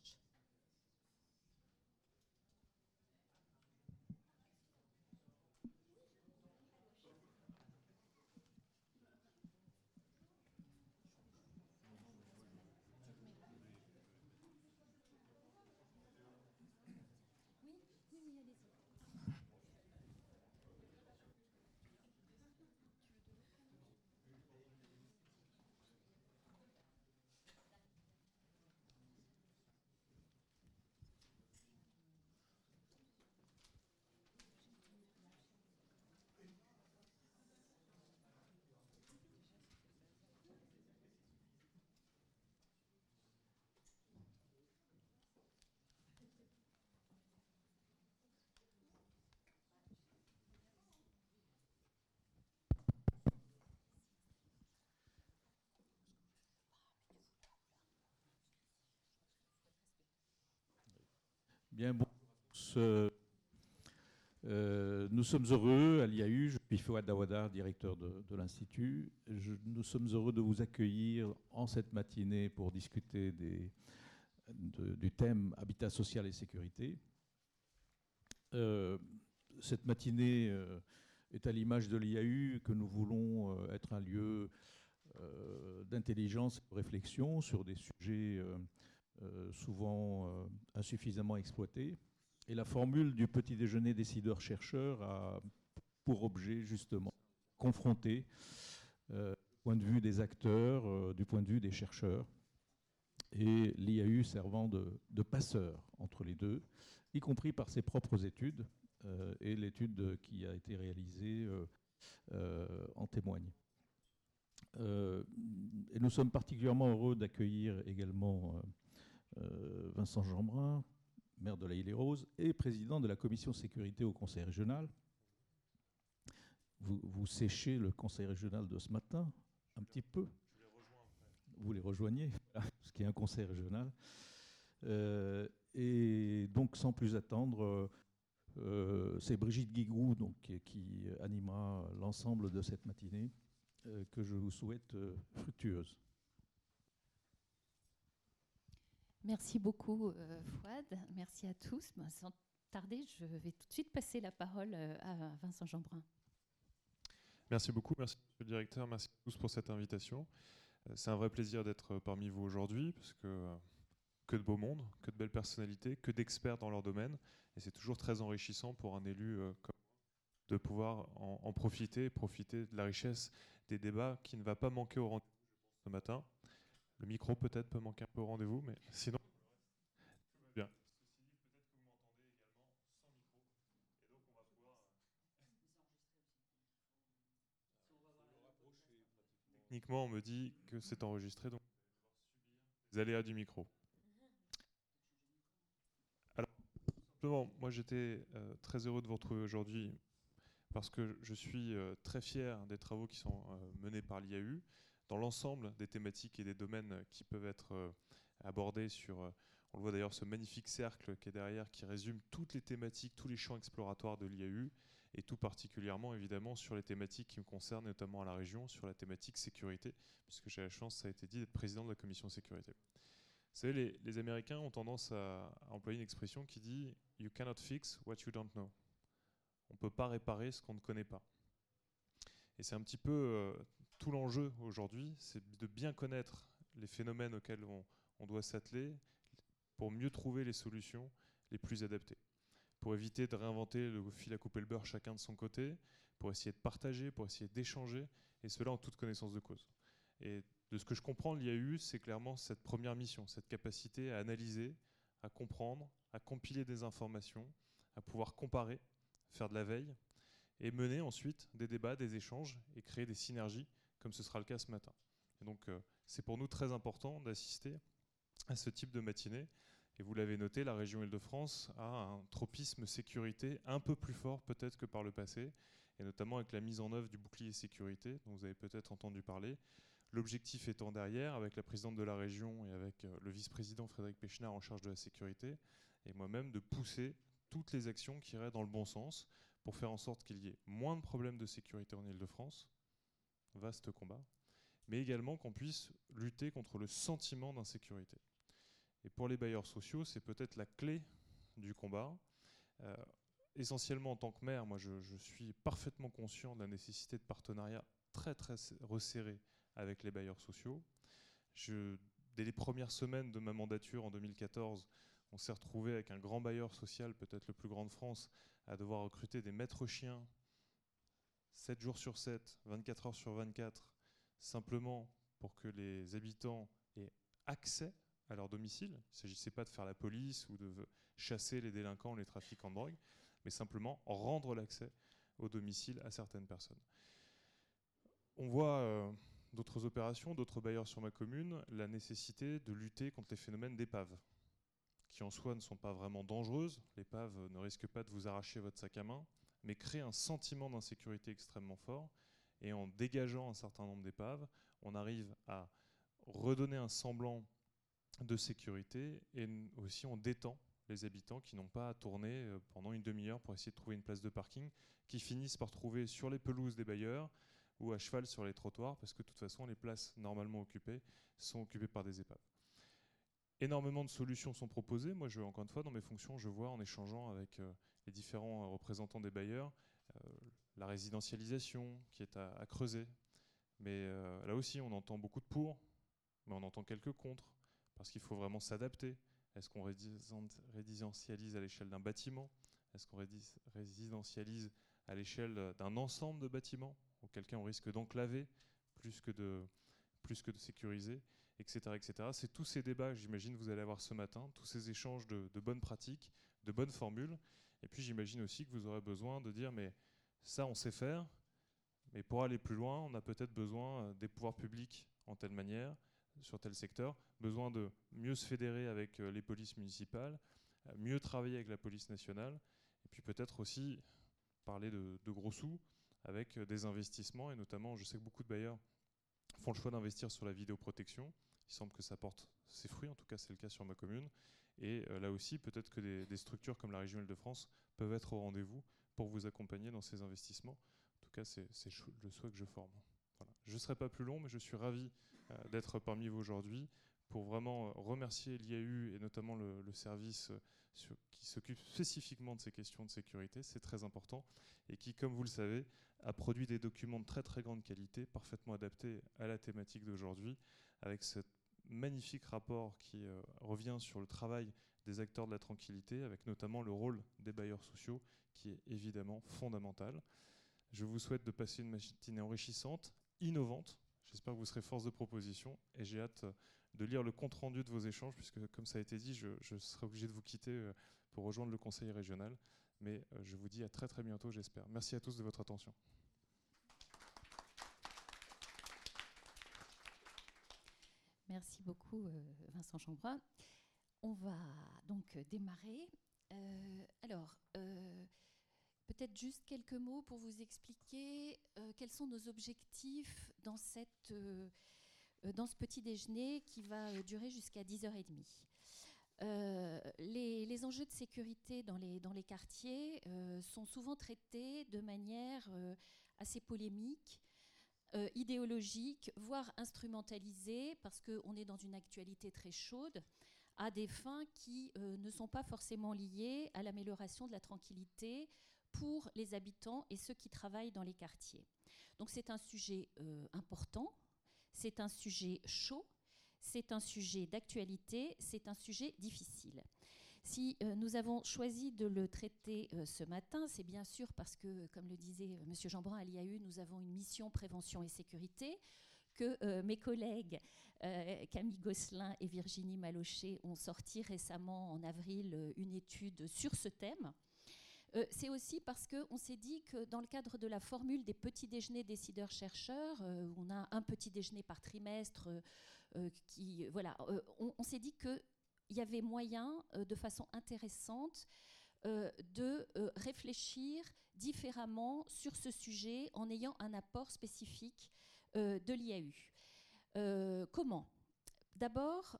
marche. Bien, bon, euh, nous sommes heureux à l'IAU, je suis Fouad Dawada, directeur de, l'Institut. Nous sommes heureux de vous accueillir en cette matinée pour discuter des, du thème habitat social et sécurité. Euh, cette matinée euh, est à l'image de l'IAU que nous voulons être un lieu d'intelligence et de réflexion sur des sujets euh, souvent euh, insuffisamment exploité. Et la formule du petit déjeuner décideur-chercheur a pour objet justement confronter euh, du point de vue des acteurs, du point de vue des chercheurs, et l'IAU servant de, passeur entre les deux, y compris par ses propres études, et l'étude qui a été réalisée en témoigne. et nous sommes particulièrement heureux d'accueillir également euh, Vincent Jeanbrun, maire de la Île-et-Rose, et président de la commission sécurité au Conseil régional. Vous, séchez le Conseil régional de ce matin, un petit peu. Vous les rejoignez, ce qui est un Conseil régional. Euh, et donc, sans plus attendre, euh, c'est Brigitte Guigou donc, qui animera l'ensemble de cette matinée que je vous souhaite fructueuse. Merci beaucoup, euh, Fouad. Merci à tous. Sans tarder, je vais tout de suite passer la parole euh, à Vincent Jeanbrun. Merci beaucoup, merci Monsieur le Directeur, merci à tous pour cette invitation. Euh, c'est un vrai plaisir d'être parmi vous aujourd'hui, parce que que de beau monde, que de belles personnalités, que d'experts dans leur domaine, et c'est toujours très enrichissant pour un élu comme de pouvoir en, profiter, profiter de la richesse des débats qui ne va pas manquer au rendez-vous ce matin. Le micro peut-être peut manquer un peu au rendez-vous, mais sinon, bien. Techniquement, on me dit que c'est enregistré, donc les aléas du micro. Alors, simplement, moi j'étais euh, très heureux de vous retrouver aujourd'hui parce que je suis euh, très fier des travaux qui sont euh, menés par l'IAU dans l'ensemble des thématiques et des domaines qui peuvent être euh, abordés sur, euh, on le voit d'ailleurs, ce magnifique cercle qui est derrière, qui résume toutes les thématiques, tous les champs exploratoires de l'IAU, et tout particulièrement évidemment sur les thématiques qui me concernent, notamment à la région, sur la thématique sécurité, puisque j'ai la chance, ça a été dit, d'être président de la commission sécurité. Vous savez, les, Américains ont tendance à, employer une expression qui dit You cannot fix what you don't know. On ne peut pas réparer ce qu'on ne connaît pas. Et c'est un petit peu euh, tout l'enjeu aujourd'hui, c'est de bien connaître les phénomènes auxquels on, doit s'atteler pour mieux trouver les solutions les plus adaptées. Pour éviter de réinventer le fil à couper le beurre chacun de son côté, pour essayer de partager, pour essayer d'échanger, et cela en toute connaissance de cause. Et de ce que je comprends, l'IAU, c'est clairement cette première mission, cette capacité à analyser, à comprendre, à compiler des informations, à pouvoir comparer, faire de la veille, et mener ensuite des débats, des échanges et créer des synergies, comme ce sera le cas ce matin. Donc, euh, c'est pour nous très important d'assister à ce type de matinée. Et vous l'avez noté, la région Île-de-France a un tropisme sécurité un peu plus fort peut-être que par le passé, et notamment avec la mise en œuvre du bouclier sécurité, dont vous avez peut-être entendu parler. L'objectif étant derrière, avec la présidente de la région et avec euh, le vice-président Frédéric Péchenard en charge de la sécurité, et moi-même de pousser toutes les actions qui iraient dans le bon sens pour faire en sorte qu'il y ait moins de problèmes de sécurité en Ile-de-France, vaste combat, mais également qu'on puisse lutter contre le sentiment d'insécurité. Et pour les bailleurs sociaux, c'est peut-être la clé du combat. Euh, essentiellement en tant que maire, moi je, suis parfaitement conscient de la nécessité de partenariats très très resserrés avec les bailleurs sociaux. dès les premières semaines de ma mandature en 2014, on s'est retrouvé avec un grand bailleur social, peut-être le plus grand de France, à devoir recruter des maîtres chiens 7 jours sur 7, 24 heures sur 24, simplement pour que les habitants aient accès à leur domicile. Il ne s'agissait pas de faire la police ou de chasser les délinquants ou les trafiquants de drogue, mais simplement rendre l'accès au domicile à certaines personnes. On voit euh, d'autres opérations, d'autres bailleurs sur ma commune, la nécessité de lutter contre les phénomènes d'épave, qui en soi ne sont pas vraiment dangereuses. L'épave ne risque pas de vous arracher votre sac à main, mais crée un sentiment d'insécurité extrêmement fort. Et en dégageant un certain nombre d'épaves, on arrive à redonner un semblant de sécurité et aussi on détend les habitants qui n'ont pas à tourner euh, pendant une demi-heure pour essayer de trouver une place de parking, qui finissent par trouver sur les pelouses des bailleurs ou à cheval sur les trottoirs, parce que de toute façon, les places normalement occupées sont occupées par des épaves. Énormément de solutions sont proposées. Moi, je, encore une fois, dans mes fonctions, je vois en échangeant avec euh, les différents euh, représentants des bailleurs la résidentialisation qui est à, creuser. Mais là aussi, on entend beaucoup de pour, mais on entend quelques contre, parce qu'il faut vraiment s'adapter. Est-ce qu'on résidentialise à l'échelle d'un bâtiment? Est-ce qu'on résidentialise à l'échelle d'un ensemble de bâtiments Auquel cas on risque d'enclaver plus que de, plus que de sécuriser, etc. etc. C'est tous ces débats, j'imagine, vous allez avoir ce matin, tous ces échanges de bonnes pratiques, de bonnes formules. Et puis j'imagine aussi que vous aurez besoin de dire, mais ça on sait faire, mais pour aller plus loin, on a peut-être besoin des pouvoirs publics en telle manière, sur tel secteur, besoin de mieux se fédérer avec euh, les polices municipales, euh, mieux travailler avec la police nationale, et puis peut-être aussi parler de, gros sous avec euh, des investissements, et notamment, je sais que beaucoup de bailleurs font le choix d'investir sur la vidéoprotection. Il semble que ça porte ses fruits, en tout cas c'est le cas sur ma commune. Et là aussi, peut-être que des, structures comme la région Île-de-France peuvent être au rendez-vous pour vous accompagner dans ces investissements. En tout cas, c'est le souhait que je forme. Je ne serai pas plus long, mais je suis ravi euh, d'être parmi vous aujourd'hui pour vraiment euh, remercier l'IAU et notamment le, service euh, qui s'occupe spécifiquement de ces questions de sécurité, c'est très important, et qui, comme vous le savez, a produit des documents de très très grande qualité, parfaitement adaptés à la thématique d'aujourd'hui, avec ce magnifique rapport qui revient sur le travail des acteurs de la tranquillité, avec notamment le rôle des bailleurs sociaux, qui est évidemment fondamental. Je vous souhaite de passer une matinée enrichissante, innovante, J'espère que vous serez force de proposition et j'ai hâte euh, de lire le compte-rendu de vos échanges, puisque comme ça a été dit, je, serai obligé de vous quitter euh, pour rejoindre le conseil régional. Mais euh, je vous dis à très très bientôt, j'espère. Merci à tous de votre attention. Merci beaucoup, Vincent Chambrun. On va donc démarrer. alors, Peut-être juste quelques mots pour vous expliquer euh, quels sont nos objectifs dans, cette, euh, euh, dans ce petit déjeuner qui va durer jusqu'à 10h30. Les, les, enjeux de sécurité dans les, dans les quartiers sont souvent traités de manière assez polémique, idéologique, voire instrumentalisée, parce qu'on est dans une actualité très chaude, à des fins qui ne sont pas forcément liées à l'amélioration de la tranquillité, pour les habitants et ceux qui travaillent dans les quartiers. Donc c'est un sujet euh, important, c'est un sujet chaud, c'est un sujet d'actualité, c'est un sujet difficile. Si euh, nous avons choisi de le traiter euh, ce matin, c'est bien sûr parce que, comme le disait M. Jeanbrun à l'IAU, nous avons une mission prévention et sécurité, que mes collègues Camille Gosselin et Virginie Malochet ont sorti récemment en avril une étude sur ce thème. Euh, c'est aussi parce qu'on s'est dit que dans le cadre de la formule des petits déjeuners décideurs-chercheurs, euh, on a un petit déjeuner par trimestre, euh, voilà, on, s'est dit qu'il y avait moyen, de façon intéressante, de réfléchir différemment sur ce sujet en ayant un apport spécifique de l'IAU. comment? D'abord,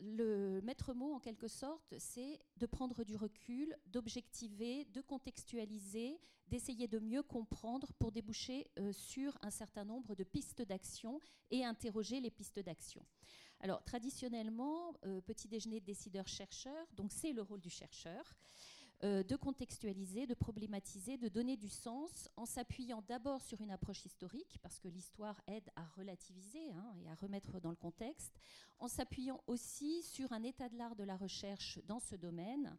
le maître mot, en quelque sorte, c'est de prendre du recul, d'objectiver, de contextualiser, d'essayer de mieux comprendre pour déboucher euh, sur un certain nombre de pistes d'action et interroger les pistes d'action. Alors, traditionnellement, petit déjeuner de décideurs-chercheurs, donc c'est le rôle du chercheur. Euh, de contextualiser, de problématiser, de donner du sens en s'appuyant d'abord sur une approche historique, parce que l'histoire aide à relativiser hein, et à remettre dans le contexte, en s'appuyant aussi sur un état de l'art de la recherche dans ce domaine.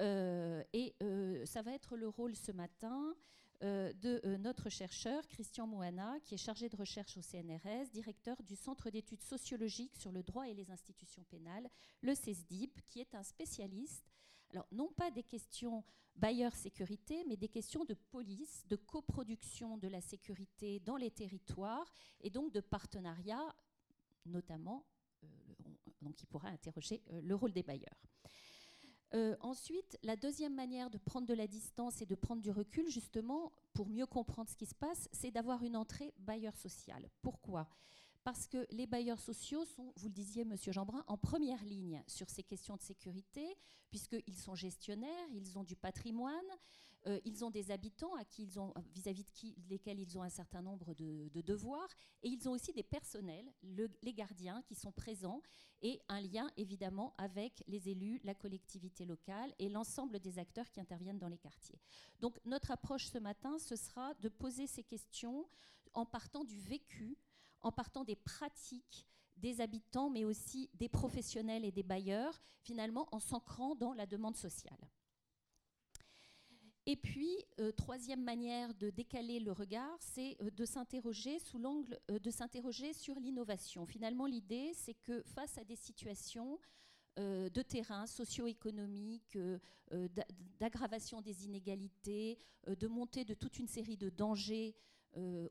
Euh, et euh, ça va être le rôle ce matin de notre chercheur Christian Moana, qui est chargé de recherche au CNRS, directeur du Centre d'études sociologiques sur le droit et les institutions pénales, le CESDIP, qui est un spécialiste alors, non pas des questions bailleur-sécurité, mais des questions de police, de coproduction de la sécurité dans les territoires et donc de partenariat, notamment, euh, donc qui pourra interroger euh, le rôle des bailleurs. Euh, ensuite, la deuxième manière de prendre de la distance et de prendre du recul, justement, pour mieux comprendre ce qui se passe, c'est d'avoir une entrée bailleur social. Pourquoi? Parce que les bailleurs sociaux sont, vous le disiez, Monsieur Jeanbrun, en première ligne sur ces questions de sécurité, puisqu'ils sont gestionnaires, ils ont du patrimoine, euh, ils ont des habitants vis-à-vis lesquels ils ont un certain nombre de, devoirs, et ils ont aussi des personnels, les gardiens qui sont présents, et un lien évidemment avec les élus, la collectivité locale et l'ensemble des acteurs qui interviennent dans les quartiers. Donc notre approche ce matin, ce sera de poser ces questions en partant du vécu en partant des pratiques des habitants, mais aussi des professionnels et des bailleurs, finalement en s'ancrant dans la demande sociale. Et puis, euh, troisième manière de décaler le regard, c'est euh, euh, de s'interroger sur l'innovation. Finalement, l'idée, c'est que face à des situations de terrain socio-économique, d'aggravation des inégalités, de montée de toute une série de dangers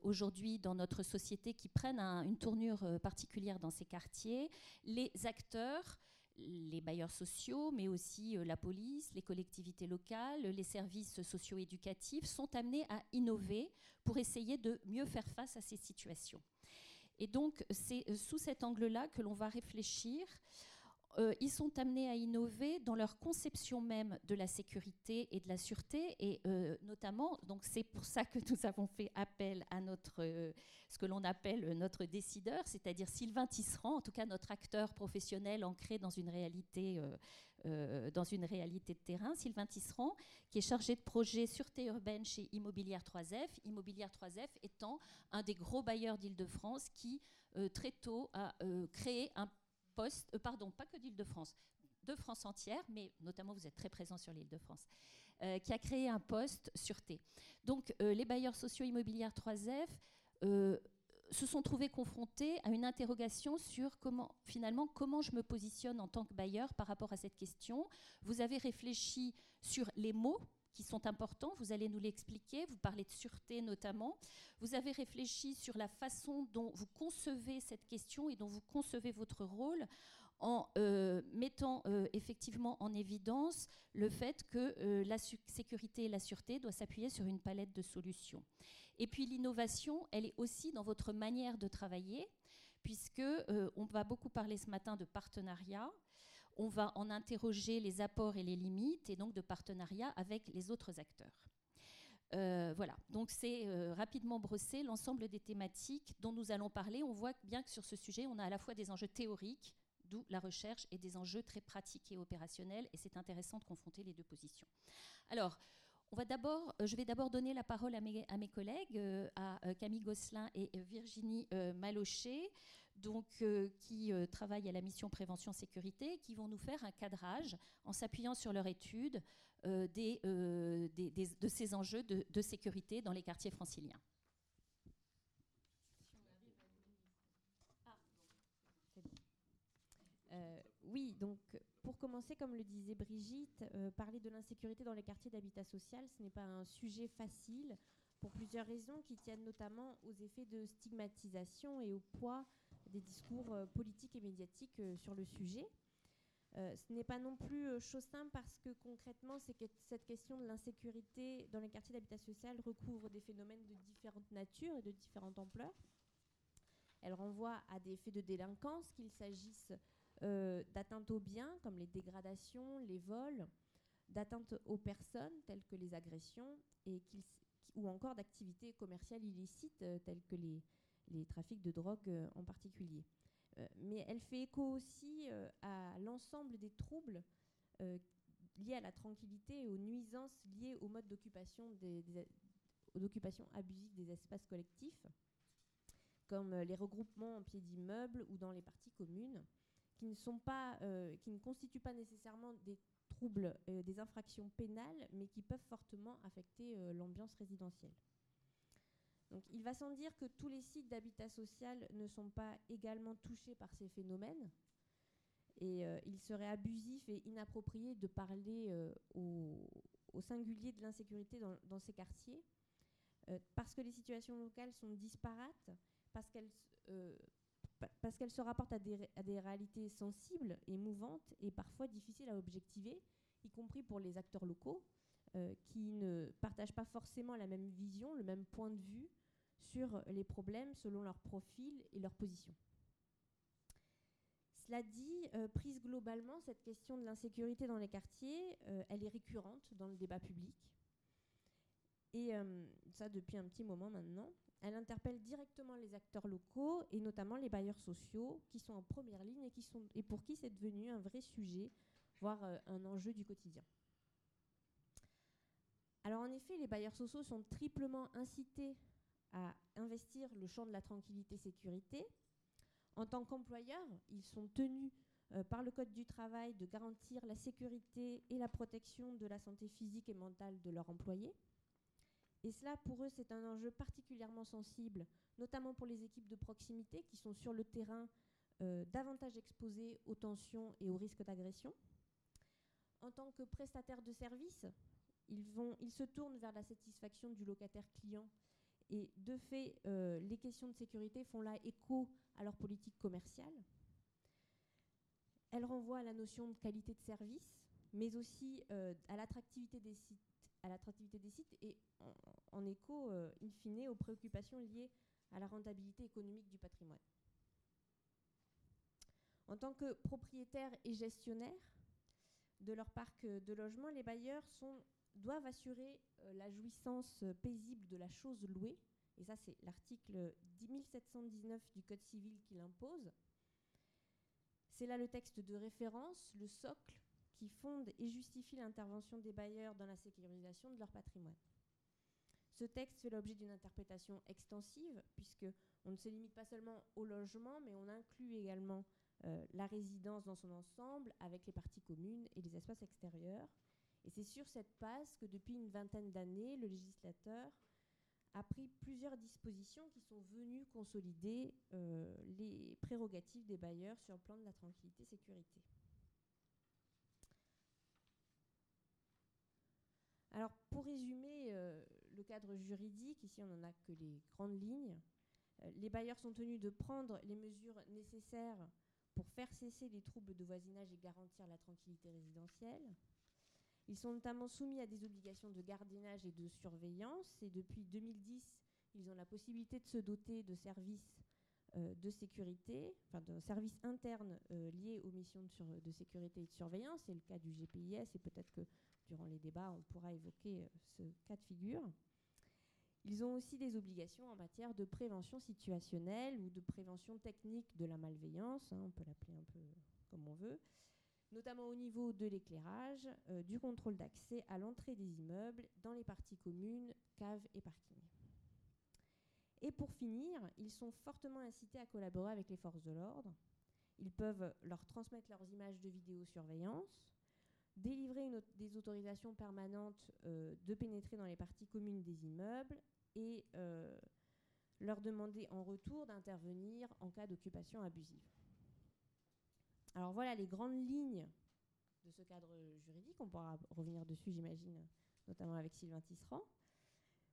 aujourd'hui dans notre société qui prennent une tournure particulière dans ces quartiers, les acteurs, les bailleurs sociaux, mais aussi euh, la police, les collectivités locales, les services socio-éducatifs sont amenés à innover pour essayer de mieux faire face à ces situations. Et donc, c'est sous cet angle-là que l'on va réfléchir euh, ils sont amenés à innover dans leur conception même de la sécurité et de la sûreté, et euh, notamment, donc c'est pour ça que nous avons fait appel à notre, euh, ce que l'on appelle notre décideur, c'est-à-dire Sylvain Tisserand, en tout cas notre acteur professionnel ancré dans une réalité, dans une réalité de terrain, Sylvain Tisserand, qui est chargé de projet sûreté urbaine chez Immobilière 3F, Immobilière 3F étant un des gros bailleurs d'Île-de-France qui très tôt a créé un poste, euh, pardon, pas que d'Île-de-France, de France entière, mais notamment vous êtes très présent sur l'île de France, euh, qui a créé un poste sûreté. Donc euh, les bailleurs sociaux immobiliers 3F se sont trouvés confrontés à une interrogation sur comment finalement comment je me positionne en tant que bailleur par rapport à cette question. Vous avez réfléchi sur les mots qui sont importants, vous allez nous l'expliquer, vous parlez de sûreté notamment. Vous avez réfléchi sur la façon dont vous concevez cette question et dont vous concevez votre rôle en euh, mettant euh, effectivement en évidence le fait que euh, la sécurité et la sûreté doivent s'appuyer sur une palette de solutions. Et puis l'innovation, elle est aussi dans votre manière de travailler, puisque on va beaucoup parler ce matin de partenariat, on va en interroger les apports et les limites, et donc de partenariat avec les autres acteurs. Euh, voilà, donc c'est euh, rapidement brosser l'ensemble des thématiques dont nous allons parler. On voit bien que sur ce sujet, on a à la fois des enjeux théoriques, d'où la recherche, et des enjeux très pratiques et opérationnels, et c'est intéressant de confronter les deux positions. Alors, on va d'abord, euh, je vais d'abord donner la parole à mes, à mes collègues, à Camille Gosselin et Virginie Malochet donc, euh, qui euh, travaillent à la mission prévention sécurité, qui vont nous faire un cadrage en s'appuyant sur leur étude euh, de ces enjeux de, sécurité dans les quartiers franciliens. oui, donc pour commencer, comme le disait Brigitte, parler de l'insécurité dans les quartiers d'habitat social, ce n'est pas un sujet facile pour plusieurs raisons qui tiennent notamment aux effets de stigmatisation et au poids des discours euh, politiques et médiatiques euh, sur le sujet. Euh, ce n'est pas non plus chose simple parce que concrètement, cette question de l'insécurité dans les quartiers d'habitat social recouvre des phénomènes de différentes natures et de différentes ampleurs. Elle renvoie à des faits de délinquance, qu'il s'agisse d'atteintes aux biens, comme les dégradations, les vols, d'atteintes aux personnes, telles que les agressions, ou encore d'activités commerciales illicites, telles que les, les trafics de drogue euh, en particulier. mais elle fait écho aussi à l'ensemble des troubles liés à la tranquillité et aux nuisances liées au mode d'occupation des, d'occupation abusive des espaces collectifs, comme les regroupements en pied d'immeubles ou dans les parties communes, qui ne, sont pas, qui ne constituent pas nécessairement des troubles, des infractions pénales, mais qui peuvent fortement affecter l'ambiance résidentielle. Il va sans dire que tous les sites d'habitat social ne sont pas également touchés par ces phénomènes. Et euh, il serait abusif et inapproprié de parler euh, au, singulier de l'insécurité dans, ces quartiers, euh, parce que les situations locales sont disparates, parce qu'elles qu'elles se rapportent à des, à des, réalités sensibles, émouvantes et parfois difficiles à objectiver, y compris pour les acteurs locaux, qui ne partagent pas forcément la même vision, le même point de vue sur les problèmes selon leur profil et leur position. Cela dit, euh, prise globalement, cette question de l'insécurité dans les quartiers, euh, elle est récurrente dans le débat public. Et euh, ça depuis un petit moment maintenant. Elle interpelle directement les acteurs locaux et notamment les bailleurs sociaux qui sont en première ligne et, qui sont, et pour qui c'est devenu un vrai sujet, voire un enjeu du quotidien. Alors en effet, les bailleurs sociaux sont triplement incités à investir le champ de la tranquillité-sécurité. En tant qu'employeurs, ils sont tenus euh, par le Code du travail de garantir la sécurité et la protection de la santé physique et mentale de leurs employés. Et cela, pour eux, c'est un enjeu particulièrement sensible, notamment pour les équipes de proximité qui sont sur le terrain euh, davantage exposées aux tensions et aux risques d'agression. En tant que prestataires de services, ils, se tournent vers la satisfaction du locataire client et de fait, euh, les questions de sécurité font là écho à leur politique commerciale. Elles renvoient à la notion de qualité de service, mais aussi euh, à l'attractivité des sites, à l'attractivité des sites et en, écho, euh, in fine, aux préoccupations liées à la rentabilité économique du patrimoine. En tant que propriétaires et gestionnaires de leur parc de logement, les bailleurs sont doivent assurer euh, la jouissance euh, paisible de la chose louée. Et ça, c'est l'article 10719 du Code civil qui l'impose. C'est là le texte de référence, le socle, qui fonde et justifie l'intervention des bailleurs dans la sécurisation de leur patrimoine. Ce texte fait l'objet d'une interprétation extensive, puisqu'on ne se limite pas seulement au logement, mais on inclut également euh, la résidence dans son ensemble, avec les parties communes et les espaces extérieurs. Et c'est sur cette base que depuis une vingtaine d'années, le législateur a pris plusieurs dispositions qui sont venues consolider euh, les prérogatives des bailleurs sur le plan de la tranquillité-sécurité. Alors, pour résumer euh, le cadre juridique, ici on n'en a que les grandes lignes, euh, les bailleurs sont tenus de prendre les mesures nécessaires pour faire cesser les troubles de voisinage et garantir la tranquillité résidentielle. Ils sont notamment soumis à des obligations de gardiennage et de surveillance. Et depuis 2010, ils ont la possibilité de se doter de services euh, de sécurité, enfin de services internes euh, liés aux missions de, sécurité et de surveillance. C'est le cas du GPIS et peut-être que durant les débats, on pourra évoquer euh, ce cas de figure. Ils ont aussi des obligations en matière de prévention situationnelle ou de prévention technique de la malveillance, hein, on peut l'appeler un peu comme on veut, notamment au niveau de l'éclairage, euh, du contrôle d'accès à l'entrée des immeubles, dans les parties communes, caves et parkings. Et pour finir, ils sont fortement incités à collaborer avec les forces de l'ordre. Ils peuvent leur transmettre leurs images de vidéosurveillance, délivrer des autorisations permanentes euh, de pénétrer dans les parties communes des immeubles et euh, leur demander en retour d'intervenir en cas d'occupation abusive. Alors voilà les grandes lignes de ce cadre juridique. On pourra revenir dessus, j'imagine, notamment avec Sylvain Tisserand.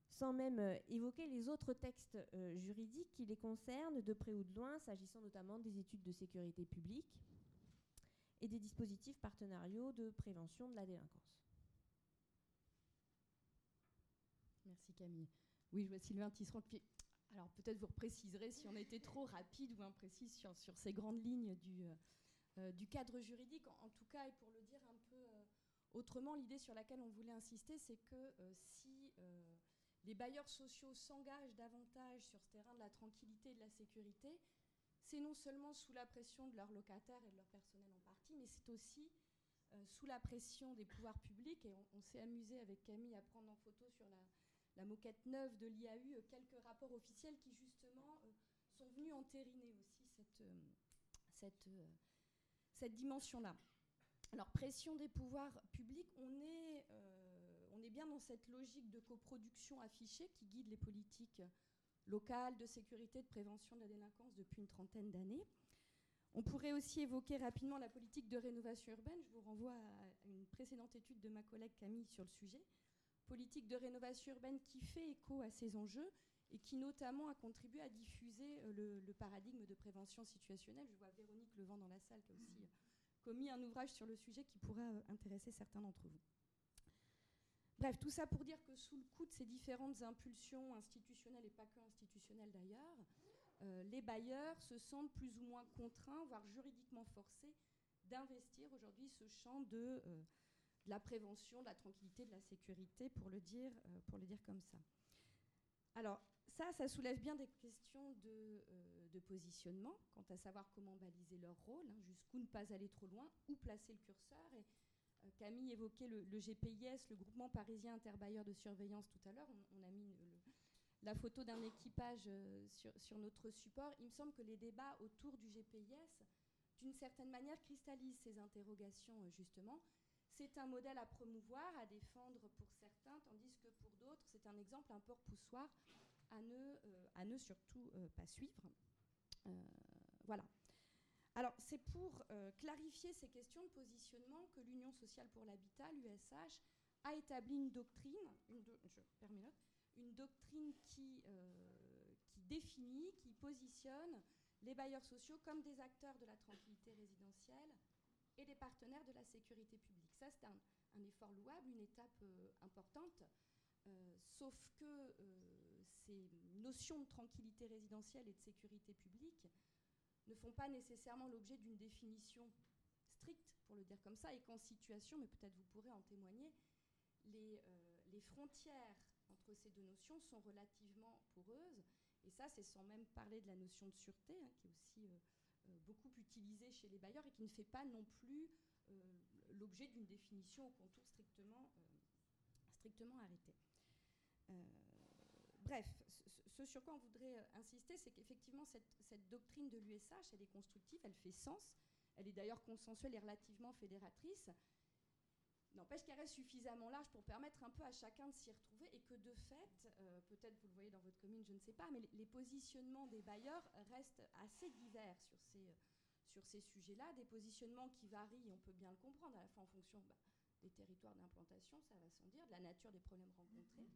Sans même euh, évoquer les autres textes euh, juridiques qui les concernent de près ou de loin, s'agissant notamment des études de sécurité publique et des dispositifs partenariaux de prévention de la délinquance. Merci Camille. Oui, je vois Sylvain Tisserand. Alors peut-être vous préciserez si on était trop rapide ou imprécis sur, sur ces grandes lignes du, euh, du cadre juridique. En, tout cas, et pour le dire un peu euh, autrement, l'idée sur laquelle on voulait insister, c'est que euh, si les bailleurs sociaux s'engagent davantage sur ce terrain de la tranquillité et de la sécurité, c'est non seulement sous la pression de leurs locataires et de leur personnel en partie, mais c'est aussi sous la pression des pouvoirs publics. Et on, s'est amusé avec Camille à prendre en photo sur la, moquette neuve de l'IAU quelques rapports officiels qui justement sont venus entériner aussi cette, cette dimension-là. Alors, pression des pouvoirs publics, on est, euh, on est bien dans cette logique de coproduction affichée qui guide les politiques locales de sécurité, de prévention de la délinquance depuis une trentaine d'années. On pourrait aussi évoquer rapidement la politique de rénovation urbaine. Je vous renvoie à une précédente étude de ma collègue Camille sur le sujet. Politique de rénovation urbaine qui fait écho à ces enjeux et qui notamment a contribué à diffuser euh, le, paradigme de prévention situationnelle. Je vois Véronique Levent dans la salle qui a aussi commis un ouvrage sur le sujet qui pourra euh, intéresser certains d'entre vous. Bref, tout ça pour dire que sous le coup de ces différentes impulsions institutionnelles, et pas que institutionnelles d'ailleurs, euh, les bailleurs se sentent plus ou moins contraints, voire juridiquement forcés, d'investir aujourd'hui ce champ de, euh, de, la prévention, de la tranquillité, de la sécurité, pour le dire, pour le dire comme ça. Alors, ça, ça soulève bien des questions de, euh, positionnement, quant à savoir comment baliser leur rôle, hein, jusqu'où ne pas aller trop loin, où placer le curseur. Et, euh, Camille évoquait le, GPIS, le groupement parisien interbailleur de surveillance tout à l'heure. On, a mis la photo d'un équipage euh, sur, notre support. Il me semble que les débats autour du GPIS, d'une certaine manière, cristallisent ces interrogations, justement. C'est un modèle à promouvoir, à défendre pour certains, tandis que pour d'autres, c'est un exemple un peu repoussoir à ne, euh, à ne surtout euh, pas suivre. Euh, voilà. Alors, c'est pour clarifier ces questions de positionnement que l'Union sociale pour l'habitat, l'USH, a établi une doctrine, une, je une doctrine qui, qui définit, qui positionne les bailleurs sociaux comme des acteurs de la tranquillité résidentielle et des partenaires de la sécurité publique. Ça, c'est un, effort louable, une étape importante. Sauf que ces notions de tranquillité résidentielle et de sécurité publique ne font pas nécessairement l'objet d'une définition stricte, pour le dire comme ça, et qu'en situation, mais peut-être vous pourrez en témoigner, les, euh, frontières entre ces deux notions sont relativement poreuses. Et ça, c'est sans même parler de la notion de sûreté, hein, qui est aussi beaucoup utilisée chez les bailleurs et qui ne fait pas non plus l'objet d'une définition au contour strictement, strictement arrêté. Euh, bref, ce sur quoi on voudrait euh, insister, c'est qu'effectivement, cette, doctrine de l'USH, elle est constructive, elle fait sens, elle est d'ailleurs consensuelle et relativement fédératrice. N'empêche qu'elle reste suffisamment large pour permettre un peu à chacun de s'y retrouver et que de fait, euh, peut-être vous le voyez dans votre commune, je ne sais pas, mais les, positionnements des bailleurs restent assez divers sur ces, sur ces sujets-là, des positionnements qui varient, on peut bien le comprendre, à la fois en fonction bah, des territoires d'implantation, ça va sans dire, de la nature des problèmes rencontrés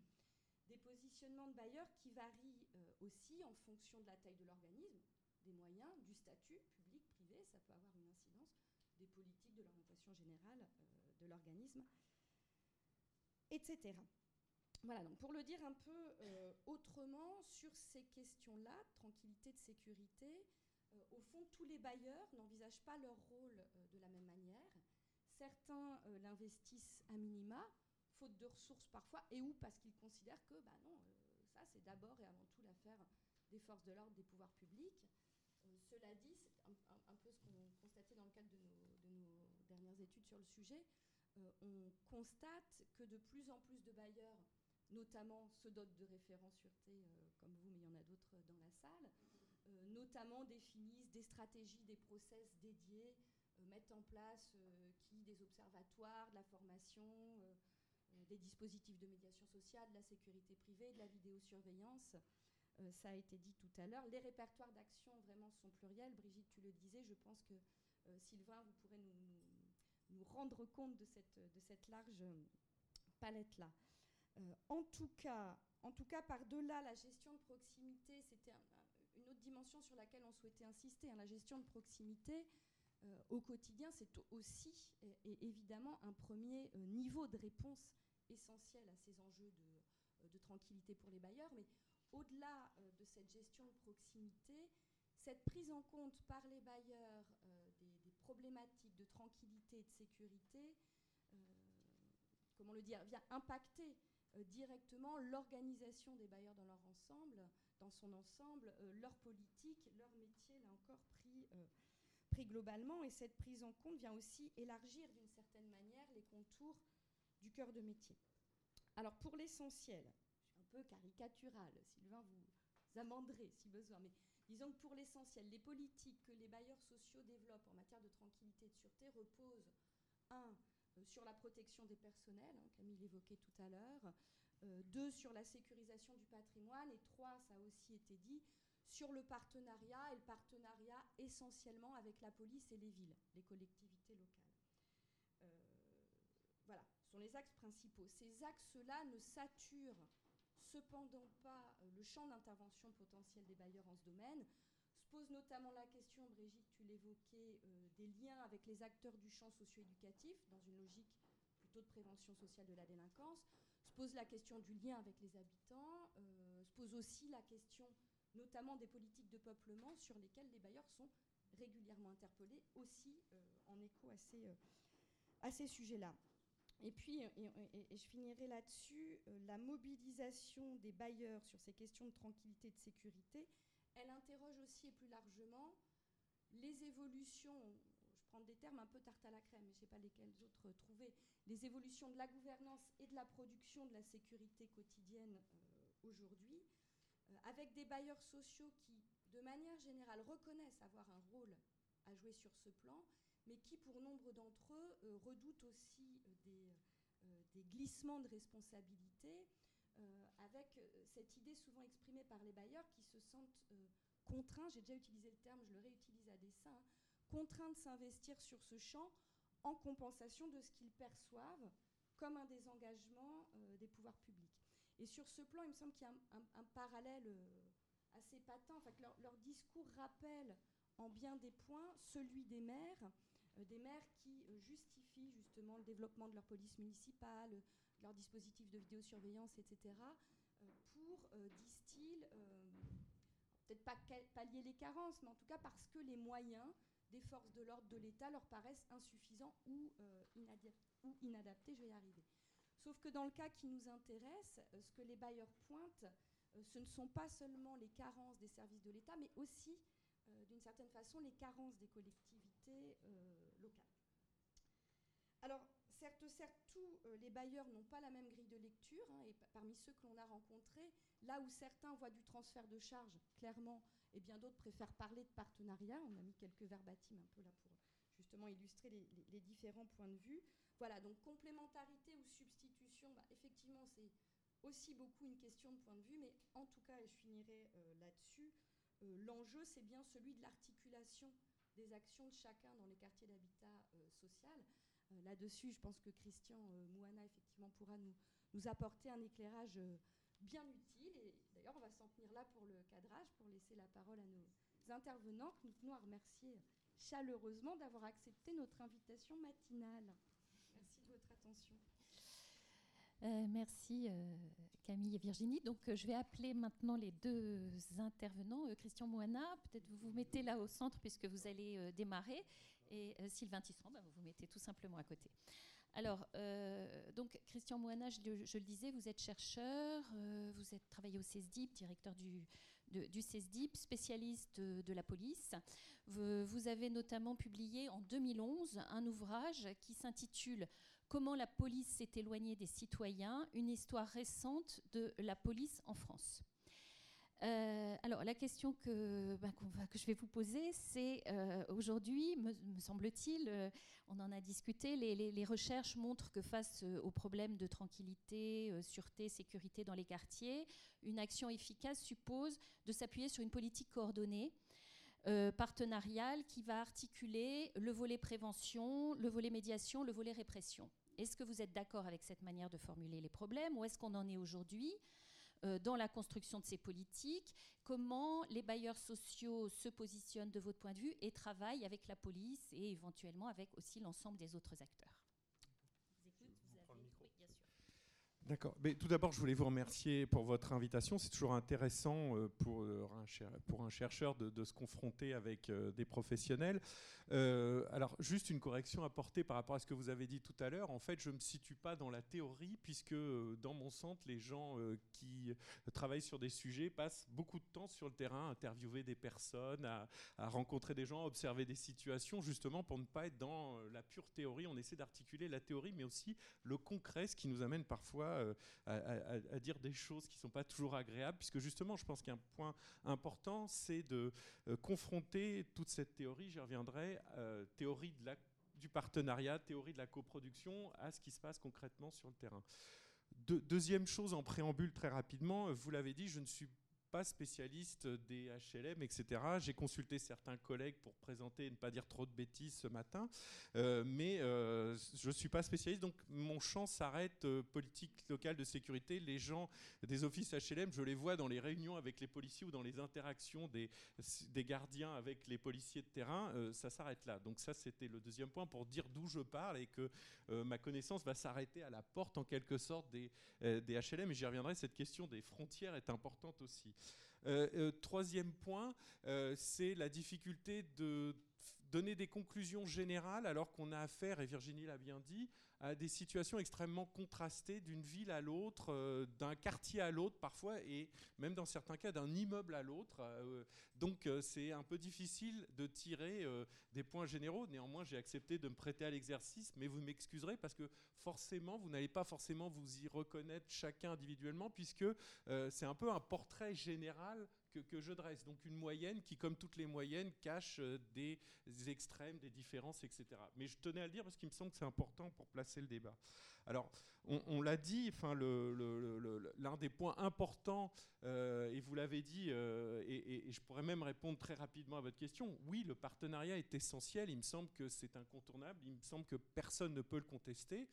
des positionnements de bailleurs qui varient euh, aussi en fonction de la taille de l'organisme, des moyens, du statut public, privé, ça peut avoir une incidence, des politiques, de l'orientation générale euh, de l'organisme, etc. Voilà, donc pour le dire un peu euh, autrement sur ces questions-là, tranquillité, de sécurité, au fond, tous les bailleurs n'envisagent pas leur rôle de la même manière. Certains l'investissent à minima, faute de ressources parfois, et ou parce qu'ils considèrent que, bah non, euh, ça c'est d'abord et avant tout l'affaire des forces de l'ordre, des pouvoirs publics. Euh, cela dit, c'est un, peu ce qu'on constatait dans le cadre de nos, dernières études sur le sujet, euh, on constate que de plus en plus de bailleurs, notamment ceux d'autres de référents sûreté comme vous, mais il y en a d'autres dans la salle, notamment définissent des stratégies, des process dédiés, mettent en place qui des observatoires, de la formation, des dispositifs de médiation sociale, de la sécurité privée, de la vidéosurveillance. Euh, ça a été dit tout à l'heure. Les répertoires d'action vraiment sont pluriels. Brigitte, tu le disais, je pense que euh, Sylvain, vous pourrez nous, rendre compte de cette, de cette large palette-là. en, tout cas, en tout cas, par-delà la gestion de proximité, c'était une autre dimension sur laquelle on souhaitait insister. Hein. la gestion de proximité, au quotidien, c'est aussi et, évidemment un premier niveau de réponse essentiel à ces enjeux de, euh, de tranquillité pour les bailleurs, mais au-delà euh, de cette gestion de proximité, cette prise en compte par les bailleurs euh, des, problématiques de tranquillité et de sécurité, comment le dire, vient impacter directement l'organisation des bailleurs dans leur ensemble, dans son ensemble, leur politique, leur métier, là encore pris, pris globalement. Et cette prise en compte vient aussi élargir d'une certaine manière les contours du cœur de métier. Alors pour l'essentiel, je suis un peu caricatural, Sylvain, vous amenderez si besoin, mais disons que pour l'essentiel, les politiques que les bailleurs sociaux développent en matière de tranquillité et de sûreté reposent, un, euh, sur la protection des personnels, hein, Camille l'évoquait tout à l'heure, euh, deux, sur la sécurisation du patrimoine, et trois, ça a aussi été dit, sur le partenariat, et le partenariat essentiellement avec la police et les villes, les collectivités locales. Sont les axes principaux. Ces axes-là ne saturent cependant pas euh, le champ d'intervention potentiel des bailleurs en ce domaine. Se pose notamment la question, Brigitte, tu l'évoquais, euh, des liens avec les acteurs du champ socio-éducatif, dans une logique plutôt de prévention sociale de la délinquance. Se pose la question du lien avec les habitants. Euh, se pose aussi la question notamment des politiques de peuplement sur lesquelles les bailleurs sont régulièrement interpellés, aussi en écho à ces sujets-là. Et puis, et, je finirai là-dessus, euh, la mobilisation des bailleurs sur ces questions de tranquillité et de sécurité, elle interroge aussi et plus largement les évolutions, je prends des termes un peu tarte à la crème, mais je ne sais pas lesquels autres trouver, les évolutions de la gouvernance et de la production de la sécurité quotidienne euh, aujourd'hui, euh, avec des bailleurs sociaux qui, de manière générale, reconnaissent avoir un rôle à jouer sur ce plan, mais qui, pour nombre d'entre eux, redoutent aussi des, glissements de responsabilité, avec cette idée souvent exprimée par les bailleurs qui se sentent contraints, j'ai déjà utilisé le terme, je le réutilise à dessein, contraints de s'investir sur ce champ en compensation de ce qu'ils perçoivent comme un désengagement des pouvoirs publics. Et sur ce plan, il me semble qu'il y a un, parallèle assez patent, enfin que leur, discours rappelle en bien des points celui des maires, euh, des maires qui euh, justifient justement le développement de leur police municipale, leur dispositif de vidéosurveillance, etc., euh, pour, disent-ils, peut-être pas pallier les carences, mais en tout cas parce que les moyens des forces de l'ordre de l'État leur paraissent insuffisants ou, inadaptés, je vais y arriver. Sauf que dans le cas qui nous intéresse, ce que les bailleurs pointent, ce ne sont pas seulement les carences des services de l'État, mais aussi euh, d'une certaine façon, les carences des collectivités euh, Alors, certes, tous euh, les bailleurs n'ont pas la même grille de lecture, hein, et parmi ceux que l'on a rencontrés, là où certains voient du transfert de charges, clairement, et bien d'autres préfèrent parler de partenariat. On a mis quelques verbatims un peu là pour justement illustrer les, différents points de vue. Voilà, donc complémentarité ou substitution, bah, effectivement, c'est aussi beaucoup une question de point de vue, mais en tout cas, et je finirai là-dessus, euh, l'enjeu, c'est bien celui de l'articulation des actions de chacun dans les quartiers d'habitat euh, social. Euh, là-dessus, je pense que Christian Mouana, effectivement, pourra nous apporter un éclairage bien utile. Et d'ailleurs, on va s'en tenir là pour le cadrage, pour laisser la parole à nos intervenants, que nous tenons à remercier chaleureusement d'avoir accepté notre invitation matinale. Merci de votre attention. Euh, merci euh, Camille et Virginie. Donc euh, je vais appeler maintenant les deux intervenants. Christian Moana, peut-être vous vous mettez là au centre puisque vous allez démarrer. Et Sylvain Tisserand, bah, vous vous mettez tout simplement à côté. Alors, donc Christian Moana, je, le disais, vous êtes chercheur, vous êtes travaillé au CESDIP, directeur du, du CESDIP, spécialiste de, la police. vous, avez notamment publié en 2011 un ouvrage qui s'intitule Comment la police s'est éloignée des citoyens, une histoire récente de la police en France. Euh, alors la question que, ben, que, je vais vous poser, c'est euh, aujourd'hui, me, semble-t-il, euh, on en a discuté, les, recherches montrent que face aux problèmes de tranquillité, sûreté, sécurité dans les quartiers, une action efficace suppose de s'appuyer sur une politique coordonnée. Partenariale qui va articuler le volet prévention, le volet médiation, le volet répression. Est-ce que vous êtes d'accord avec cette manière de formuler les problèmes Où est-ce qu'on en est aujourd'hui euh, dans la construction de ces politiques? Comment les bailleurs sociaux se positionnent de votre point de vue et travaillent avec la police et éventuellement avec aussi l'ensemble des autres acteurs? D'accord. Mais tout d'abord, je voulais vous remercier pour votre invitation. C'est toujours intéressant euh, pour, euh, un, pour un chercheur de, se confronter avec euh, des professionnels. alors, juste une correction apportée par rapport à ce que vous avez dit tout à l'heure. En fait, je ne me situe pas dans la théorie, puisque dans mon centre, les gens qui travaillent sur des sujets passent beaucoup de temps sur le terrain, à interviewer des personnes, à, à rencontrer des gens, à observer des situations, justement pour ne pas être dans la pure théorie. On essaie d'articuler la théorie, mais aussi le concret, ce qui nous amène parfois euh, à, dire des choses qui ne sont pas toujours agréables, puisque justement, je pense qu'un point important, c'est de euh, confronter toute cette théorie, j'y reviendrai, euh, théorie de la, du partenariat, théorie de la coproduction, à ce qui se passe concrètement sur le terrain. deuxième chose en préambule très rapidement, vous l'avez dit, je ne suis pas spécialiste des HLM, etc. J'ai consulté certains collègues pour présenter et ne pas dire trop de bêtises ce matin, euh, mais euh, je ne suis pas spécialiste, donc mon champ s'arrête euh, politique locale de sécurité. Les gens des offices HLM, je les vois dans les réunions avec les policiers ou dans les interactions des, gardiens avec les policiers de terrain, ça s'arrête là. Donc ça, c'était le deuxième point pour dire d'où je parle et que ma connaissance va s'arrêter à la porte en quelque sorte des, des HLM. Et j'y reviendrai, cette question des frontières est importante aussi. Euh, euh, troisième point, euh, c'est la difficulté de donner des conclusions générales alors qu'on a affaire, et Virginie l'a bien dit, à des situations extrêmement contrastées d'une ville à l'autre, euh, d'un quartier à l'autre parfois, et même dans certains cas d'un immeuble à l'autre. Euh, donc euh, c'est un peu difficile de tirer des points généraux. Néanmoins, j'ai accepté de me prêter à l'exercice, mais vous m'excuserez parce que forcément, vous n'allez pas forcément vous y reconnaître chacun individuellement, puisque c'est un peu un portrait général que, je dresse. Donc une moyenne qui, comme toutes les moyennes, cache des, extrêmes, des différences, etc. Mais je tenais à le dire parce qu'il me semble que c'est important pour placer le débat. Alors, on, l'a dit, enfin, l'un des points importants, euh, et vous l'avez dit, euh, et, je pourrais même répondre très rapidement à votre question, oui, le partenariat est essentiel, il me semble que c'est incontournable, il me semble que personne ne peut le contester.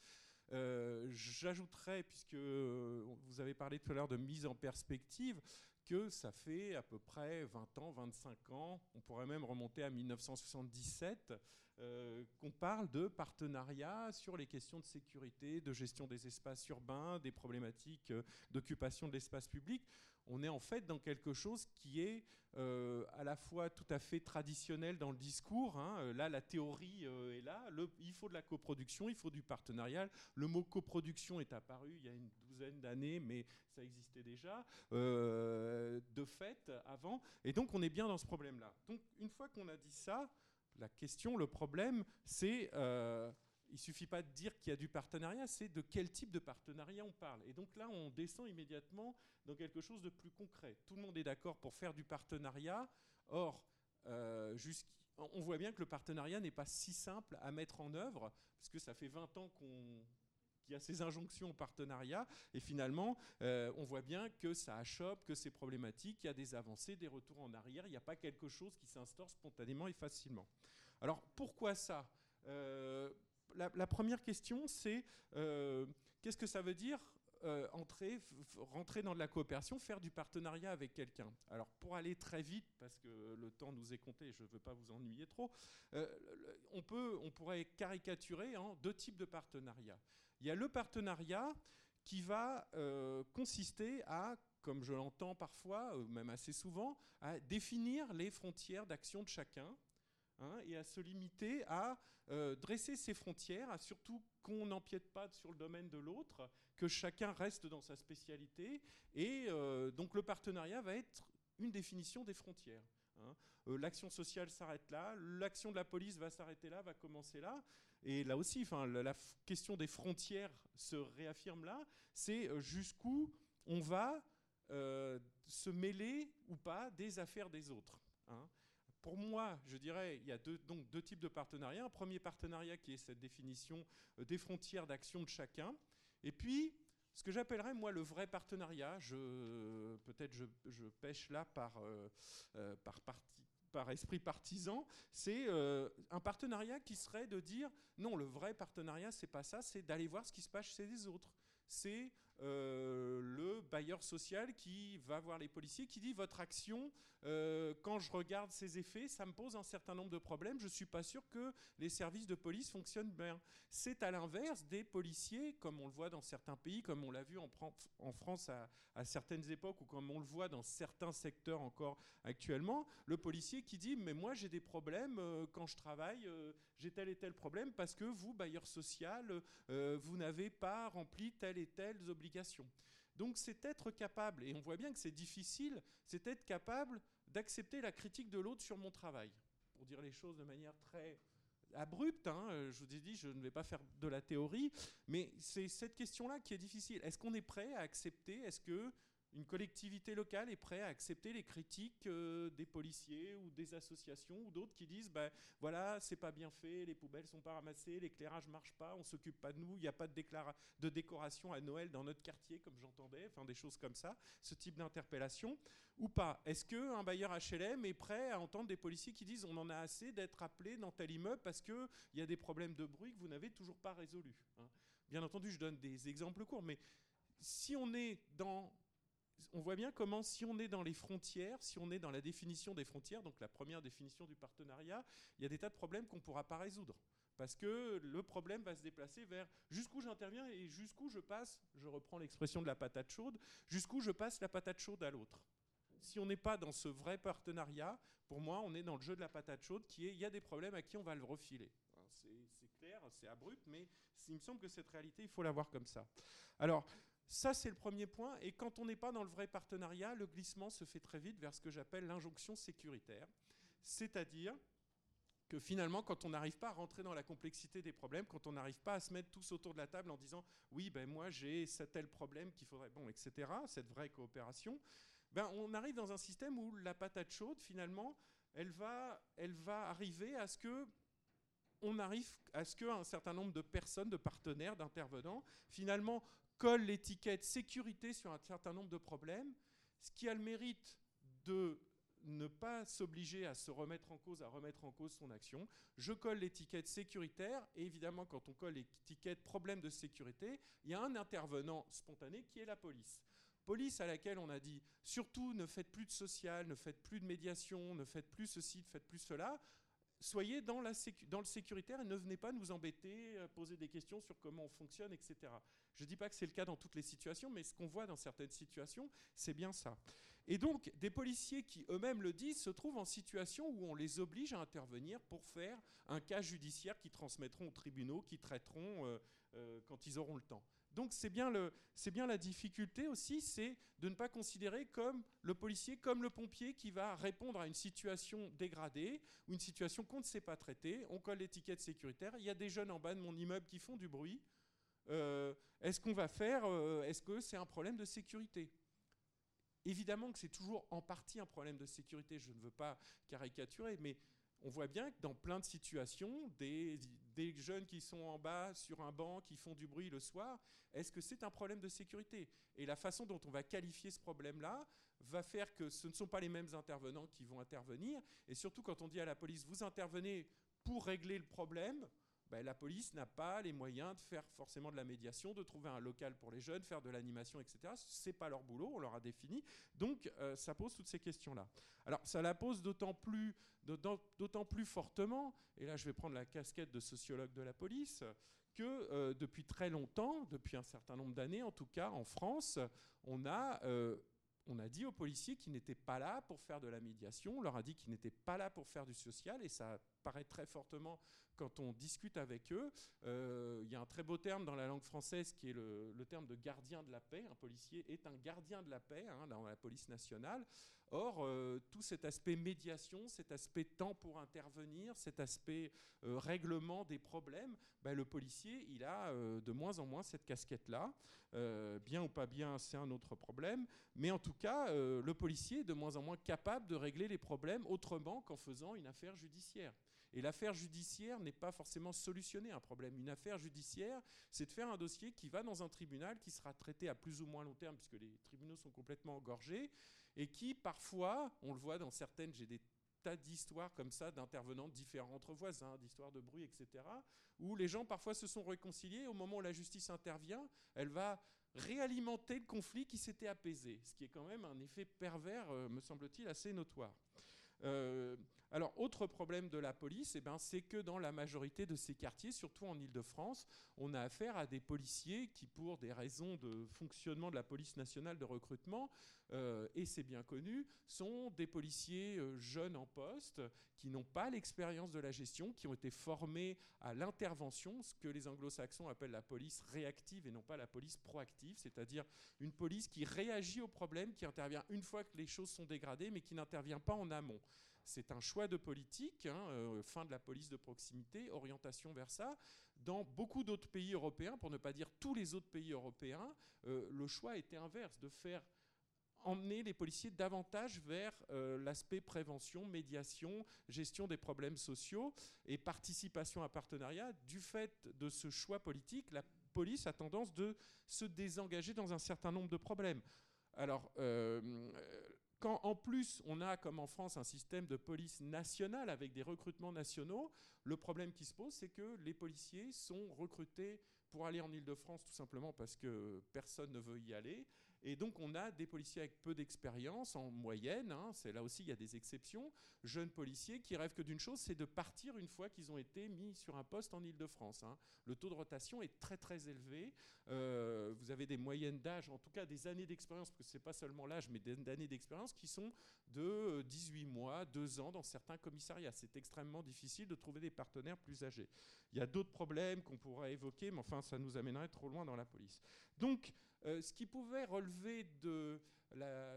J'ajouterais, puisque vous avez parlé tout à l'heure de mise en perspective, que ça fait à peu près 20 ans, 25 ans, on pourrait même remonter à 1977, euh, qu'on parle de partenariat sur les questions de sécurité, de gestion des espaces urbains, des problématiques euh, d'occupation de l'espace public on est en fait dans quelque chose qui est euh, à la fois tout à fait traditionnel dans le discours. Hein. Euh, là, la théorie est là. il faut de la coproduction, il faut du partenariat. Le mot coproduction est apparu il y a une douzaine d'années, mais ça existait déjà euh, de fait avant. Et donc, on est bien dans ce problème-là. Donc, une fois qu'on a dit ça, la question, le problème, c'est il suffit pas de dire qu'il y a du partenariat, c'est de quel type de partenariat on parle. Et donc là, on descend immédiatement dans quelque chose de plus concret. Tout le monde est d'accord pour faire du partenariat. Or, euh, on voit bien que le partenariat n'est pas si simple à mettre en œuvre, parce que ça fait 20 ans qu'il y a ces injonctions au partenariat, et finalement, euh, on voit bien que ça achoppe, que c'est problématique, il y a des avancées, des retours en arrière, il n'y a pas quelque chose qui s'instaure spontanément et facilement. Alors, pourquoi ça? Euh, la, première question, c'est euh, qu'est-ce que ça veut dire euh, entrer, rentrer dans de la coopération, faire du partenariat avec quelqu'un? Alors pour aller très vite, parce que le temps nous est compté, je ne veux pas vous ennuyer trop, euh, on, peut, pourrait caricaturer en deux types de partenariats. Il y a le partenariat qui va consister à, comme je l'entends parfois, même assez souvent, à définir les frontières d'action de chacun Hein, et à se limiter à euh, dresser ses frontières, à surtout qu'on n'empiète pas sur le domaine de l'autre, que chacun reste dans sa spécialité. Et euh, donc le partenariat va être une définition des frontières. Hein. Euh, l'action sociale s'arrête là, l'action de la police va s'arrêter là, va commencer là. Et là aussi, la, question des frontières se réaffirme là. C'est jusqu'où on va se mêler ou pas des affaires des autres. Hein pour moi, je dirais, il y a deux, donc deux types de partenariats. Un premier partenariat qui est cette définition euh, des frontières d'action de chacun. Et puis, ce que j'appellerais, moi, le vrai partenariat, peut-être je, je, pêche là par, euh, euh, par, esprit partisan, c'est un partenariat qui serait de dire, non, le vrai partenariat, c'est pas ça, c'est d'aller voir ce qui se passe chez les autres. C'est euh, le bailleur social qui va voir les policiers, qui dit votre action, euh, quand je regarde ses effets, ça me pose un certain nombre de problèmes. Je ne suis pas sûr que les services de police fonctionnent bien. C'est à l'inverse des policiers, comme on le voit dans certains pays, comme on l'a vu en, France à, à, certaines époques, ou comme on le voit dans certains secteurs encore actuellement, le policier qui dit mais moi j'ai des problèmes euh, quand je travaille, j'ai tel et tel problème parce que vous, bailleur social, vous n'avez pas rempli telle et telle obligation donc c'est être capable, et on voit bien que c'est difficile, c'est être capable d'accepter la critique de l'autre sur mon travail. Pour dire les choses de manière très abrupte, hein, je vous ai dit, je ne vais pas faire de la théorie, mais c'est cette question-là qui est difficile. Est-ce qu'on est prêt à accepter? Est-ce que une collectivité locale est prête à accepter les critiques euh, des policiers ou des associations ou d'autres qui disent ben voilà c'est pas bien fait les poubelles sont pas ramassées l'éclairage marche pas on s'occupe pas de nous il n'y a pas de, de décoration à Noël dans notre quartier comme j'entendais enfin des choses comme ça ce type d'interpellation ou pas est-ce que un bailleur HLM est prêt à entendre des policiers qui disent on en a assez d'être appelé dans tel immeuble parce que il y a des problèmes de bruit que vous n'avez toujours pas résolus hein. bien entendu je donne des exemples courts mais si on est dans on voit bien comment, si on est dans les frontières, si on est dans la définition des frontières, donc la première définition du partenariat, il y a des tas de problèmes qu'on ne pourra pas résoudre. Parce que le problème va se déplacer vers jusqu'où j'interviens et jusqu'où je passe, je reprends l'expression de la patate chaude, jusqu'où je passe la patate chaude à l'autre. Si on n'est pas dans ce vrai partenariat, pour moi, on est dans le jeu de la patate chaude qui est il y a des problèmes à qui on va le refiler. C'est clair, c'est abrupt, mais il me semble que cette réalité, il faut la voir comme ça. Alors, ça, c'est le premier point. Et quand on n'est pas dans le vrai partenariat, le glissement se fait très vite vers ce que j'appelle l'injonction sécuritaire. C'est-à-dire que finalement, quand on n'arrive pas à rentrer dans la complexité des problèmes, quand on n'arrive pas à se mettre tous autour de la table en disant oui, ben moi j'ai tel problème qu'il faudrait, bon, etc., cette vraie coopération, ben on arrive dans un système où la patate chaude, finalement, elle va, elle va arriver à ce que on arrive à ce qu'un certain nombre de personnes, de partenaires, d'intervenants, finalement, colle l'étiquette sécurité sur un certain nombre de problèmes, ce qui a le mérite de ne pas s'obliger à se remettre en cause, à remettre en cause son action. Je colle l'étiquette sécuritaire, et évidemment, quand on colle l'étiquette problème de sécurité, il y a un intervenant spontané qui est la police. Police à laquelle on a dit surtout ne faites plus de social, ne faites plus de médiation, ne faites plus ceci, ne faites plus cela soyez dans, le sécuritaire et ne venez pas nous embêter, euh, poser des questions sur comment on fonctionne, etc. Je ne dis pas que c'est le cas dans toutes les situations, mais ce qu'on voit dans certaines situations, c'est bien ça. Et donc, des policiers qui eux-mêmes le disent se trouvent en situation où on les oblige à intervenir pour faire un cas judiciaire qu'ils transmettront aux tribunaux, qui traiteront euh, euh, quand ils auront le temps. Donc c'est bien, bien, la difficulté aussi, c'est de ne pas considérer comme le policier, comme le pompier qui va répondre à une situation dégradée ou une situation qu'on ne sait pas traiter. On colle l'étiquette sécuritaire. Il y a des jeunes en bas de mon immeuble qui font du bruit. Euh, est-ce qu'on va faire euh, Est-ce que c'est un problème de sécurité? Évidemment que c'est toujours en partie un problème de sécurité. Je ne veux pas caricaturer, mais on voit bien que dans plein de situations, des, jeunes qui sont en bas sur un banc, qui font du bruit le soir, est-ce que c'est un problème de sécurité? Et la façon dont on va qualifier ce problème-là va faire que ce ne sont pas les mêmes intervenants qui vont intervenir. Et surtout quand on dit à la police, vous intervenez pour régler le problème, ben, la police n'a pas les moyens de faire forcément de la médiation, de trouver un local pour les jeunes, faire de l'animation, etc. Ce n'est pas leur boulot, on leur a défini. Donc euh, ça pose toutes ces questions-là. Alors ça la pose d'autant plus, plus fortement, et là je vais prendre la casquette de sociologue de la police, que euh, depuis très longtemps, depuis un certain nombre d'années en tout cas, en France, on a... Euh, on a dit aux policiers qu'ils n'étaient pas là pour faire de la médiation, on leur a dit qu'ils n'étaient pas là pour faire du social, et ça paraît très fortement quand on discute avec eux. Euh, il y a un très beau terme dans la langue française qui est le, terme de gardien de la paix. Un policier est un gardien de la paix hein, dans la police nationale. Or, euh, tout cet aspect médiation, cet aspect temps pour intervenir, cet aspect euh, règlement des problèmes, ben, le policier, il a de moins en moins cette casquette-là. bien ou pas bien, c'est un autre problème. Mais en tout cas, le policier est de moins en moins capable de régler les problèmes autrement qu'en faisant une affaire judiciaire. Et l'affaire judiciaire n'est pas forcément solutionner un problème. Une affaire judiciaire, c'est de faire un dossier qui va dans un tribunal, qui sera traité à plus ou moins long terme, puisque les tribunaux sont complètement engorgés, et qui parfois, on le voit dans certaines, j'ai des tas d'histoires comme ça d'intervenants différents entre voisins, d'histoires de bruit, etc., où les gens parfois se sont réconciliés. Au moment où la justice intervient, elle va réalimenter le conflit qui s'était apaisé, ce qui est quand même un effet pervers, euh, me semble-t-il, assez notoire. Euh, alors, autre problème de la police, eh ben, c'est que dans la majorité de ces quartiers, surtout en Ile-de-France, on a affaire à des policiers qui, pour des raisons de fonctionnement de la police nationale de recrutement, euh, et c'est bien connu, sont des policiers euh, jeunes en poste qui n'ont pas l'expérience de la gestion, qui ont été formés à l'intervention, ce que les anglo-saxons appellent la police réactive et non pas la police proactive, c'est-à-dire une police qui réagit aux problèmes, qui intervient une fois que les choses sont dégradées, mais qui n'intervient pas en amont. C'est un choix de politique, hein, euh, fin de la police de proximité, orientation vers ça. Dans beaucoup d'autres pays européens, pour ne pas dire tous les autres pays européens, le choix était inverse, de faire emmener les policiers davantage vers euh, l'aspect prévention, médiation, gestion des problèmes sociaux et participation à partenariat. Du fait de ce choix politique, la police a tendance de se désengager dans un certain nombre de problèmes. Alors, euh, quand en plus on a, comme en France, un système de police nationale avec des recrutements nationaux, le problème qui se pose, c'est que les policiers sont recrutés pour aller en Ile-de-France tout simplement parce que personne ne veut y aller. Et donc on a des policiers avec peu d'expérience en moyenne, hein, c'est là aussi il y a des exceptions, jeunes policiers qui rêvent que d'une chose, c'est de partir une fois qu'ils ont été mis sur un poste en Ile-de-France. Hein. Le taux de rotation est très très élevé. Euh, vous avez des moyennes d'âge, en tout cas des années d'expérience, parce que ce n'est pas seulement l'âge, mais des années d'expérience qui sont de 18 mois, 2 ans dans certains commissariats. C'est extrêmement difficile de trouver des partenaires plus âgés. Il y a d'autres problèmes qu'on pourrait évoquer, mais enfin ça nous amènerait trop loin dans la police. Donc euh, ce qui pouvait relever de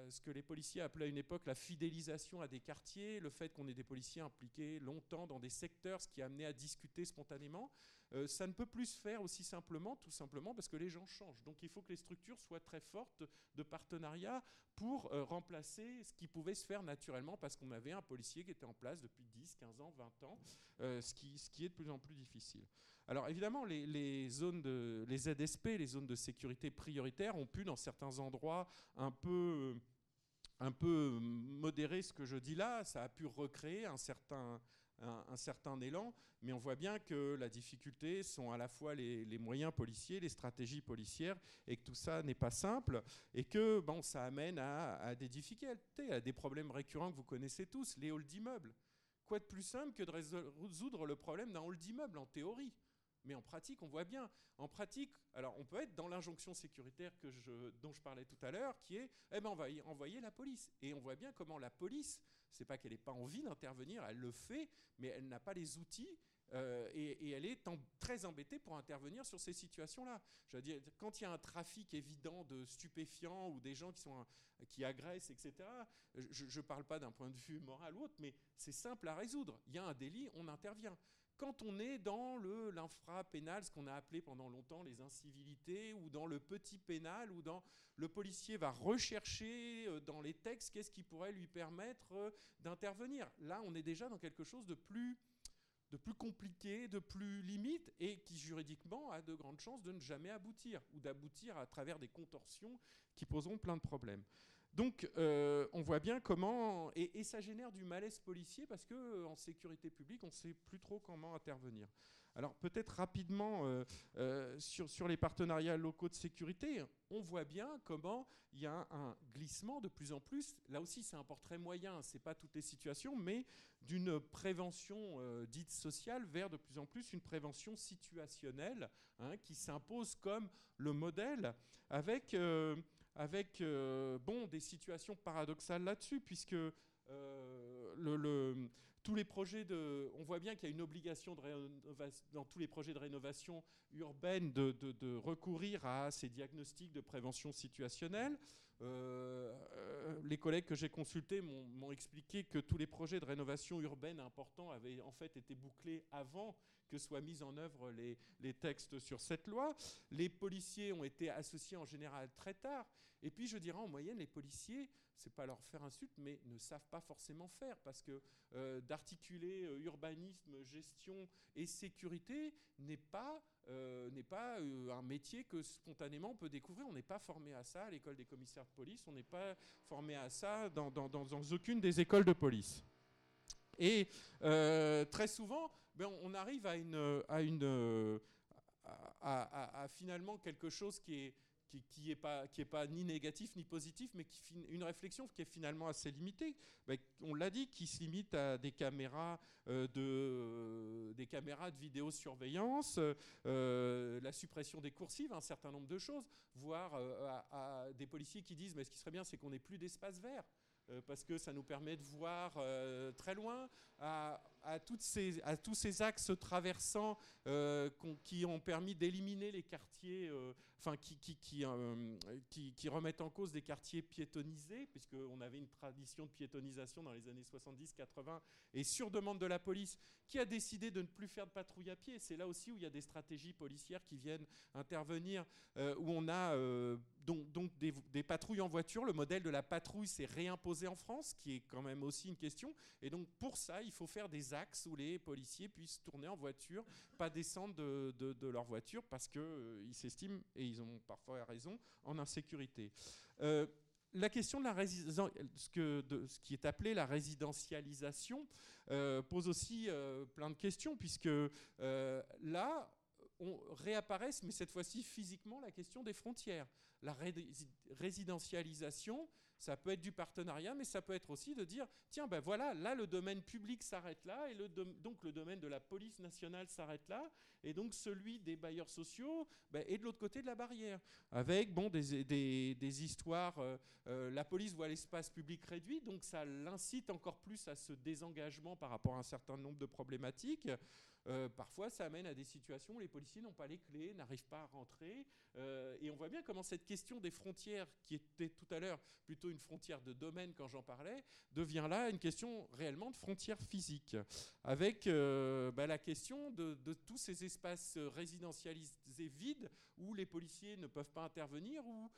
ce que les policiers appelaient à une époque la fidélisation à des quartiers, le fait qu'on ait des policiers impliqués longtemps dans des secteurs, ce qui a amené à discuter spontanément, euh, ça ne peut plus se faire aussi simplement, tout simplement parce que les gens changent. Donc il faut que les structures soient très fortes de partenariat pour euh, remplacer ce qui pouvait se faire naturellement parce qu'on avait un policier qui était en place depuis 10, 15 ans, 20 ans, ce qui est de plus en plus difficile. Alors évidemment, les, zones de, les les zones de sécurité prioritaires, ont pu dans certains endroits un peu, un peu modérer ce que je dis là. Ça a pu recréer un certain, un, certain élan, mais on voit bien que la difficulté sont à la fois les, moyens policiers, les stratégies policières, et que tout ça n'est pas simple, et que bon, ça amène à, à, des difficultés, à des problèmes récurrents que vous connaissez tous, les halls d'immeubles. Quoi de plus simple que de résoudre le problème d'un hall d'immeuble en théorie? Mais en pratique, on voit bien. En pratique, alors on peut être dans l'injonction sécuritaire dont je parlais tout à l'heure, qui est, eh ben on va envoyer la police. Et on voit bien comment la police, c'est pas qu'elle n'ait pas envie d'intervenir, elle le fait, mais elle n'a pas les outils euh, et, elle est très embêtée pour intervenir sur ces situations-là. Je veux dire, quand il y a un trafic évident de stupéfiants ou des gens qui, sont, qui agressent, etc., je ne parle pas d'un point de vue moral ou autre, mais c'est simple à résoudre. Il y a un délit, on intervient quand on est dans l'infra-pénal, ce qu'on a appelé pendant longtemps les incivilités, ou dans le petit pénal, ou le policier va rechercher euh, dans les textes qu'est-ce qui pourrait lui permettre euh, d'intervenir. Là, on est déjà dans quelque chose de plus, de plus compliqué, de plus limite, et qui juridiquement a de grandes chances de ne jamais aboutir, ou d'aboutir à travers des contorsions qui poseront plein de problèmes. Donc, euh, on voit bien comment. Et, ça génère du malaise policier parce qu'en euh, sécurité publique, on ne sait plus trop comment intervenir. Alors, peut-être rapidement euh, sur, les partenariats locaux de sécurité, on voit bien comment il y a un, glissement de plus en plus. Là aussi, c'est un portrait moyen, ce n'est pas toutes les situations, mais d'une prévention dite sociale vers de plus en plus une prévention situationnelle hein, qui s'impose comme le modèle avec avec euh, bon, des situations paradoxales là-dessus, puisque euh, tous les projets de, on voit bien qu'il y a une obligation dans tous les projets de rénovation urbaine de, de, recourir à ces diagnostics de prévention situationnelle. Euh, les collègues que j'ai consultés m'ont expliqué que tous les projets de rénovation urbaine importants avaient en fait été bouclés avant que soient mis en œuvre les, textes sur cette loi. Les policiers ont été associés en général très tard. Et puis, je dirais, en moyenne, les policiers, c'est pas leur faire insulte, mais ne savent pas forcément faire, parce que euh, d'articuler euh, urbanisme, gestion et sécurité n'est pas, euh, pas un métier que spontanément on peut découvrir. On n'est pas formé à ça à l'école des commissaires de police, on n'est pas formé à ça dans, dans, dans aucune des écoles de police. Et très souvent, ben, on arrive à, une, à, finalement quelque chose qui est pas ni négatif ni positif, mais une réflexion qui est finalement assez limitée. Ben, on l'a dit, qui se limite à des caméras euh, de des caméras de vidéosurveillance, euh, la suppression des coursives, un certain nombre de choses, voire euh, à, des policiers qui disent mais ce qui serait bien, c'est qu'on n'ait plus d'espace vert. Euh, parce que ça nous permet de voir euh, très loin toutes ces, à, tous ces axes traversants euh, qui ont permis d'éliminer les quartiers, enfin qui, qui, qui, qui, remettent en cause des quartiers piétonnisés, puisqu'on avait une tradition de piétonisation dans les années 70-80, et sur demande de la police, qui a décidé de ne plus faire de patrouille à pied. C'est là aussi où il y a des stratégies policières qui viennent intervenir, où on a donc, donc des patrouilles en voiture. Le modèle de la patrouille s'est réimposé en France, qui est quand même aussi une question. Et donc pour ça, il faut faire des axes où les policiers puissent tourner en voiture, pas descendre de, leur voiture parce qu'ils euh, s'estiment, et ils ont parfois raison, en insécurité. Euh, la question de la ce, que, ce qui est appelé la résidentialisation euh, pose aussi plein de questions, puisque là, on réapparaissent, mais cette fois-ci physiquement, la question des frontières. La résidentialisation, ça peut être du partenariat, mais ça peut être aussi de dire, tiens, ben voilà, là, le domaine public s'arrête là, et donc le domaine de la police nationale s'arrête là, et donc celui des bailleurs sociaux ben, est de l'autre côté de la barrière. Avec, bon, des, des, histoires, euh, euh, la police voit l'espace public réduit, donc ça l'incite encore plus à ce désengagement par rapport à un certain nombre de problématiques. Euh, parfois, ça amène à des situations où les policiers n'ont pas les clés, n'arrivent pas à rentrer. Euh, et on voit bien comment cette question des frontières, qui était tout à l'heure plutôt une frontière de domaine quand j'en parlais, devient là une question réellement de frontières physiques. Avec euh, bah, la question de, tous ces espaces résidentialisés vides où les policiers ne peuvent pas intervenir, où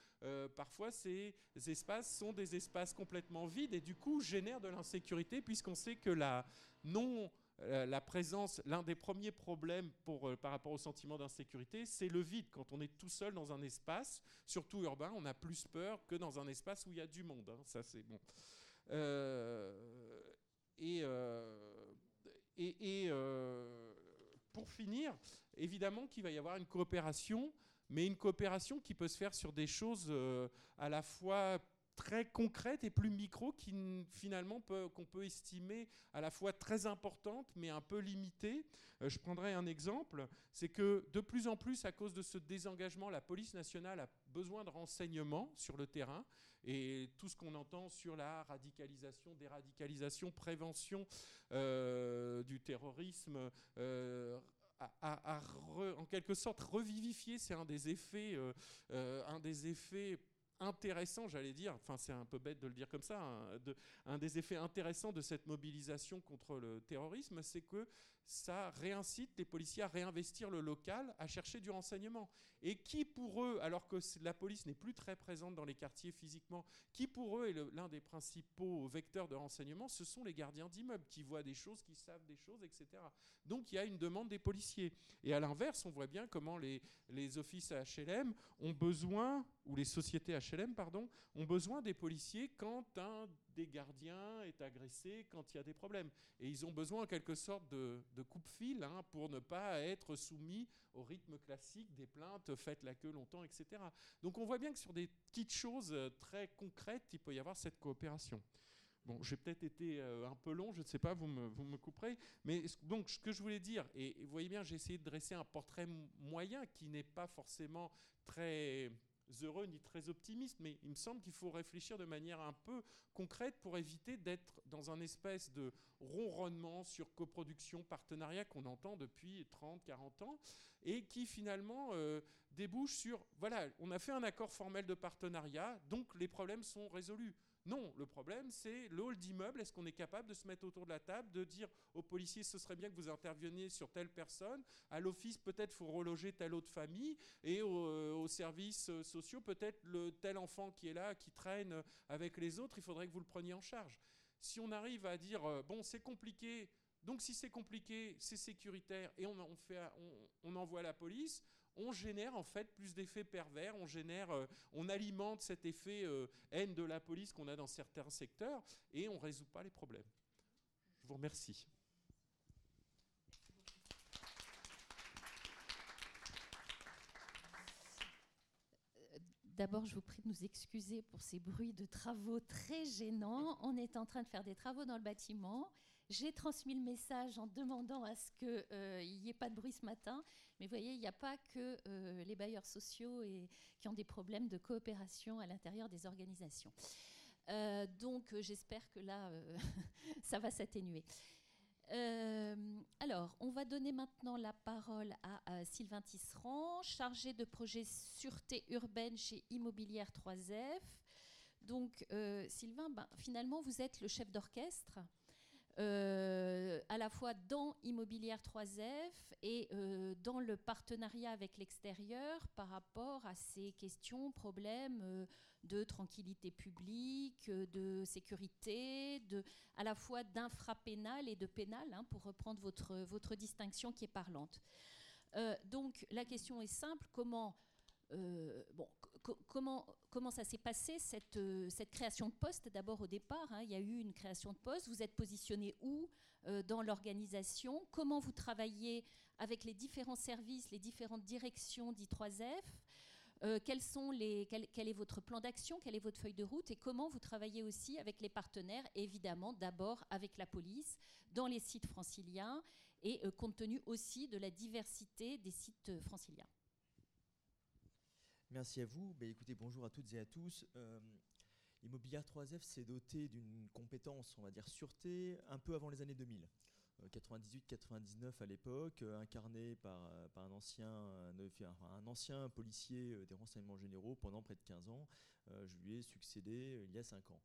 parfois ces espaces sont des espaces complètement vides et du coup génèrent de l'insécurité puisqu'on sait que la non la présence, l'un des premiers problèmes euh, par rapport au sentiment d'insécurité, c'est le vide. Quand on est tout seul dans un espace, surtout urbain, on a plus peur que dans un espace où il y a du monde. Hein. Ça, c'est bon. Euh, et, pour finir, évidemment qu'il va y avoir une coopération, mais une coopération qui peut se faire sur des choses à la fois très concrète et plus micro qui finalement qu'on peut estimer à la fois très importante mais un peu limitée. Euh, je prendrai un exemple, c'est que de plus en plus à cause de ce désengagement, la police nationale a besoin de renseignements sur le terrain et tout ce qu'on entend sur la radicalisation, déradicalisation, prévention euh, du terrorisme. Euh, en quelque sorte revivifié, c'est un des effets, un des effets intéressant, j'allais dire, enfin c'est un peu bête de le dire comme ça, hein, un des effets intéressants de cette mobilisation contre le terrorisme, c'est que ça réincite les policiers à réinvestir le local, à chercher du renseignement. Et qui pour eux, alors que la police n'est plus très présente dans les quartiers physiquement, qui pour eux est l'un des principaux vecteurs de renseignement, ce sont les gardiens d'immeubles qui voient des choses, qui savent des choses, etc. Donc il y a une demande des policiers. Et à l'inverse, on voit bien comment les, offices HLM ont besoin, ou les sociétés HLM, pardon, ont besoin des policiers quand un des gardiens est agressé quand il y a des problèmes. Et ils ont besoin en quelque sorte de, coupe-fil hein, pour ne pas être soumis au rythme classique des plaintes, faites la queue longtemps, etc. Donc on voit bien que sur des petites choses euh, très concrètes, il peut y avoir cette coopération. Bon, j'ai peut-être été euh, un peu long, je ne sais pas, vous me, vous me couperez. Mais donc, ce que je voulais dire, et vous voyez bien, j'ai essayé de dresser un portrait moyen qui n'est pas forcément très heureux ni très optimiste, mais il me semble qu'il faut réfléchir de manière un peu concrète pour éviter d'être dans un espèce de ronronnement sur coproduction, partenariat qu'on entend depuis 30, 40 ans, et qui finalement euh, débouche sur, voilà, on a fait un accord formel de partenariat, donc les problèmes sont résolus. Non, le problème, c'est le d'immeuble. Est-ce qu'on est capable de se mettre autour de la table, de dire aux policiers, ce serait bien que vous interveniez sur telle personne, à l'office, peut-être faut reloger telle autre famille, et euh, aux, services euh, sociaux, peut-être tel enfant qui est là, qui traîne avec les autres, il faudrait que vous le preniez en charge. Si on arrive à dire, euh, bon, c'est compliqué, donc si c'est compliqué, c'est sécuritaire, et on, on envoie la police, on génère en fait plus d'effets pervers, on génère, euh, on alimente cet effet euh, haine de la police qu'on a dans certains secteurs et on résout pas les problèmes. vous remercie. D'abord, je vous prie de nous excuser pour ces bruits de travaux très gênants. On est en train de faire des travaux dans le bâtiment. J'ai transmis le message en demandant à ce qu'il n'y ait pas de bruit ce matin. Mais vous voyez, il n'y a pas que euh, les bailleurs sociaux et, qui ont des problèmes de coopération à l'intérieur des organisations. Euh, donc, j'espère que là, euh, ça va s'atténuer. Euh, alors, on va donner maintenant la parole à, Sylvain Tisserand, chargé de projet sûreté urbaine chez Immobilière 3F. Donc, euh, Sylvain, ben, finalement, vous êtes le chef d'orchestre. Euh, à la fois dans Immobilière 3F et dans le partenariat avec l'extérieur par rapport à ces questions, problèmes de tranquillité publique, euh, de sécurité, de, à la fois d'infrapénal et de pénal, hein, pour reprendre votre, votre distinction qui est parlante. Euh, donc la question est simple, comment, euh, bon, comment, comment ça s'est passé, cette, cette, création de poste D'abord au départ, hein, il y a eu une création de poste, vous êtes positionné où dans l'organisation Comment vous travaillez avec les différents services, les différentes directions d'I3F euh, quel, est votre plan d'action, quelle est votre feuille de route et comment vous travaillez aussi avec les partenaires, évidemment d'abord avec la police dans les sites franciliens et euh, compte tenu aussi de la diversité des sites euh, franciliens. Merci à vous. Bah, écoutez, bonjour à toutes et à tous. Immobilière 3F s'est doté d'une compétence, on va dire, sûreté, un peu avant les années 2000. 98-99 euh, à l'époque, euh, incarné par, euh, par un, ancien, un ancien policier des renseignements généraux pendant près de 15 ans. je lui ai succédé il y a 5 ans.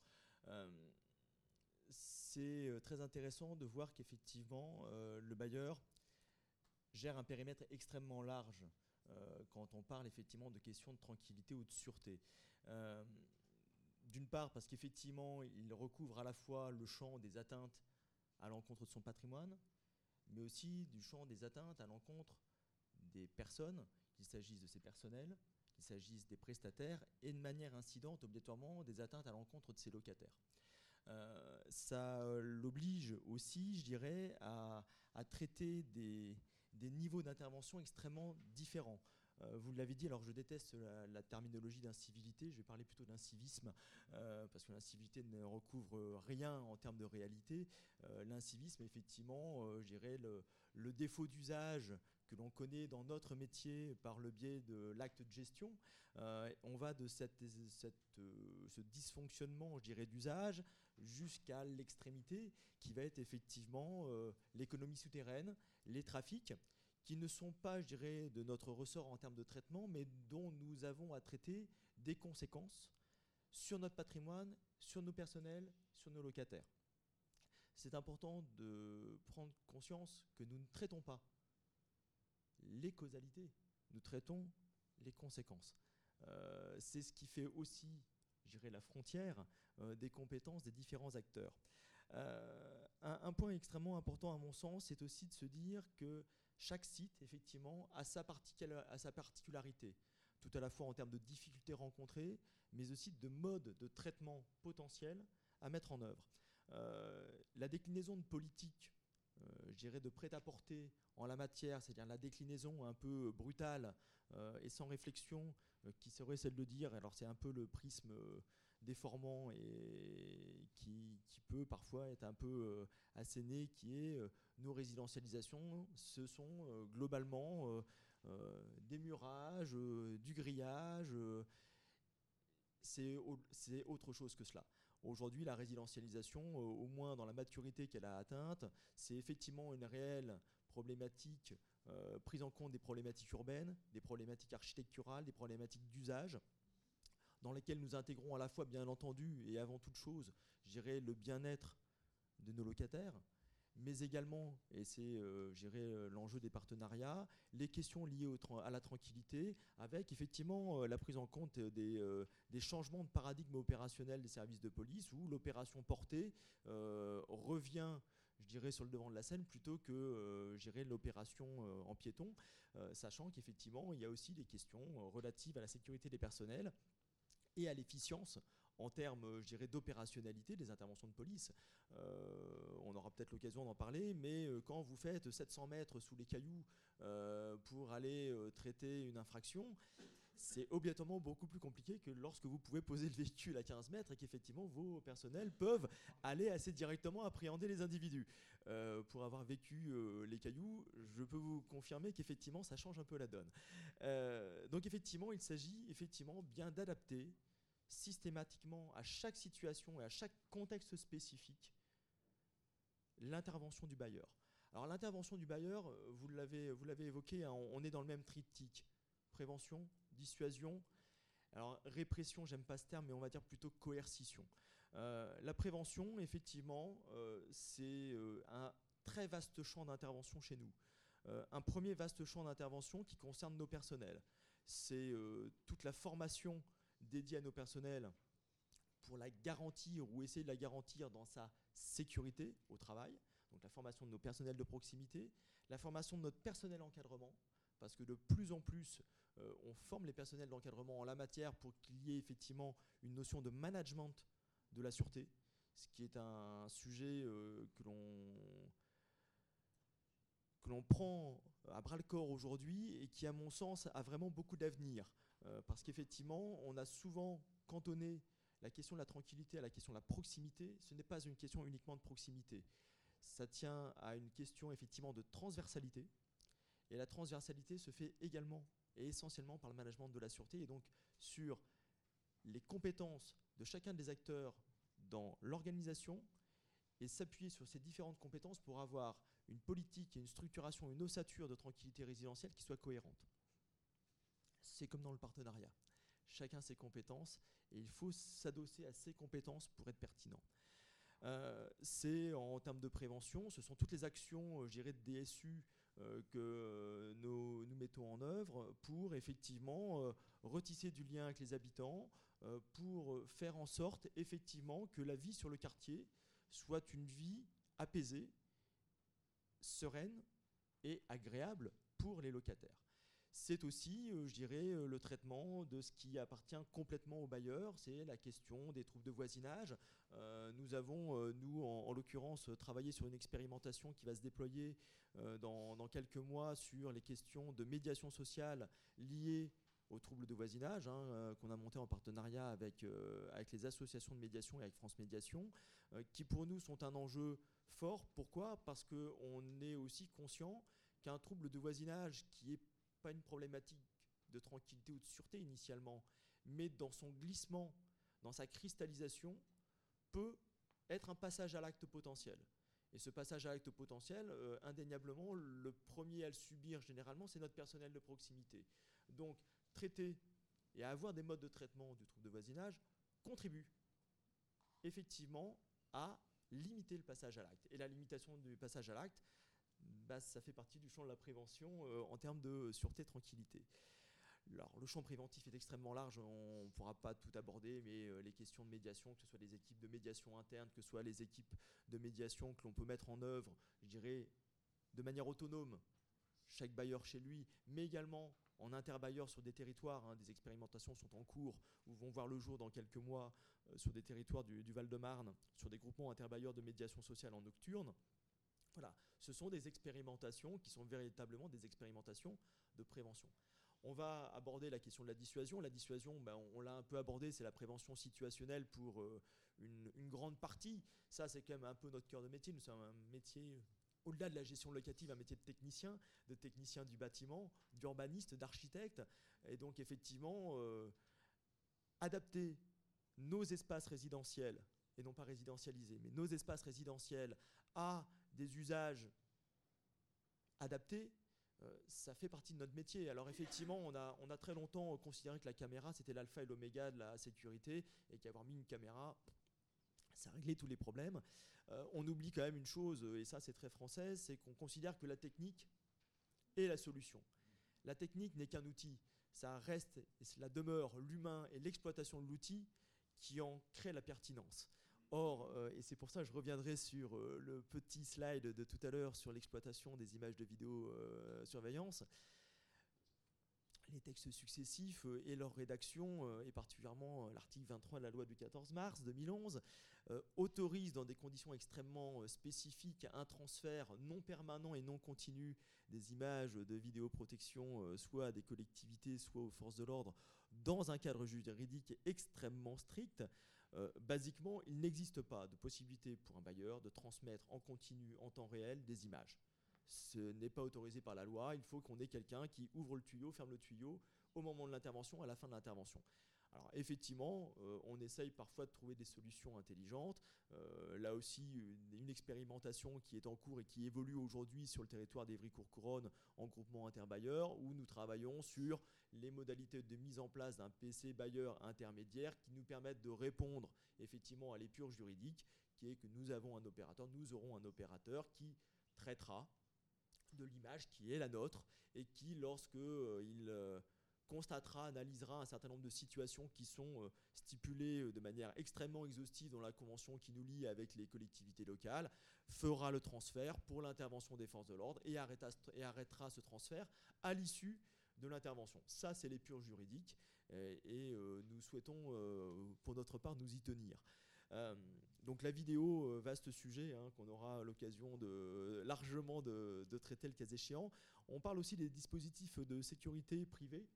c'est très intéressant de voir qu'effectivement, le bailleur gère un périmètre extrêmement large quand on parle effectivement de questions de tranquillité ou de sûreté. D'une part parce qu'effectivement, il recouvre à la fois le champ des atteintes à l'encontre de son patrimoine, mais aussi du champ des atteintes à l'encontre des personnes, qu'il s'agisse de ses personnels, qu'il s'agisse des prestataires, et de manière incidente, obligatoirement, des atteintes à l'encontre de ses locataires. Euh, ça l'oblige aussi, je dirais, à, traiter des, des niveaux d'intervention extrêmement différents. Euh, vous l'avez dit, alors je déteste la, terminologie d'incivilité, je vais parler plutôt d'incivisme, euh, parce que l'incivilité ne recouvre rien en termes de réalité. Euh, l'incivisme, effectivement, je dirais le, défaut d'usage que l'on connaît dans notre métier par le biais de l'acte de gestion. on va de cette, ce dysfonctionnement, je dirais, d'usage jusqu'à l'extrémité qui va être effectivement l'économie souterraine, les trafics qui ne sont pas, je de notre ressort en termes de traitement, mais dont nous avons à traiter des conséquences sur notre patrimoine, sur nos personnels, sur nos locataires. C'est important de prendre conscience que nous ne traitons pas les causalités, nous traitons les conséquences. Euh, c'est ce qui fait aussi, je dirais, la frontière euh, des compétences des différents acteurs. Euh, un, point extrêmement important à mon sens, c'est aussi de se dire que chaque site, effectivement, a sa, particularité, tout à la fois en termes de difficultés rencontrées, mais aussi de modes de traitement potentiels à mettre en œuvre. Euh, la déclinaison de politique, euh, de prêt-à-porter en la matière, c'est-à-dire la déclinaison un peu brutale euh, et sans réflexion, qui serait celle de dire, alors c'est un peu le prisme déformant et qui, peut parfois être un peu euh, asséné, qui est euh, nos résidentialisations, ce sont euh, globalement des murages, du grillage, c'est autre chose que cela. Aujourd'hui, la résidentialisation, au moins dans la maturité qu'elle a atteinte, c'est effectivement une réelle problématique prise en compte des problématiques urbaines, des problématiques architecturales, des problématiques d'usage dans lesquels nous intégrons à la fois, bien entendu, et avant toute chose, je dirais, le bien-être de nos locataires, mais également, et c'est euh, euh, l'enjeu des partenariats, les questions liées à la tranquillité, avec effectivement euh, la prise en compte des, des, changements de paradigme opérationnel des services de police, où l'opération portée revient je dirais, sur le devant de la scène plutôt que gérer l'opération en piéton, sachant qu'effectivement, il y a aussi des questions relatives à la sécurité des personnels et à l'efficience en termes, je dirais, d'opérationnalité des interventions de police. on aura peut-être l'occasion d'en parler, mais quand vous faites 700 mètres sous les cailloux pour aller traiter une infraction, c'est obligatoirement beaucoup plus compliqué que lorsque vous pouvez poser le véhicule à 15 mètres et qu'effectivement vos personnels peuvent aller assez directement appréhender les individus. Euh, pour avoir vécu euh, les cailloux, je peux vous confirmer qu'effectivement ça change un peu la donne. Euh, donc effectivement, il s'agit effectivement bien d'adapter systématiquement à chaque situation et à chaque contexte spécifique l'intervention du bailleur. Alors l'intervention du bailleur, vous l'avez, évoqué, hein, on est dans le même triptyque. Prévention, dissuasion. Alors répression, j'aime pas ce terme, mais on va dire plutôt coercition. Euh, la prévention, effectivement, euh, c'est euh, un très vaste champ d'intervention chez nous. un premier vaste champ d'intervention qui concerne nos personnels. C'est toute la formation dédiée à nos personnels pour la garantir ou essayer de la garantir dans sa sécurité au travail. Donc la formation de nos personnels de proximité, la formation de notre personnel encadrement, parce que de plus en plus, on forme les personnels d'encadrement en la matière pour qu'il y ait effectivement une notion de management de la sûreté, ce qui est un sujet euh, que l'on que l'on prend à bras le corps aujourd'hui et qui, à mon sens, a vraiment beaucoup d'avenir. Euh, parce qu'effectivement, on a souvent cantonné la question de la tranquillité à la question de la proximité. Ce n'est pas une question uniquement de proximité. Ça tient à une question effectivement de transversalité. Et la transversalité se fait également et essentiellement par le management de la sûreté et donc sur les compétences de chacun des acteurs dans l'organisation et s'appuyer sur ces différentes compétences pour avoir une politique et une structuration, une ossature de tranquillité résidentielle qui soit cohérente. C'est comme dans le partenariat. Chacun ses compétences et il faut s'adosser à ces compétences pour être pertinent. Euh, c'est en termes de prévention, ce sont toutes les actions, euh, de DSU que nous, nous, mettons en œuvre pour effectivement retisser du lien avec les habitants, euh, pour faire en sorte effectivement que la vie sur le quartier soit une vie apaisée, sereine et agréable pour les locataires. C'est aussi, euh, je dirais, euh, le traitement de ce qui appartient complètement aux bailleurs, c'est la question des troubles de voisinage. nous avons, nous, en, l'occurrence, travaillé sur une expérimentation qui va se déployer dans, quelques mois sur les questions de médiation sociale liées aux troubles de voisinage, hein, euh, qu'on a monté en partenariat avec, euh, avec les associations de médiation et avec France Médiation, euh, qui pour nous sont un enjeu fort. Pourquoi? Parce qu'on est aussi conscient qu'un trouble de voisinage qui n'est pas une problématique de tranquillité ou de sûreté initialement, mais dans son glissement, dans sa cristallisation, peut être un passage à l'acte potentiel. Et ce passage à l'acte potentiel, indéniablement, le premier à le subir généralement, c'est notre personnel de proximité. Donc, traiter et avoir des modes de traitement du trouble de voisinage contribue effectivement à limiter le passage à l'acte. Et la limitation du passage à l'acte, ça fait partie du champ de la prévention euh, en termes de sûreté, tranquillité. Alors, le champ préventif est extrêmement large, on ne pourra pas tout aborder, mais euh, les questions de médiation, que ce soit les équipes de médiation interne, que ce soit les équipes de médiation que l'on peut mettre en œuvre, je dirais, de manière autonome, chaque bailleur chez lui, mais également en interbailleur sur des territoires. Hein, des expérimentations sont en cours ou vont voir le jour dans quelques mois euh, sur des territoires du, Val-de-Marne, sur des groupements interbailleurs de médiation sociale en nocturne. Voilà, ce sont des expérimentations qui sont véritablement des expérimentations de prévention. On va aborder la question de la dissuasion. La dissuasion, ben, on, l'a un peu abordé, c'est la prévention situationnelle pour euh, une, une, grande partie. Ça, c'est quand même un peu notre cœur de métier. Nous sommes un métier au-delà de la gestion locative, un métier de technicien, de technicien du bâtiment, d'urbaniste, d'architecte. Et donc effectivement, euh, adapter nos espaces résidentiels, et non pas résidentialisés, mais nos espaces résidentiels à des usages adaptés, euh, ça fait partie de notre métier. Alors effectivement, on a, très longtemps considéré que la caméra, c'était l'alpha et l'oméga de la sécurité, et qu'avoir mis une caméra, ça réglait tous les problèmes. Euh, on oublie quand même une chose, et ça c'est très français, c'est qu'on considère que la technique est la solution. La technique n'est qu'un outil. Ça reste, et cela demeure l'humain et l'exploitation de l'outil qui en crée la pertinence. Or, euh, et c'est pour ça que je reviendrai sur euh, le petit slide de tout à l'heure sur l'exploitation des images de vidéosurveillance, les textes successifs euh, et leur rédaction, euh, et particulièrement euh, l'article 23 de la loi du 14 mars 2011, autorise dans des conditions extrêmement spécifiques un transfert non permanent et non continu des images de vidéoprotection soit à des collectivités, soit aux forces de l'ordre, dans un cadre juridique extrêmement strict. basiquement, il n'existe pas de possibilité pour un bailleur de transmettre en continu, en temps réel, des images ce n'est pas autorisé par la loi. Il faut qu'on ait quelqu'un qui ouvre le tuyau, ferme le tuyau au moment de l'intervention, à la fin de l'intervention. Alors effectivement, euh, on essaye parfois de trouver des solutions intelligentes. Euh, là aussi, une, expérimentation qui est en cours et qui évolue aujourd'hui sur le territoire d'Evry-Courcouronne en groupement interbailleur, où nous travaillons sur les modalités de mise en place d'un PC bailleur intermédiaire qui nous permettent de répondre effectivement à l'épure juridique, qui est que nous avons un opérateur, nous aurons un opérateur qui traitera de l'image qui est la nôtre et qui, lorsque euh, il euh, constatera, analysera un certain nombre de situations qui sont euh, stipulées de manière extrêmement exhaustive dans la convention qui nous lie avec les collectivités locales, fera le transfert pour l'intervention des forces de l'ordre et, et, arrêtera ce transfert à l'issue de l'intervention. Ça, c'est les purs juridiques et, nous souhaitons, pour notre part, nous y tenir. Donc la vidéo, euh, vaste sujet hein, qu'on aura l'occasion de largement de, traiter le cas échéant. On parle aussi des dispositifs de sécurité privée.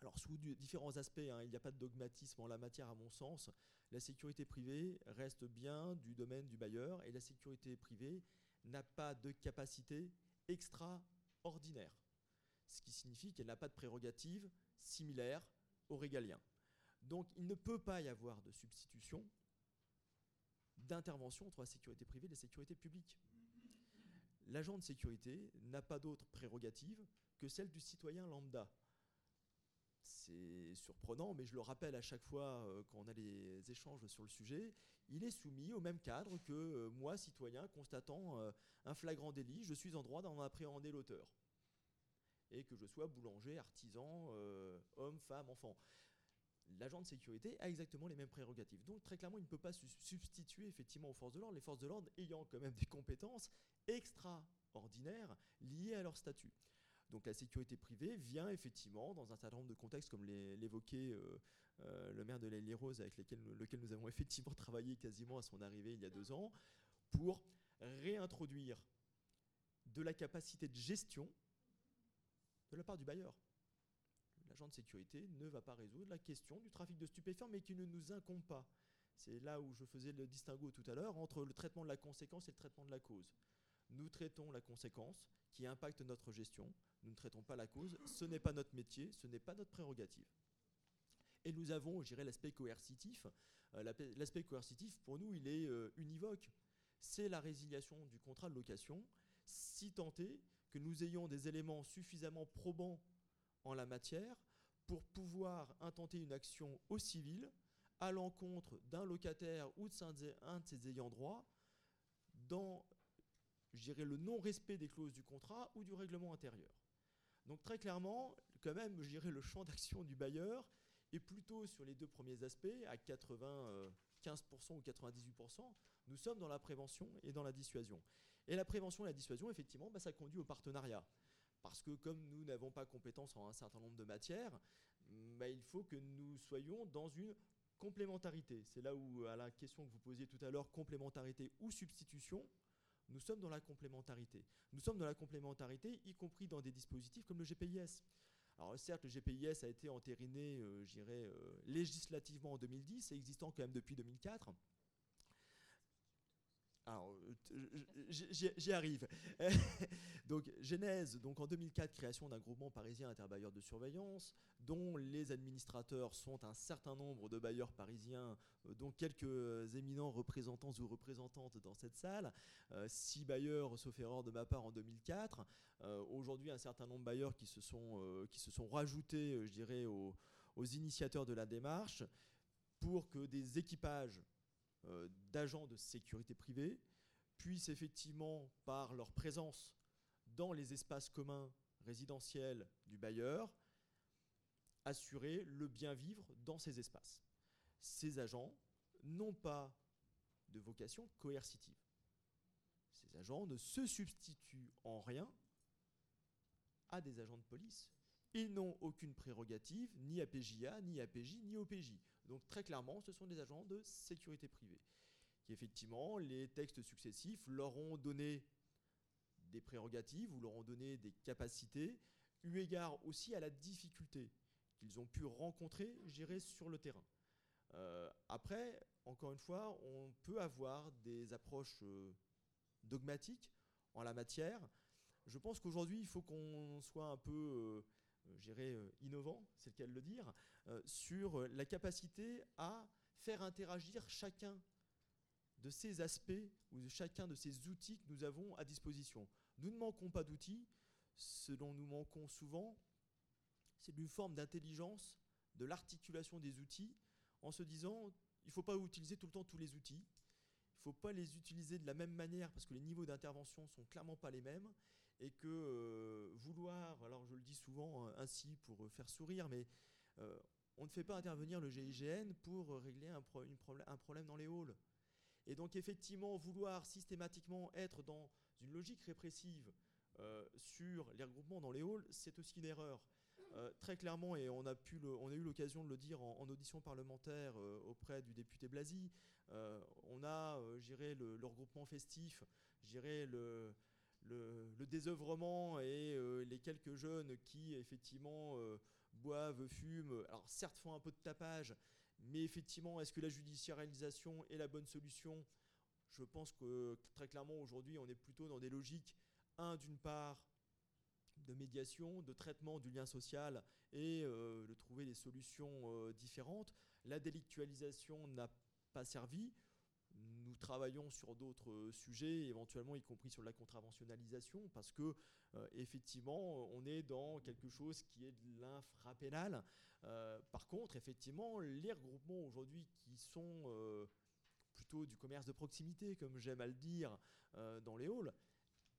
Alors sous différents aspects, hein, il n'y a pas de dogmatisme en la matière à mon sens. La sécurité privée reste bien du domaine du bailleur et la sécurité privée n'a pas de capacité extraordinaire. Ce qui signifie qu'elle n'a pas de prérogatives similaires aux régaliens. Donc il ne peut pas y avoir de substitution d'intervention entre la sécurité privée et la sécurité publique. L'agent de sécurité n'a pas d'autre prérogative que celle du citoyen lambda. C'est surprenant, mais je le rappelle à chaque fois euh, quand on a les échanges sur le sujet, il est soumis au même cadre que euh, moi, citoyen, constatant euh, un flagrant délit, je suis en droit d'en appréhender l'auteur. Et que je sois boulanger, artisan, homme, femme, enfant l'agent de sécurité a exactement les mêmes prérogatives. Donc très clairement, il ne peut pas se substituer effectivement aux forces de l'ordre, les forces de l'ordre ayant quand même des compétences extraordinaires liées à leur statut. Donc la sécurité privée vient effectivement dans un certain nombre de contextes, comme l'évoquait euh, euh, le maire de l'île Rose, avec lequel nous avons effectivement travaillé quasiment à son arrivée il y a deux ans, pour réintroduire de la capacité de gestion de la part du bailleur de sécurité ne va pas résoudre la question du trafic de stupéfiants, mais qui ne nous incombe pas. C'est là où je faisais le distinguo tout à l'heure entre le traitement de la conséquence et le traitement de la cause. Nous traitons la conséquence qui impacte notre gestion, nous ne traitons pas la cause, ce n'est pas notre métier, ce n'est pas notre prérogative. Et nous avons, je dirais, l'aspect coercitif. Euh, l'aspect coercitif, pour nous, il est euh, univoque. C'est la résiliation du contrat de location, si est que nous ayons des éléments suffisamment probants en la matière pour pouvoir intenter une action au civil à l'encontre d'un locataire ou de de ses ayants droit dans le non-respect des clauses du contrat ou du règlement intérieur. Donc très clairement, quand même, je dirais, le champ d'action du bailleur est plutôt sur les deux premiers aspects, à 95% ou 98%, nous sommes dans la prévention et dans la dissuasion. Et la prévention et la dissuasion, effectivement, bah, ça conduit au partenariat. Parce que comme nous n'avons pas compétence en un certain nombre de matières, bah, il faut que nous soyons dans une complémentarité. C'est là où, à la question que vous posiez tout à l'heure, complémentarité ou substitution, nous sommes dans la complémentarité. Nous sommes dans la complémentarité, y compris dans des dispositifs comme le GPIS. Alors certes, le GPIS a été entériné, euh, euh, législativement en 2010 et existant quand même depuis 2004. Alors, j'y arrive. donc, Genèse, donc en 2004, création d'un groupement parisien interbailleur de surveillance, dont les administrateurs sont un certain nombre de bailleurs parisiens, euh, dont quelques éminents représentants ou représentantes dans cette salle. Euh, six bailleurs, sauf erreur de ma part, en 2004. Euh, aujourd'hui, un certain nombre de bailleurs qui se sont, qui se sont rajoutés, je dirais, aux, aux initiateurs de la démarche pour que des équipages euh, d'agents de sécurité privée puissent effectivement, par leur présence dans les espaces communs résidentiels du bailleur, assurer le bien vivre dans ces espaces. Ces agents n'ont pas de vocation coercitive. Ces agents ne se substituent en rien à des agents de police Ils n'ont aucune prérogative, ni à PJA, ni à PJ, ni au PJ. Donc très clairement, ce sont des agents de sécurité privée. Qui effectivement, les textes successifs leur ont donné des prérogatives ou leur ont donné des capacités, eu égard aussi à la difficulté qu'ils ont pu rencontrer, gérer sur le terrain. Euh, après, encore une fois, on peut avoir des approches euh, dogmatiques en la matière. Je pense qu'aujourd'hui, il faut qu'on soit un peu, euh, innovant, c'est le cas de le dire, sur la capacité à faire interagir chacun de ces aspects ou chacun de ces outils que nous avons à disposition. Nous ne manquons pas d'outils. Ce dont nous manquons souvent, c'est d'une forme d'intelligence de l'articulation des outils en se disant il ne faut pas utiliser tout le temps tous les outils. Il ne faut pas les utiliser de la même manière parce que les niveaux d'intervention sont clairement pas les mêmes et que euh, vouloir, alors je le dis souvent euh, ainsi pour euh, faire sourire, mais on ne fait pas intervenir le GIGN pour régler un, problème dans les halls. Et donc effectivement, vouloir systématiquement être dans une logique répressive sur les regroupements dans les halls, c'est aussi une erreur. Euh, très clairement, et on a, pu on a eu l'occasion de le dire en, audition parlementaire euh, auprès du député Blasi, euh, on a, j'irai, le, regroupement festif, le, le, le, désœuvrement et les quelques jeunes qui, effectivement, boivent, fument, alors certes font un peu de tapage, mais effectivement, est-ce que la judiciarisation est la bonne solution? Je pense que très clairement, aujourd'hui, on est plutôt dans des logiques, un, d'une part, de médiation, de traitement du lien social et euh, de trouver des solutions euh, différentes. La délictualisation n'a pas servi. Travaillons sur d'autres sujets, éventuellement y compris sur la contraventionnalisation, parce que euh, effectivement, on est dans quelque chose qui est de l'infrapénal. par contre, effectivement, les regroupements aujourd'hui qui sont plutôt du commerce de proximité, comme j'aime à le dire, dans les halls,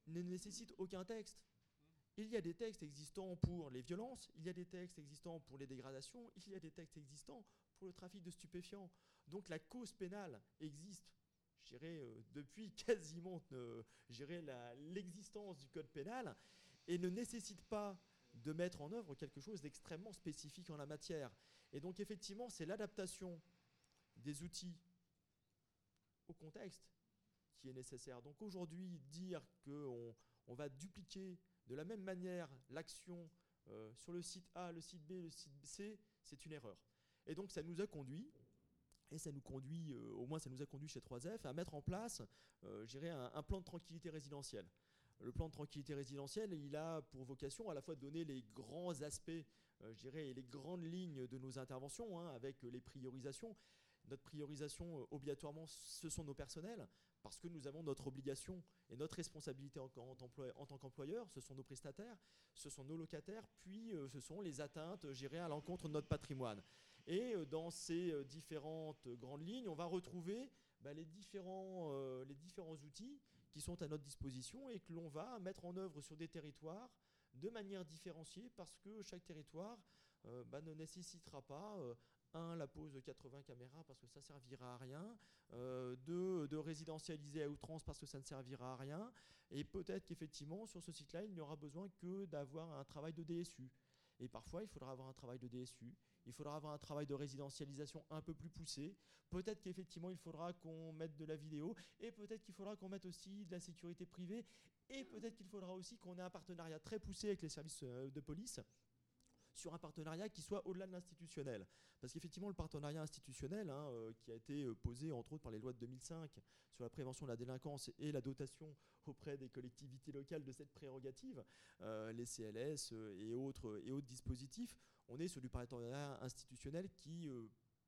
ne nécessitent aucun texte. Il y a des textes existants pour les violences, il y a des textes existants pour les dégradations, il y a des textes existants pour le trafic de stupéfiants. Donc la cause pénale existe, je euh, depuis quasiment euh, l'existence du code pénal et ne nécessite pas de mettre en œuvre quelque chose d'extrêmement spécifique en la matière. Et donc effectivement, c'est l'adaptation des outils au contexte qui est nécessaire. Donc aujourd'hui, dire qu'on on va dupliquer de la même manière, l'action euh, sur le site A, le site B, le site C, c'est une erreur. Et donc ça nous a conduit, et ça nous conduit, euh, au moins ça nous a conduit chez 3F, à mettre en place, euh, un, plan de tranquillité résidentielle. Le plan de tranquillité résidentielle, il a pour vocation à la fois de donner les grands aspects, euh, je et les grandes lignes de nos interventions, hein, avec les priorisations. Notre priorisation, obligatoirement, ce sont nos personnels parce que nous avons notre obligation et notre responsabilité en, tant qu'employeur, ce sont nos prestataires, ce sont nos locataires, puis euh, ce sont les atteintes gérées à l'encontre de notre patrimoine. Et euh, dans ces euh, différentes grandes lignes, on va retrouver bah, les, différents, les différents outils qui sont à notre disposition et que l'on va mettre en œuvre sur des territoires de manière différenciée parce que chaque territoire bah, ne nécessitera pas un, la pose de 80 caméras parce que ça servira à rien. Euh, deux, de résidentialiser à outrance parce que ça ne servira à rien. Et peut-être qu'effectivement, sur ce site-là, il n'y aura besoin que d'avoir un travail de DSU. Et parfois, il faudra avoir un travail de DSU. Il faudra avoir un travail de résidentialisation un peu plus poussé. Peut-être qu'effectivement, il faudra qu'on mette de la vidéo. Et peut-être qu'il faudra qu'on mette aussi de la sécurité privée. Et peut-être qu'il faudra aussi qu'on ait un partenariat très poussé avec les services euh, de police sur un partenariat qui soit au-delà de l'institutionnel. Parce qu'effectivement, le partenariat institutionnel, hein, euh, qui a été euh, posé entre autres par les lois de 2005 sur la prévention de la délinquance et la dotation auprès des collectivités locales de cette prérogative, les CLS et autres dispositifs, on est sur du partenariat institutionnel qui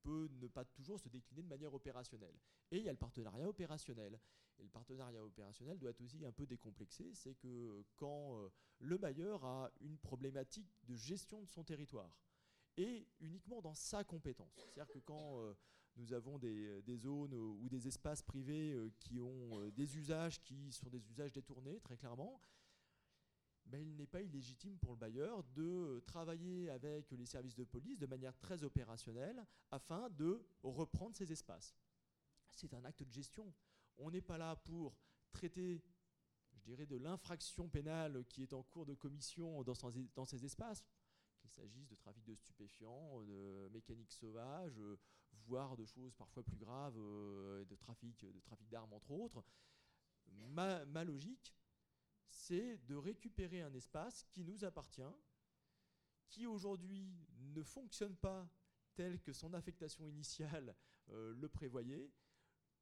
peut ne pas toujours se décliner de manière opérationnelle. Et il y a le partenariat opérationnel. Et le partenariat opérationnel doit être aussi un peu décomplexé, c'est que quand euh, le bailleur a une problématique de gestion de son territoire, et uniquement dans sa compétence, c'est-à-dire que quand euh, nous avons des, zones ou des espaces privés euh, qui ont des usages qui sont des usages détournés, très clairement, ben, il n'est pas illégitime pour le bailleur de travailler avec les services de police de manière très opérationnelle afin de reprendre ces espaces. C'est un acte de gestion. On n'est pas là pour traiter, je dirais, de l'infraction pénale qui est en cours de commission dans, ces espaces. qu'il s'agisse de trafic de stupéfiants, de mécanique sauvage, voire de choses parfois plus graves, de trafic, de trafic d'armes entre autres. Ma logique, c'est de récupérer un espace qui nous appartient, qui aujourd'hui ne fonctionne pas tel que son affectation initiale euh, le prévoyait,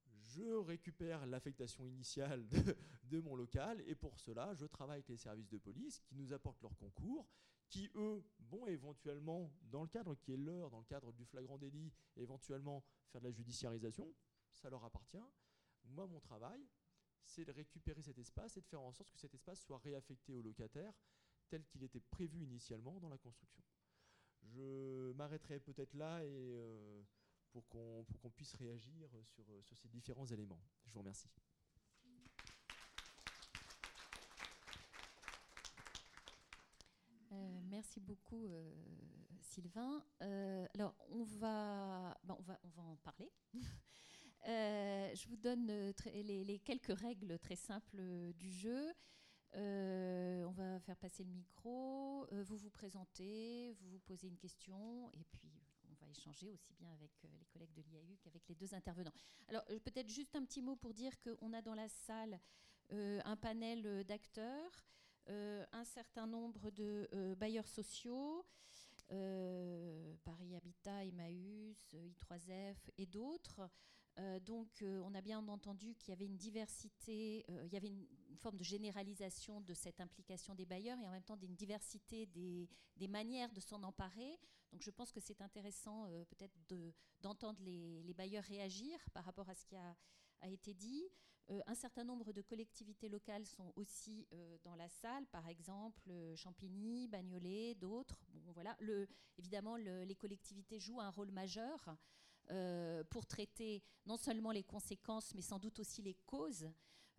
je récupère l'affectation initiale de, mon local et pour cela, je travaille avec les services de police qui nous apportent leur concours, qui eux vont éventuellement, dans le cadre qui est leur, dans le cadre du flagrant délit, éventuellement faire de la judiciarisation, ça leur appartient. Moi, mon travail, c'est de récupérer cet espace et de faire en sorte que cet espace soit réaffecté au locataire tel qu'il était prévu initialement dans la construction. Je m'arrêterai peut-être là et euh, pour qu'on puisse réagir sur, sur ces différents éléments. Je vous remercie. Euh, merci beaucoup, euh, Sylvain. alors, on va, ben, on, va, on va en parler. Je vous donne les, les, quelques règles très simples du jeu. Euh, on va faire passer le micro, euh, vous vous présentez, vous vous posez une question, et puis on va échanger aussi bien avec euh, les collègues de l'IAU qu'avec les deux intervenants. Alors peut-être juste un petit mot pour dire qu'on a dans la salle un panel d'acteurs, un certain nombre de bailleurs sociaux, Paris Habitat, Emmaüs, I3F et d'autres. Euh, donc, euh, on a bien entendu qu'il y avait une diversité, euh, il y avait une, forme de généralisation de cette implication des bailleurs et en même temps d'une diversité des, manières de s'en emparer. Donc, je pense que c'est intéressant peut-être d'entendre les, bailleurs réagir par rapport à ce qui a, été dit. un certain nombre de collectivités locales sont aussi dans la salle, par exemple Champigny, Bagnolet, d'autres. Bon, voilà. Évidemment, les collectivités jouent un rôle majeur. Euh, pour traiter non seulement les conséquences, mais sans doute aussi les causes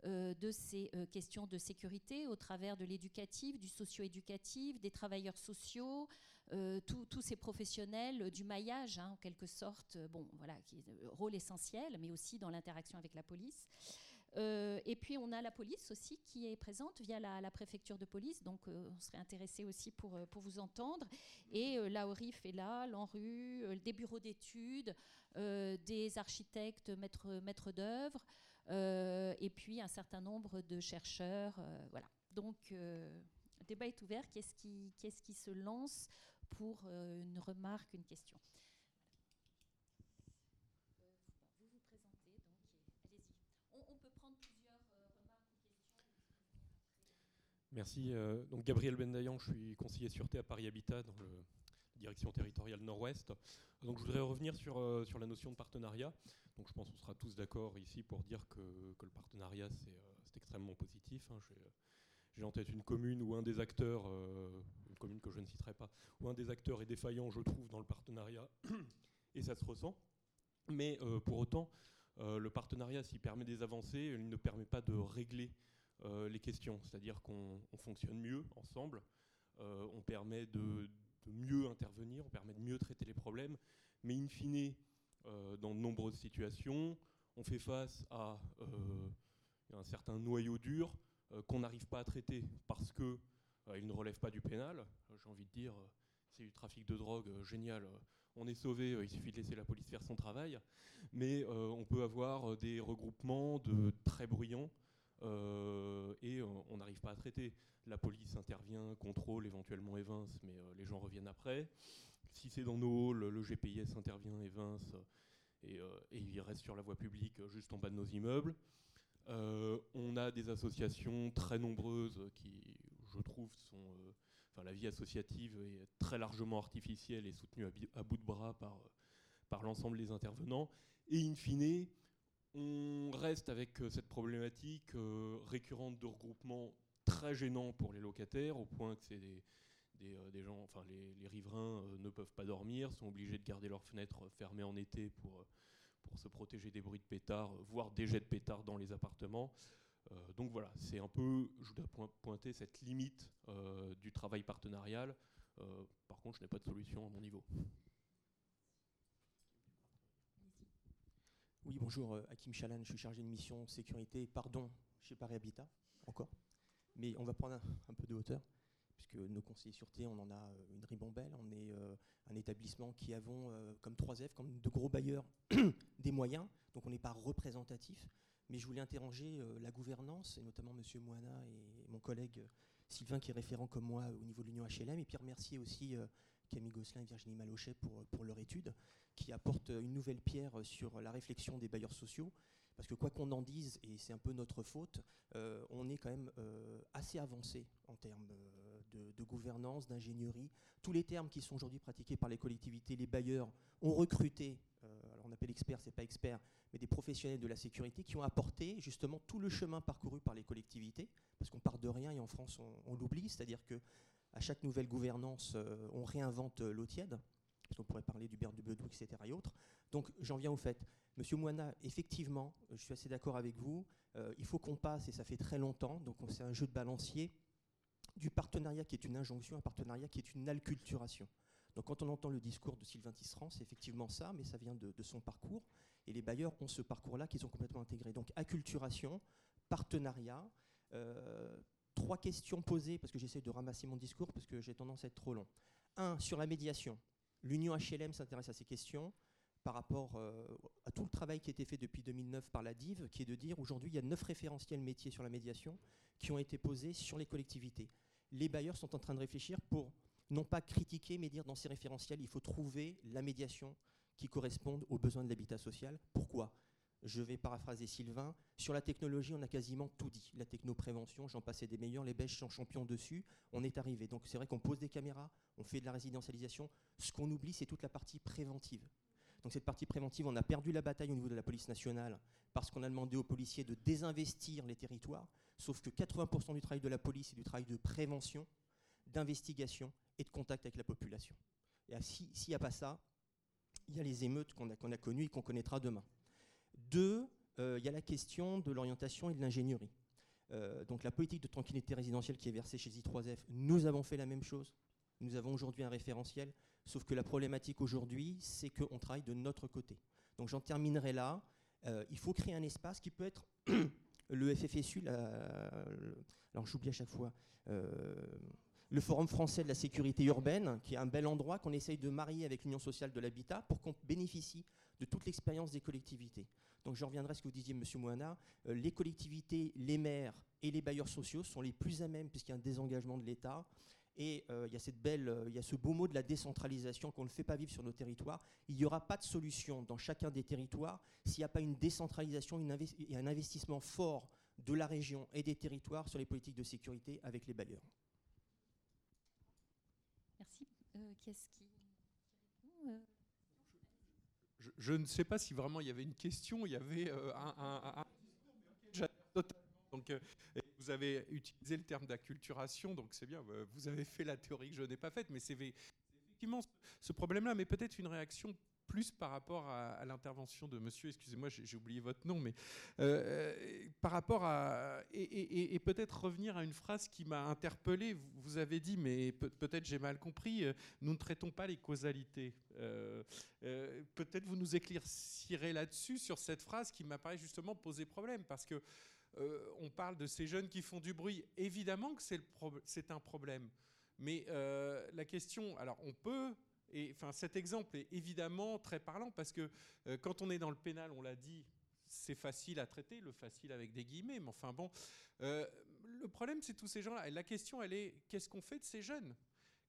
euh, de ces euh, questions de sécurité au travers de l'éducatif, du socio-éducatif, des travailleurs sociaux, tous ces professionnels du maillage, hein, en quelque sorte, bon, voilà, qui est un rôle essentiel, mais aussi dans l'interaction avec la police. Euh, et puis on a la police aussi qui est présente via la, préfecture de police, donc euh, on serait intéressé aussi pour, euh, vous entendre. Et l'AORIF est là, l'ANRU, des bureaux d'études, des architectes, maîtres, d'œuvre, et puis un certain nombre de chercheurs. voilà. Donc le débat est ouvert. Qu'est-ce qui se lance pour une remarque, une question? Merci. Euh, donc Gabriel Bendayan, je suis conseiller sûreté à Paris Habitat dans la direction territoriale Nord-Ouest. Donc je voudrais revenir sur, euh, sur la notion de partenariat. Donc je pense qu'on sera tous d'accord ici pour dire que, que le partenariat c'est euh, extrêmement positif. Hein. J'ai en tête une commune où un des acteurs, une commune que je ne citerai pas, où un des acteurs est défaillant, je trouve, dans le partenariat, et ça se ressent. Mais pour autant, le partenariat, s'il permet des avancées, il ne permet pas de régler les questions, c'est-à-dire qu'on fonctionne mieux ensemble, euh, on permet de, mieux intervenir, on permet de mieux traiter les problèmes, mais in fine, euh, dans de nombreuses situations, on fait face à un certain noyau dur qu'on n'arrive pas à traiter parce qu'il il ne relève pas du pénal. J'ai envie de dire, c'est du trafic de drogue, génial, on est sauvé, il suffit de laisser la police faire son travail. Mais on peut avoir des regroupements de très bruyants euh, et on n'arrive pas à traiter. La police intervient, contrôle, éventuellement évince, mais euh, les gens reviennent après. Si c'est dans nos halls, le GPIS intervient, évince, et, euh, il reste sur la voie publique juste en bas de nos immeubles. on a des associations très nombreuses qui, je trouve, sont. la vie associative est très largement artificielle et soutenue à, à bout de bras par, par l'ensemble des intervenants. Et in fine, on reste avec euh, cette problématique euh, récurrente de regroupement très gênant pour les locataires, au point que c'est des, euh, gens, enfin les, riverains ne peuvent pas dormir, sont obligés de garder leurs fenêtres fermées en été pour, pour se protéger des bruits de pétards, voire des jets de pétards dans les appartements. donc voilà, c'est un peu, je dois pointer cette limite du travail partenarial. par contre, je n'ai pas de solution à mon niveau. Oui, bonjour, euh, Hakim Chalan, je suis chargé de mission sécurité, pardon, chez Paris Habitat, encore. Mais on va prendre un, peu de hauteur, puisque nos conseillers sûreté, on en a une ribombelle. On est un établissement qui avons, comme 3F, comme de gros bailleurs, des moyens. Donc on n'est pas représentatif. Mais je voulais interroger la gouvernance, et notamment M. Moana et mon collègue Sylvain, qui est référent comme moi au niveau de l'Union HLM, et puis remercier aussi Camille Gosselin et Virginie Malochet pour, pour leur étude, qui apporte une nouvelle pierre sur la réflexion des bailleurs sociaux. Parce que quoi qu'on en dise, et c'est un peu notre faute, euh, on est quand même euh, assez avancé en termes euh, de, gouvernance, d'ingénierie. Tous les termes qui sont aujourd'hui pratiqués par les collectivités, les bailleurs ont recruté, alors on appelle experts, c'est pas experts, mais des professionnels de la sécurité qui ont apporté justement tout le chemin parcouru par les collectivités, parce qu'on part de rien et en France on, on l'oublie, c'est-à-dire que à chaque nouvelle gouvernance, euh, on réinvente euh, l'eau tiède, qu'on pourrait parler du beurre du Bedou, etc. et autres. Donc j'en viens au fait. Monsieur Moina, effectivement, je suis assez d'accord avec vous, euh, il faut qu'on passe, et ça fait très longtemps, donc c'est un jeu de balancier, du partenariat qui est une injonction un partenariat qui est une alculturation. Donc quand on entend le discours de Sylvain Tisserand, c'est effectivement ça, mais ça vient de, son parcours. Et les bailleurs ont ce parcours-là qu'ils ont complètement intégré. Donc acculturation, partenariat, trois questions posées, parce que j'essaie de ramasser mon discours, parce que j'ai tendance à être trop long. Un, sur la médiation. L'Union HLM s'intéresse à ces questions par rapport euh, à tout le travail qui a été fait depuis 2009 par la DIV, qui est de dire aujourd'hui, il y a neuf référentiels métiers sur la médiation qui ont été posés sur les collectivités. Les bailleurs sont en train de réfléchir pour non pas critiquer, mais dire dans ces référentiels, il faut trouver la médiation qui corresponde aux besoins de l'habitat social. Pourquoi? Je vais paraphraser Sylvain, sur la technologie, on a quasiment tout dit. La technoprévention, j'en passais des meilleurs, les Belges sont champions dessus, on est arrivé. Donc c'est vrai qu'on pose des caméras, on fait de la résidentialisation. Ce qu'on oublie, c'est toute la partie préventive. Donc cette partie préventive, on a perdu la bataille au niveau de la police nationale parce qu'on a demandé aux policiers de désinvestir les territoires, sauf que 80% du travail de la police est du travail de prévention, d'investigation et de contact avec la population. Et s'il n'y a pas ça, il y a les émeutes qu'on a, qu'on a connues et qu'on connaîtra demain. Deux, euh, il y a la question de l'orientation et de l'ingénierie. Euh, donc la politique de tranquillité résidentielle qui est versée chez I3F, nous avons fait la même chose. Nous avons aujourd'hui un référentiel, sauf que la problématique aujourd'hui, c'est qu'on travaille de notre côté. Donc j'en terminerai là. Euh, il faut créer un espace qui peut être le FFSU, alors j'oublie à chaque fois, le Forum français de la sécurité urbaine, qui est un bel endroit qu'on essaye de marier avec l'Union sociale de l'habitat pour qu'on bénéficie de toute l'expérience des collectivités. Donc je reviendrai à ce que vous disiez, Monsieur Moana, euh, les collectivités, les maires et les bailleurs sociaux sont les plus à même, puisqu'il y a un désengagement de l'État. Et euh, il y a cette belle, euh, il y a ce beau mot de la décentralisation qu'on ne fait pas vivre sur nos territoires. Il n'y aura pas de solution dans chacun des territoires s'il n'y a pas une décentralisation et un investissement fort de la région et des territoires sur les politiques de sécurité avec les bailleurs. Qu'est-ce qui je, ne sais pas si vraiment il y avait une question, il y avait euh, un, donc, euh, vous avez utilisé le terme d'acculturation, donc c'est bien, vous avez fait la théorie que je n'ai pas faite, mais c'est effectivement ce problème-là, mais peut-être une réaction plus par rapport à, l'intervention de monsieur, excusez-moi, j'ai oublié votre nom, mais euh, par rapport à. Et, peut-être revenir à une phrase qui m'a interpellé. Vous avez dit, mais peut-être j'ai mal compris, euh, nous ne traitons pas les causalités. Euh, peut-être vous nous éclaircirez là-dessus, sur cette phrase qui m'apparaît justement poser problème, parce que. on parle de ces jeunes qui font du bruit. Évidemment que c'est un problème. Mais la question, alors on peut et enfin, cet exemple est évidemment très parlant parce que euh, quand on est dans le pénal, on l'a dit, c'est facile à traiter, le facile avec des guillemets, mais enfin bon, euh, le problème c'est tous ces gens-là. La question, elle est, qu'est-ce qu'on fait de ces jeunes?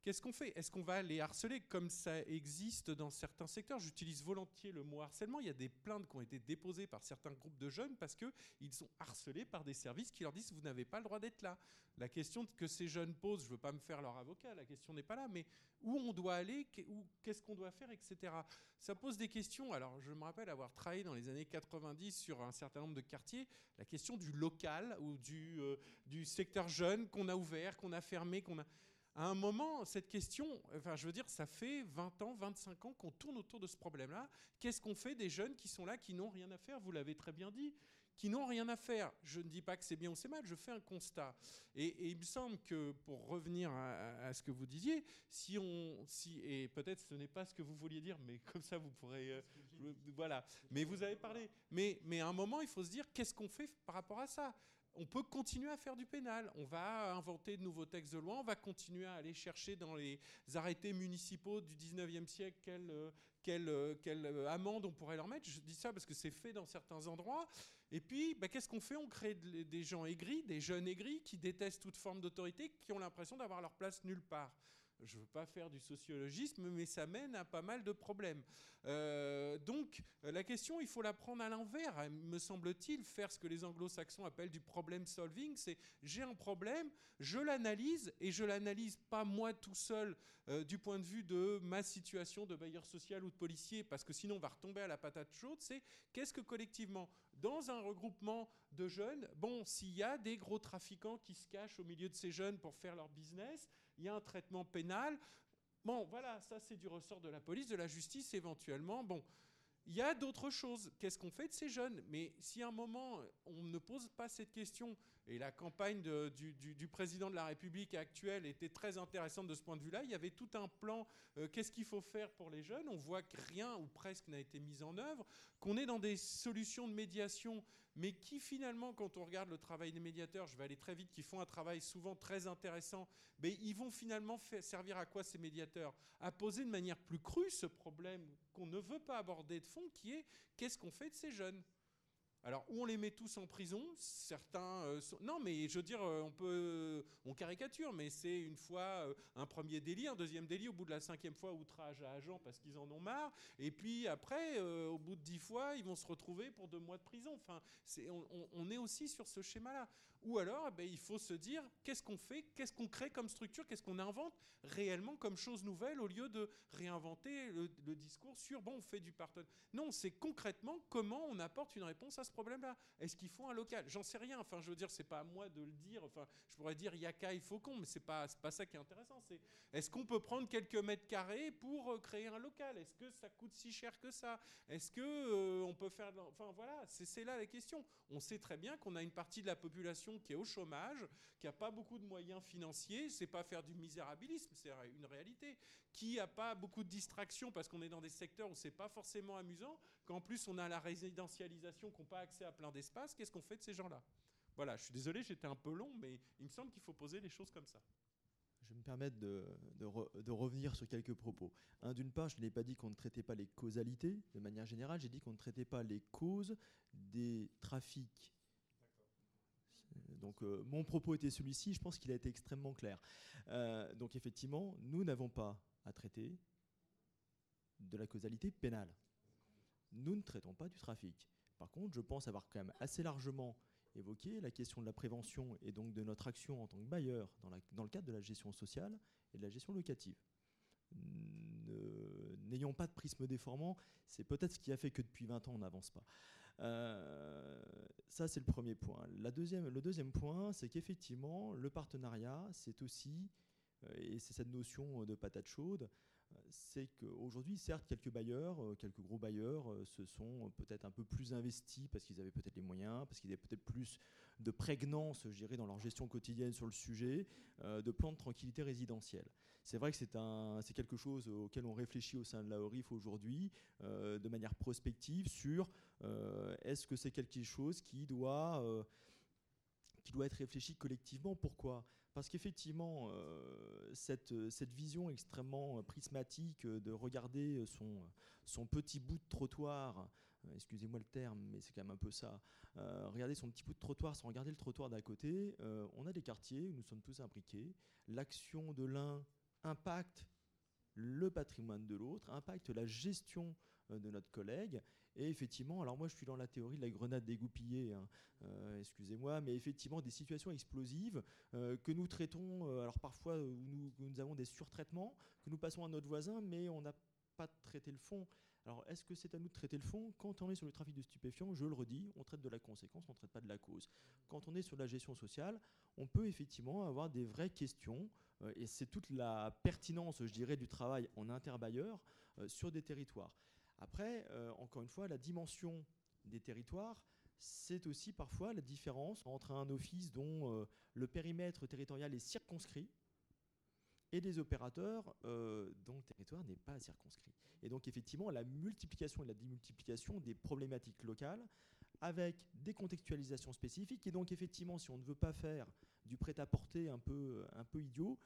Qu'est-ce qu'on fait? Est-ce qu'on va les harceler comme ça existe dans certains secteurs? J'utilise volontiers le mot harcèlement. Il y a des plaintes qui ont été déposées par certains groupes de jeunes parce qu'ils sont harcelés par des services qui leur disent vous n'avez pas le droit d'être là. La question que ces jeunes posent, je ne veux pas me faire leur avocat, la question n'est pas là, mais où on doit aller, qu'est-ce qu'on doit faire, etc. Ça pose des questions. Alors je me rappelle avoir travaillé dans les années 90 sur un certain nombre de quartiers, la question du local ou du, euh, du secteur jeune qu'on a ouvert, qu'on a fermé, qu'on a à un moment, cette question, enfin, je veux dire, ça fait 20 ans, 25 ans qu'on tourne autour de ce problème-là. Qu'est-ce qu'on fait des jeunes qui sont là, qui n'ont rien à faire? Vous l'avez très bien dit, qui n'ont rien à faire. Je ne dis pas que c'est bien ou c'est mal, je fais un constat. Et, il me semble que, pour revenir à, ce que vous disiez, si on, si, et peut-être ce n'est pas ce que vous vouliez dire, mais comme ça vous pourrez, euh, voilà. Mais vous avez parlé. Mais, mais à un moment, il faut se dire, qu'est-ce qu'on fait par rapport à ça? On peut continuer à faire du pénal. On va inventer de nouveaux textes de loi, on va continuer à aller chercher dans les arrêtés municipaux du 19e siècle quelle, euh, euh, euh, amende on pourrait leur mettre. Je dis ça parce que c'est fait dans certains endroits. Et puis, bah, qu'est-ce qu'on fait? On crée des gens aigris, des jeunes aigris qui détestent toute forme d'autorité, qui ont l'impression d'avoir leur place nulle part je ne veux pas faire du sociologisme, mais ça mène à pas mal de problèmes. Euh, donc la question, il faut la prendre à l'envers, me semble-t-il, faire ce que les anglo-saxons appellent du problem solving, c'est j'ai un problème, je l'analyse, et je l'analyse pas moi tout seul euh, du point de vue de ma situation de bailleur social ou de policier, parce que sinon on va retomber à la patate chaude, c'est qu'est-ce que collectivement, dans un regroupement de jeunes, bon, s'il y a des gros trafiquants qui se cachent au milieu de ces jeunes pour faire leur business, il y a un traitement pénal. Bon, voilà, ça c'est du ressort de la police, de la justice éventuellement. Bon, il y a d'autres choses. Qu'est-ce qu'on fait de ces jeunes? Mais si à un moment on ne pose pas cette question, et la campagne du, président de la République actuelle était très intéressante de ce point de vue-là, il y avait tout un plan, euh, qu'est-ce qu'il faut faire pour les jeunes. On voit que rien ou presque n'a été mis en œuvre, qu'on est dans des solutions de médiation mais qui finalement, quand on regarde le travail des médiateurs, je vais aller très vite, qui font un travail souvent très intéressant, mais ils vont finalement servir à quoi ces médiateurs? À poser de manière plus crue ce problème qu'on ne veut pas aborder de fond, qui est qu'est-ce qu'on fait de ces jeunes? Alors, où on les met tous en prison, certains... Euh, non, mais je veux dire, euh, on peut... Euh, on caricature, mais c'est une fois un premier délit, un deuxième délit, au bout de la cinquième fois, outrage à agent parce qu'ils en ont marre, et puis après, au bout de dix fois, ils vont se retrouver pour deux mois de prison. Enfin, on, est aussi sur ce schéma-là. Ou alors, eh ben, il faut se dire, qu'est-ce qu'on fait Qu'est-ce qu'on crée comme structure Qu'est-ce qu'on invente réellement comme chose nouvelle au lieu de réinventer le, discours sur, bon, on fait du partenariat. Non, c'est concrètement comment on apporte une réponse à ce problème-là Est-ce qu'il faut un local? J'en sais rien. Enfin, je veux dire, c'est pas à moi de le dire. Enfin, je pourrais dire Yaka et Faucon, mais c'est pas pas ça qui est intéressant. C'est est-ce qu'on peut prendre quelques mètres carrés pour euh, créer un local? Est-ce que ça coûte si cher que ça? Est-ce que euh, on peut faire Enfin voilà, c'est là la question. On sait très bien qu'on a une partie de la population qui est au chômage, qui n'a pas beaucoup de moyens financiers. C'est pas faire du misérabilisme, c'est une réalité. Qui n'a pas beaucoup de distractions parce qu'on est dans des secteurs où c'est pas forcément amusant. Qu'en plus on a la résidentialisation, qu'on pas accès à plein d'espaces, qu'est-ce qu'on fait de ces gens-là? Voilà, je suis désolé, j'étais un peu long, mais il me semble qu'il faut poser les choses comme ça. Je vais me permettre de, revenir sur quelques propos. D'une part, je n'ai pas dit qu'on ne traitait pas les causalités. De manière générale, j'ai dit qu'on ne traitait pas les causes des trafics. Donc euh, mon propos était celui-ci, je pense qu'il a été extrêmement clair. Euh, donc effectivement, nous n'avons pas à traiter de la causalité pénale. Nous ne traitons pas du trafic. Par contre, je pense avoir quand même assez largement évoqué la question de la prévention et donc de notre action en tant que bailleur dans, le cadre de la gestion sociale et de la gestion locative. N'ayons pas de prisme déformant, c'est peut-être ce qui a fait que depuis 20 ans on n'avance pas. Euh, ça, c'est le premier point. La deuxième, le deuxième point, c'est qu'effectivement, le partenariat, c'est aussi, euh, et c'est cette notion de patate chaude, c'est qu'aujourd'hui, certes, quelques bailleurs, euh, quelques gros bailleurs euh, se sont peut-être un peu plus investis parce qu'ils avaient peut-être les moyens, parce qu'ils avaient peut-être plus de prégnance, je dirais, dans leur gestion quotidienne sur le sujet, euh, de plans de tranquillité résidentielle. C'est vrai que c'est quelque chose auquel on réfléchit au sein de la ORIF aujourd'hui, de manière prospective, sur est-ce que c'est quelque chose qui doit, qui doit être réfléchi collectivement? Pourquoi? Parce qu'effectivement, euh, cette, cette, vision extrêmement euh, prismatique de regarder son, son petit bout de trottoir, euh, excusez-moi le terme, mais c'est quand même un peu ça, regarder son petit bout de trottoir sans regarder le trottoir d'à côté, on a des quartiers où nous sommes tous imbriqués. L'action de l'un impacte le patrimoine de l'autre, impacte la gestion de notre collègue. Et effectivement, alors moi je suis dans la théorie de la grenade dégoupillée, hein, euh, excusez-moi, mais effectivement des situations explosives euh, que nous traitons, euh, alors parfois où nous, avons des surtraitements, que nous passons à notre voisin, mais on n'a pas traité le fond. Alors, est-ce que c'est à nous de traiter le fond? Quand on est sur le trafic de stupéfiants, je le redis, on traite de la conséquence, on ne traite pas de la cause. Quand on est sur la gestion sociale, on peut effectivement avoir des vraies questions, et c'est toute la pertinence, je dirais, du travail en interbailleur sur des territoires. Après, euh, encore une fois, la dimension des territoires, c'est aussi parfois la différence entre un office dont euh, le périmètre territorial est circonscrit et des opérateurs euh, dont le territoire n'est pas circonscrit. Et donc effectivement, la multiplication et la démultiplication des problématiques locales avec des contextualisations spécifiques. Et donc, effectivement, si on ne veut pas faire du prêt-à-porter un peu, un peu idiot,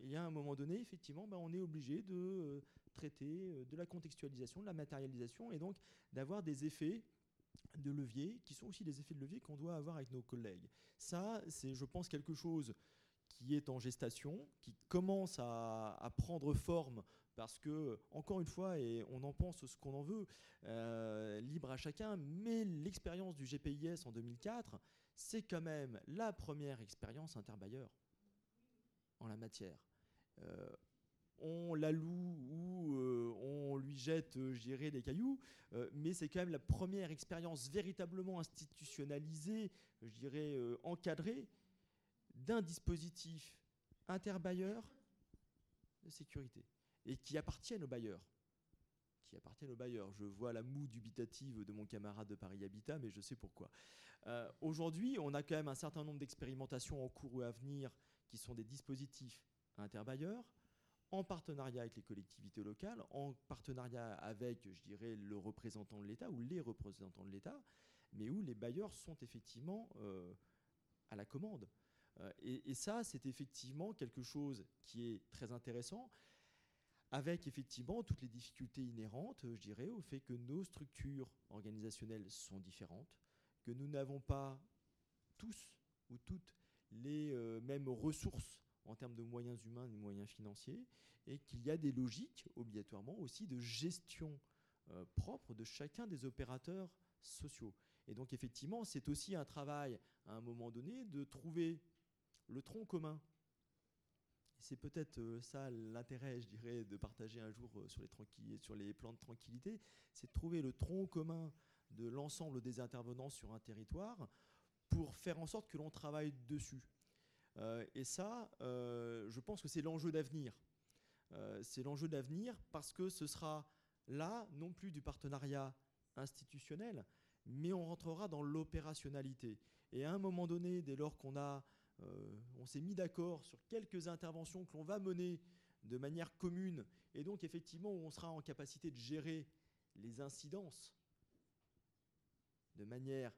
il y a un moment donné, effectivement, ben, on est obligé de euh, traiter euh, de la contextualisation, de la matérialisation, et donc d'avoir des effets de levier qui sont aussi des effets de levier qu'on doit avoir avec nos collègues. Ça, c'est, je pense, quelque chose qui est en gestation, qui commence à, à prendre forme parce que, encore une fois, et on en pense ce qu'on en veut, euh, libre à chacun, mais l'expérience du GPIS en 2004, c'est quand même la première expérience interbailleur en la matière. Euh, on la loue ou euh, on lui jette, je dirais, des cailloux, mais c'est quand même la première expérience véritablement institutionnalisée, je dirais, encadrée d'un dispositif interbailleur de sécurité et qui appartiennent aux bailleurs. Qui appartiennent aux bailleurs. Je vois la moue dubitative de mon camarade de Paris Habitat, mais je sais pourquoi. Euh, aujourd'hui, on a quand même un certain nombre d'expérimentations en cours ou à venir qui sont des dispositifs interbailleurs, en partenariat avec les collectivités locales, en partenariat avec, je dirais, le représentant de l'État ou les représentants de l'État, mais où les bailleurs sont effectivement euh, à la commande. Euh, et, ça, c'est effectivement quelque chose qui est très intéressant avec effectivement toutes les difficultés inhérentes, je dirais, au fait que nos structures organisationnelles sont différentes, que nous n'avons pas tous ou toutes les euh, mêmes ressources en termes de moyens humains et de moyens financiers, et qu'il y a des logiques obligatoirement aussi de gestion euh, propre de chacun des opérateurs sociaux. Et donc effectivement, c'est aussi un travail à un moment donné de trouver le tronc commun c'est peut-être euh, ça l'intérêt, je dirais, de partager un jour euh, sur les, sur les plans de tranquillité, c'est de trouver le tronc commun de l'ensemble des intervenants sur un territoire pour faire en sorte que l'on travaille dessus. Euh, et ça, je pense que c'est l'enjeu d'avenir. c'est l'enjeu d'avenir parce que ce sera là non plus du partenariat institutionnel, mais on rentrera dans l'opérationnalité. Et à un moment donné, dès lors qu'on a on s'est mis d'accord sur quelques interventions que l'on va mener de manière commune, et donc effectivement on sera en capacité de gérer les incidences de manière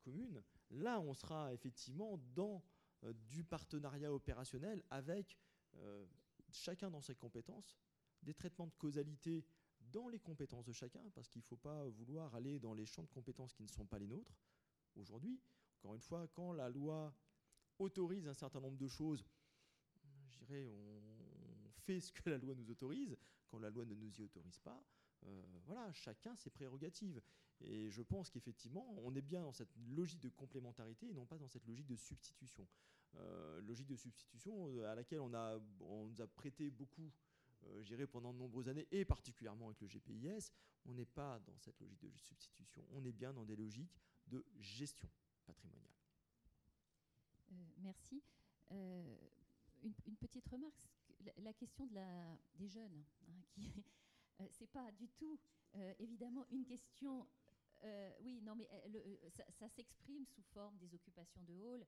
commune, là on sera effectivement dans euh, du partenariat opérationnel avec euh, chacun dans ses compétences, des traitements de causalité dans les compétences de chacun, parce qu'il ne faut pas vouloir aller dans les champs de compétences qui ne sont pas les nôtres. Aujourd'hui, encore une fois, quand la loi autorise un certain nombre de choses, je dirais, on fait ce que la loi nous autorise. Quand la loi ne nous y autorise pas, euh, voilà, chacun ses prérogatives. Et je pense qu'effectivement, on est bien dans cette logique de complémentarité et non pas dans cette logique de substitution. Euh, logique de substitution euh, à laquelle on, a, on nous a prêté beaucoup, euh, j'irai pendant de nombreuses années, et particulièrement avec le GPIS. On n'est pas dans cette logique de substitution. On est bien dans des logiques de gestion patrimoniale. Euh, merci. Euh, une, petite remarque, la, question des jeunes, hein, qui euh, pas du tout évidemment une question. oui, non, mais ça, s'exprime sous forme des occupations de hall.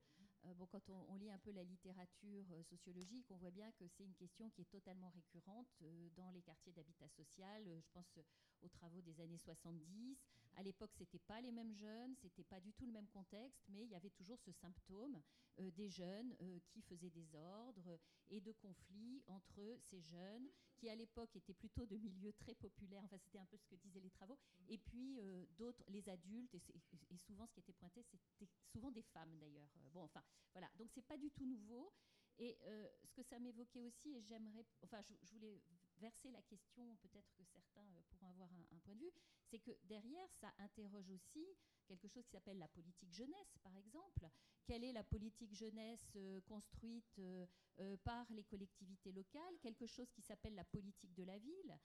bon, quand on, lit un peu la littérature sociologique, on voit bien que c'est une question qui est totalement récurrente dans les quartiers d'habitat social. je pense aux travaux des années 70. À l'époque, c'était pas les mêmes jeunes, c'était pas du tout le même contexte, mais il y avait toujours ce symptôme euh, des jeunes euh, qui faisaient des ordres et de conflits entre ces jeunes qui, à l'époque, étaient plutôt de milieux très populaires. Enfin, c'était un peu ce que disaient les travaux. Et puis euh, d'autres, les adultes, et, souvent, ce qui était pointé, c'était souvent des femmes d'ailleurs. bon, enfin, voilà. Donc, c'est pas du tout nouveau. Et ce que ça m'évoquait aussi, et j'aimerais, enfin, je, voulais verser la question, peut-être que certains pourront avoir un, point de vue, c'est que derrière, ça interroge aussi quelque chose qui s'appelle la politique jeunesse, par exemple. Quelle est la politique jeunesse euh, construite euh, euh, par les collectivités locales? Quelque chose qui s'appelle la politique de la ville,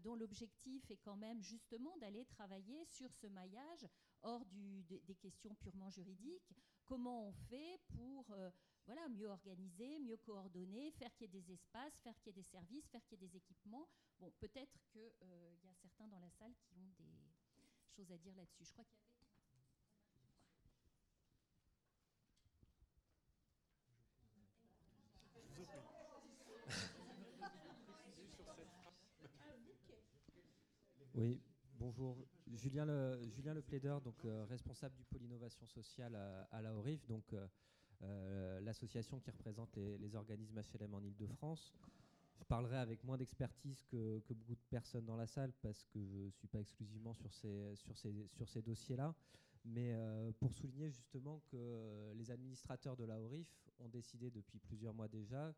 dont l'objectif est quand même justement d'aller travailler sur ce maillage hors des questions purement juridiques. Comment on fait pour voilà, mieux organiser, mieux coordonner, faire qu'il y ait des espaces, faire qu'il y ait des services, faire qu'il y ait des équipements. Bon, peut-être qu'il y a certains dans la salle qui ont des choses à dire là-dessus. Je crois qu'il y avait Oui, bonjour, Julien le, Julien plaideur, donc responsable du pôle innovation sociale à, la ORIF, donc l'association qui représente les, organismes HLM en Ile-de-France. Je parlerai avec moins d'expertise que, beaucoup de personnes dans la salle parce que je ne suis pas exclusivement sur ces, dossiers-là. Mais euh, pour souligner justement que euh, les administrateurs de la ORIF ont décidé depuis plusieurs mois déjà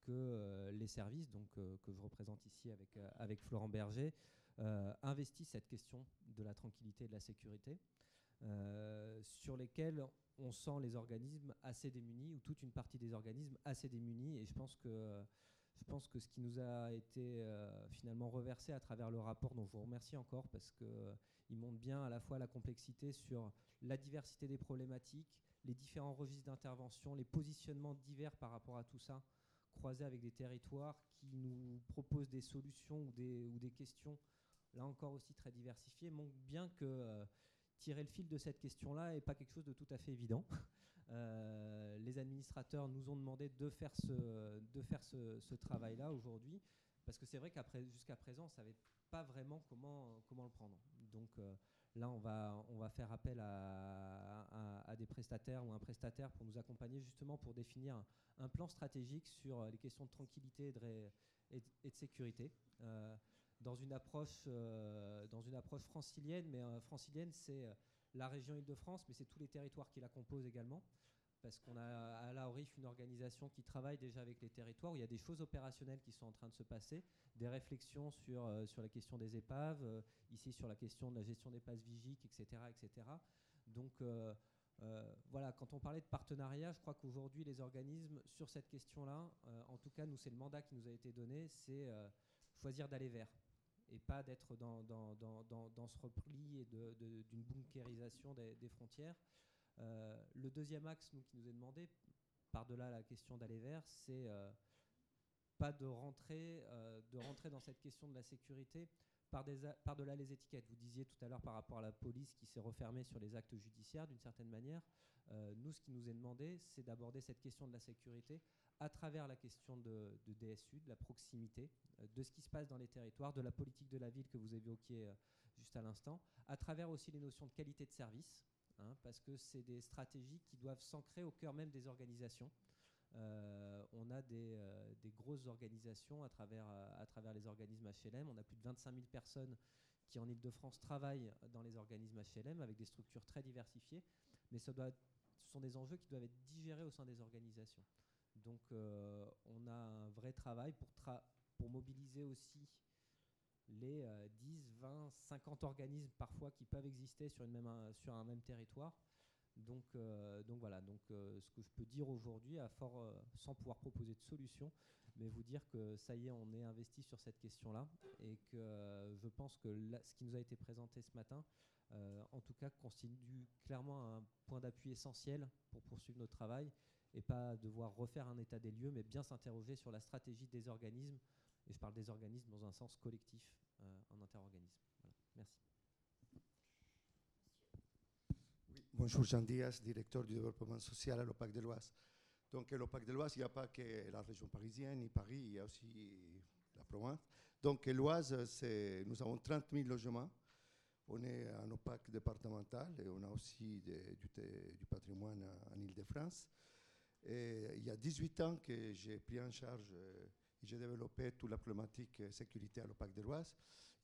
que euh, les services, donc, que je représente ici avec Florent Berger, investissent cette question de la tranquillité et de la sécurité, sur lesquels on sent les organismes assez démunis, ou toute une partie des organismes assez démunis. Et je pense que je pense que ce qui nous a été euh, finalement reversé à travers le rapport, dont je vous remercie encore, parce qu'il euh, montre bien à la fois la complexité sur la diversité des problématiques, les différents registres d'intervention, les positionnements divers par rapport à tout ça, croisés avec des territoires qui nous proposent des solutions ou des, ou des questions, là encore aussi très diversifiées, montre bien que euh, tirer le fil de cette question-là n'est pas quelque chose de tout à fait évident. Euh, les administrateurs nous ont demandé de faire ce, de faire ce, travail-là aujourd'hui, parce que c'est vrai qu'après, jusqu'à présent, on ne savait pas vraiment comment, comment le prendre. Donc euh, là, on va, on va faire appel à, à, des prestataires ou un prestataire pour nous accompagner justement pour définir un, plan stratégique sur les questions de tranquillité et de, sécurité. Euh, dans une approche, dans une approche francilienne, mais francilienne, c'est la région Île-de-France, mais c'est tous les territoires qui la composent également. Parce qu'on a à la ORIF une organisation qui travaille déjà avec les territoires, où il y a des choses opérationnelles qui sont en train de se passer, des réflexions sur, euh, sur la question des épaves, euh, ici sur la question de la gestion des passes vigiques, etc. etc. Donc euh, voilà, quand on parlait de partenariat, je crois qu'aujourd'hui les organismes, sur cette question-là, en tout cas nous c'est le mandat qui nous a été donné, c'est choisir d'aller vers et pas d'être dans, dans, dans, dans, ce repli et d'une de, bunkérisation des, des frontières. Euh, le deuxième axe nous, qui nous est demandé, par-delà la question d'aller vers, c'est euh, pas de rentrer, euh, de rentrer dans cette question de la sécurité par-delà par les étiquettes. Vous disiez tout à l'heure par rapport à la police qui s'est refermée sur les actes judiciaires d'une certaine manière. nous, ce qui nous est demandé, c'est d'aborder cette question de la sécurité à travers la question de, DSU, de la proximité, euh, de ce qui se passe dans les territoires, de la politique de la ville que vous évoquiez euh, juste à l'instant, à travers aussi les notions de qualité de service, hein, parce que c'est des stratégies qui doivent s'ancrer au cœur même des organisations. Euh, on a des, grosses organisations à travers, à travers les organismes HLM. On a plus de 25 000 personnes qui, en Ile-de-France, travaillent dans les organismes HLM avec des structures très diversifiées. Mais ce sont des enjeux qui doivent être digérés au sein des organisations. Donc euh, on a un vrai travail pour, pour mobiliser aussi les 10, 20, 50 organismes parfois qui peuvent exister sur, sur un même territoire. Donc, euh, voilà, donc, euh, ce que je peux dire aujourd'hui, sans pouvoir proposer de solution, mais vous dire que ça y est, on est investi sur cette question-là et que je pense que ce qui nous a été présenté ce matin, en tout cas, constitue clairement un point d'appui essentiel pour poursuivre notre travail et pas devoir refaire un état des lieux, mais bien s'interroger sur la stratégie des organismes. Et je parle des organismes dans un sens collectif, euh, en interorganisme. Merci. bonjour Jean Diaz, directeur du développement social à l'OPAC de l'Oise. Donc l'OPAC de l'Oise, il n'y a pas que la région parisienne ni Paris, il y a aussi la province. Donc l'Oise, nous avons 30 000 logements. On est un OPAC départemental et on a aussi du, du, patrimoine en Ile-de-France. Il y a 18 ans que j'ai pris en charge euh, j'ai développé toute la problématique euh, sécurité à l'OPAC de l'Oise.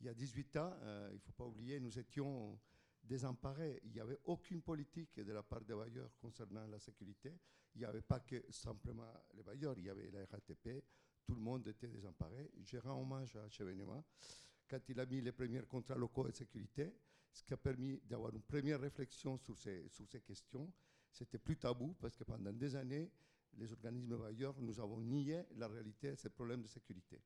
Il y a 18 ans, euh, il ne faut pas oublier, nous étions désemparés. Il n'y avait aucune politique de la part des bailleurs concernant la sécurité. Il n'y avait pas que simplement les bailleurs, il y avait la RATP, tout le monde était désemparé. Je rends hommage à Chevenema quand il a mis les premiers contrats locaux de sécurité, ce qui a permis d'avoir une première réflexion sur ces questions c'était plus tabou parce que pendant des années, les organismes bailleurs, nous avons nié la réalité de ces problèmes de sécurité.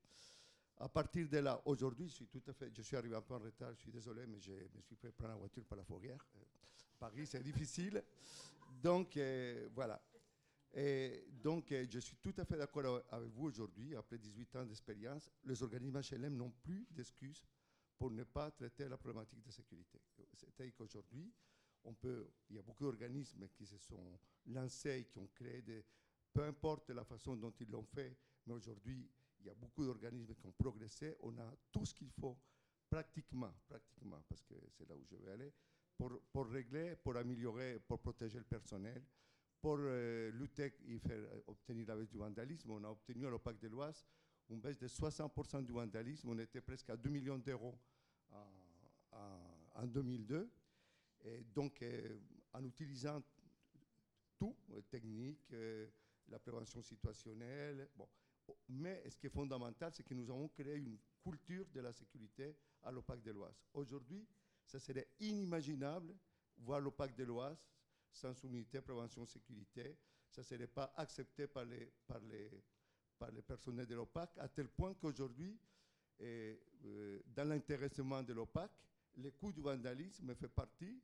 À partir de là, aujourd'hui, je suis tout à fait, je suis arrivé un peu en retard, je suis désolé, mais je me suis fait prendre la voiture par la fourrière. Euh, Paris, c'est difficile. Donc, euh, voilà. Et donc, euh, je suis tout à fait d'accord avec vous aujourd'hui, après 18 ans d'expérience, les organismes HLM n'ont plus d'excuses pour ne pas traiter la problématique de sécurité. C'est-à-dire qu'aujourd'hui, peut, il y a beaucoup d'organismes qui se sont lancés, qui ont créé des... Peu importe la façon dont ils l'ont fait, mais aujourd'hui, il y a beaucoup d'organismes qui ont progressé. On a tout ce qu'il faut pratiquement, pratiquement, parce que c'est là où je vais aller, pour, pour régler, pour améliorer, pour protéger le personnel, pour euh, lutter et faire obtenir la baisse du vandalisme. On a obtenu à l'OPAC de l'Oise une baisse de 60% du vandalisme. On était presque à 2 millions d'euros en 2002. Donc, euh, en utilisant tout, euh, technique, euh, la prévention situationnelle. Bon. Mais ce qui est fondamental, c'est que nous avons créé une culture de la sécurité à l'OPAC de l'Oise. Aujourd'hui, ça serait inimaginable voir l'OPAC de l'Oise sans unité prévention-sécurité. Ça ne serait pas accepté par les, par les, par les personnels de l'OPAC, à tel point qu'aujourd'hui, euh, dans l'intéressement de l'OPAC, le coût du vandalisme fait partie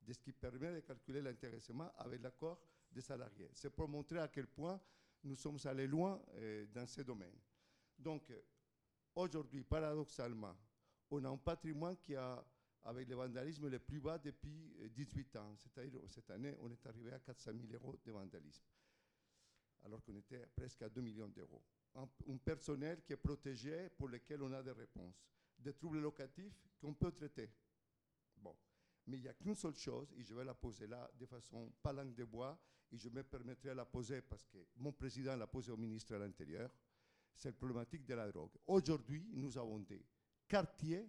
de ce qui permet de calculer l'intéressement avec l'accord des salariés. C'est pour montrer à quel point nous sommes allés loin euh, dans ce domaine. Donc, euh, aujourd'hui, paradoxalement, on a un patrimoine qui a, avec le vandalisme le plus bas depuis 18 ans. C'est-à-dire, cette année, on est arrivé à 400 000 euros de vandalisme, alors qu'on était presque à 2 millions d'euros. Un, personnel qui est protégé, pour lequel on a des réponses. Des troubles locatifs qu'on peut traiter. Bon. Mais il n'y a qu'une seule chose, et je vais la poser là de façon pas de bois, et je me permettrai de la poser parce que mon président l'a posée au ministre de l'Intérieur, c'est la problématique de la drogue. Aujourd'hui, nous avons des quartiers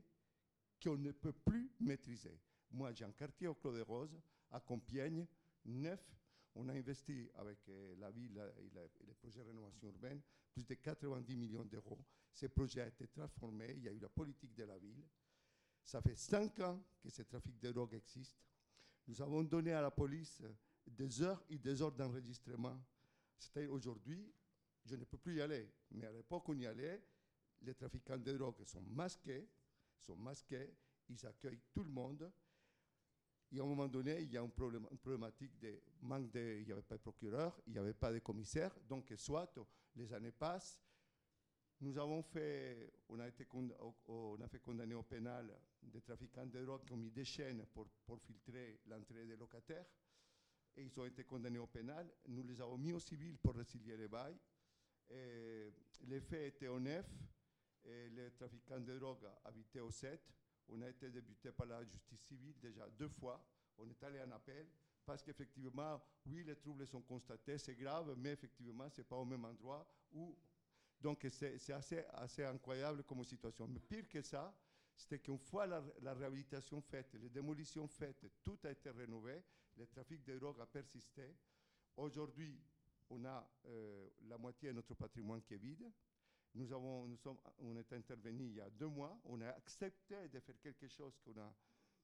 qu'on ne peut plus maîtriser. Moi, j'ai un quartier au Clos des à Compiègne, neuf. On a investi avec euh, la ville et les projets de rénovation urbaine plus de 90 millions d'euros. Ce projet a été transformé, il y a eu la politique de la ville. Ça fait cinq ans que ce trafic de drogue existe. Nous avons donné à la police des heures et des heures d'enregistrement. C'est-à-dire aujourd'hui, je ne peux plus y aller. Mais à l'époque, on y allait. Les trafiquants de drogue sont masqués, sont masqués, ils accueillent tout le monde. Et à un moment donné, il y a une problématique de manque de. Il n'y avait pas de procureur, il n'y avait pas de commissaire. Donc, soit les années passent, nous avons fait, on a, été on a fait condamner au pénal des trafiquants de drogue qui ont mis des chaînes pour, pour filtrer l'entrée des locataires. Et ils ont été condamnés au pénal. Nous les avons mis au civil pour résilier les bails. Les faits étaient au 9 et les trafiquants de drogue habitaient au 7. On a été débuté par la justice civile déjà deux fois. On est allé en appel parce qu'effectivement, oui, les troubles sont constatés, c'est grave, mais effectivement, ce n'est pas au même endroit donc c'est assez, incroyable comme situation. Mais pire que ça, c'était qu'une fois la, la, réhabilitation faite, les démolitions faites, tout a été rénové, le trafic de drogue a persisté. Aujourd'hui, on a euh, la moitié de notre patrimoine qui est vide. Nous, avons, nous sommes, on est intervenu il y a deux mois, on a accepté de faire quelque chose qu'on a...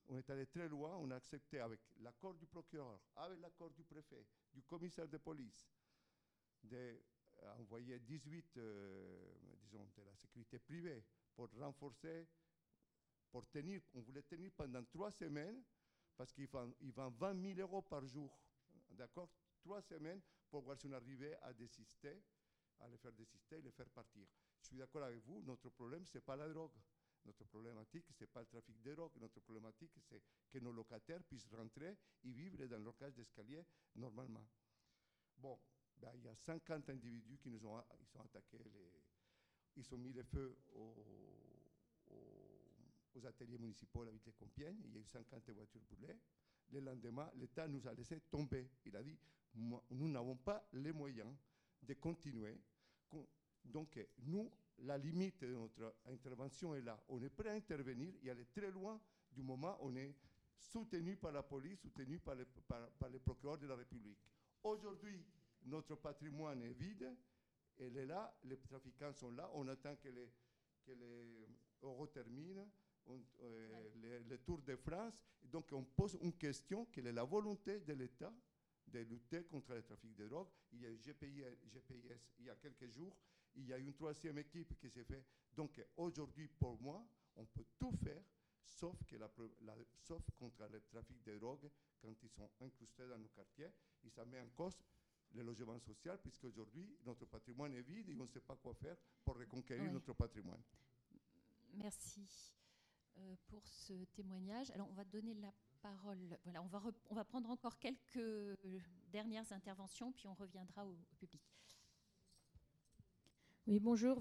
On est allé très loin, on a accepté avec l'accord du procureur, avec l'accord du préfet, du commissaire de police, de a envoyé 18, euh, disons, de la sécurité privée pour renforcer, pour tenir, on voulait tenir pendant trois semaines, parce qu'il vend, il vend 20 000 euros par jour, d'accord? Trois semaines pour voir si on arrivait à désister, à les faire désister les faire partir. Je suis d'accord avec vous, notre problème, ce n'est pas la drogue. Notre problématique, ce n'est pas le trafic de drogue. Notre problématique, c'est que nos locataires puissent rentrer et vivre dans leur cage d'escalier normalement. Bon, ben, il y a 50 individus qui nous ont, ils sont attaqués, les, ils ont mis le feu aux, aux, aux, ateliers municipaux de la ville de Compiègne, il y a eu 50 voitures brûlées. Le lendemain, l'État nous a laissé tomber. Il a dit, nous n'avons pas les moyens de continuer. Donc, nous, la limite de notre intervention est là. On est prêt à intervenir et aller très loin du moment où on est soutenu par la police, soutenu par les, par, procureurs de la République. Aujourd'hui, notre patrimoine est vide, elle est là, les trafiquants sont là, on attend que les, que les euh, les, les, Tours de France. Donc on pose une question, quelle est la volonté de l'État de lutter contre le trafic de drogue? Il y a eu GPI, GPS il y a quelques jours, il y a une troisième équipe qui s'est fait. Donc aujourd'hui, pour moi, on peut tout faire, sauf, que la, la, sauf contre le trafic de drogue quand ils sont incrustés dans nos quartiers. Et ça met en cause le logement social, puisqu'aujourd'hui, notre patrimoine est vide et on ne sait pas quoi faire pour reconquérir oui. notre patrimoine. Merci euh, pour ce témoignage. Alors, on va donner la parole. Voilà, on va, on va prendre encore quelques dernières interventions, puis on reviendra au, au public. Oui, bonjour.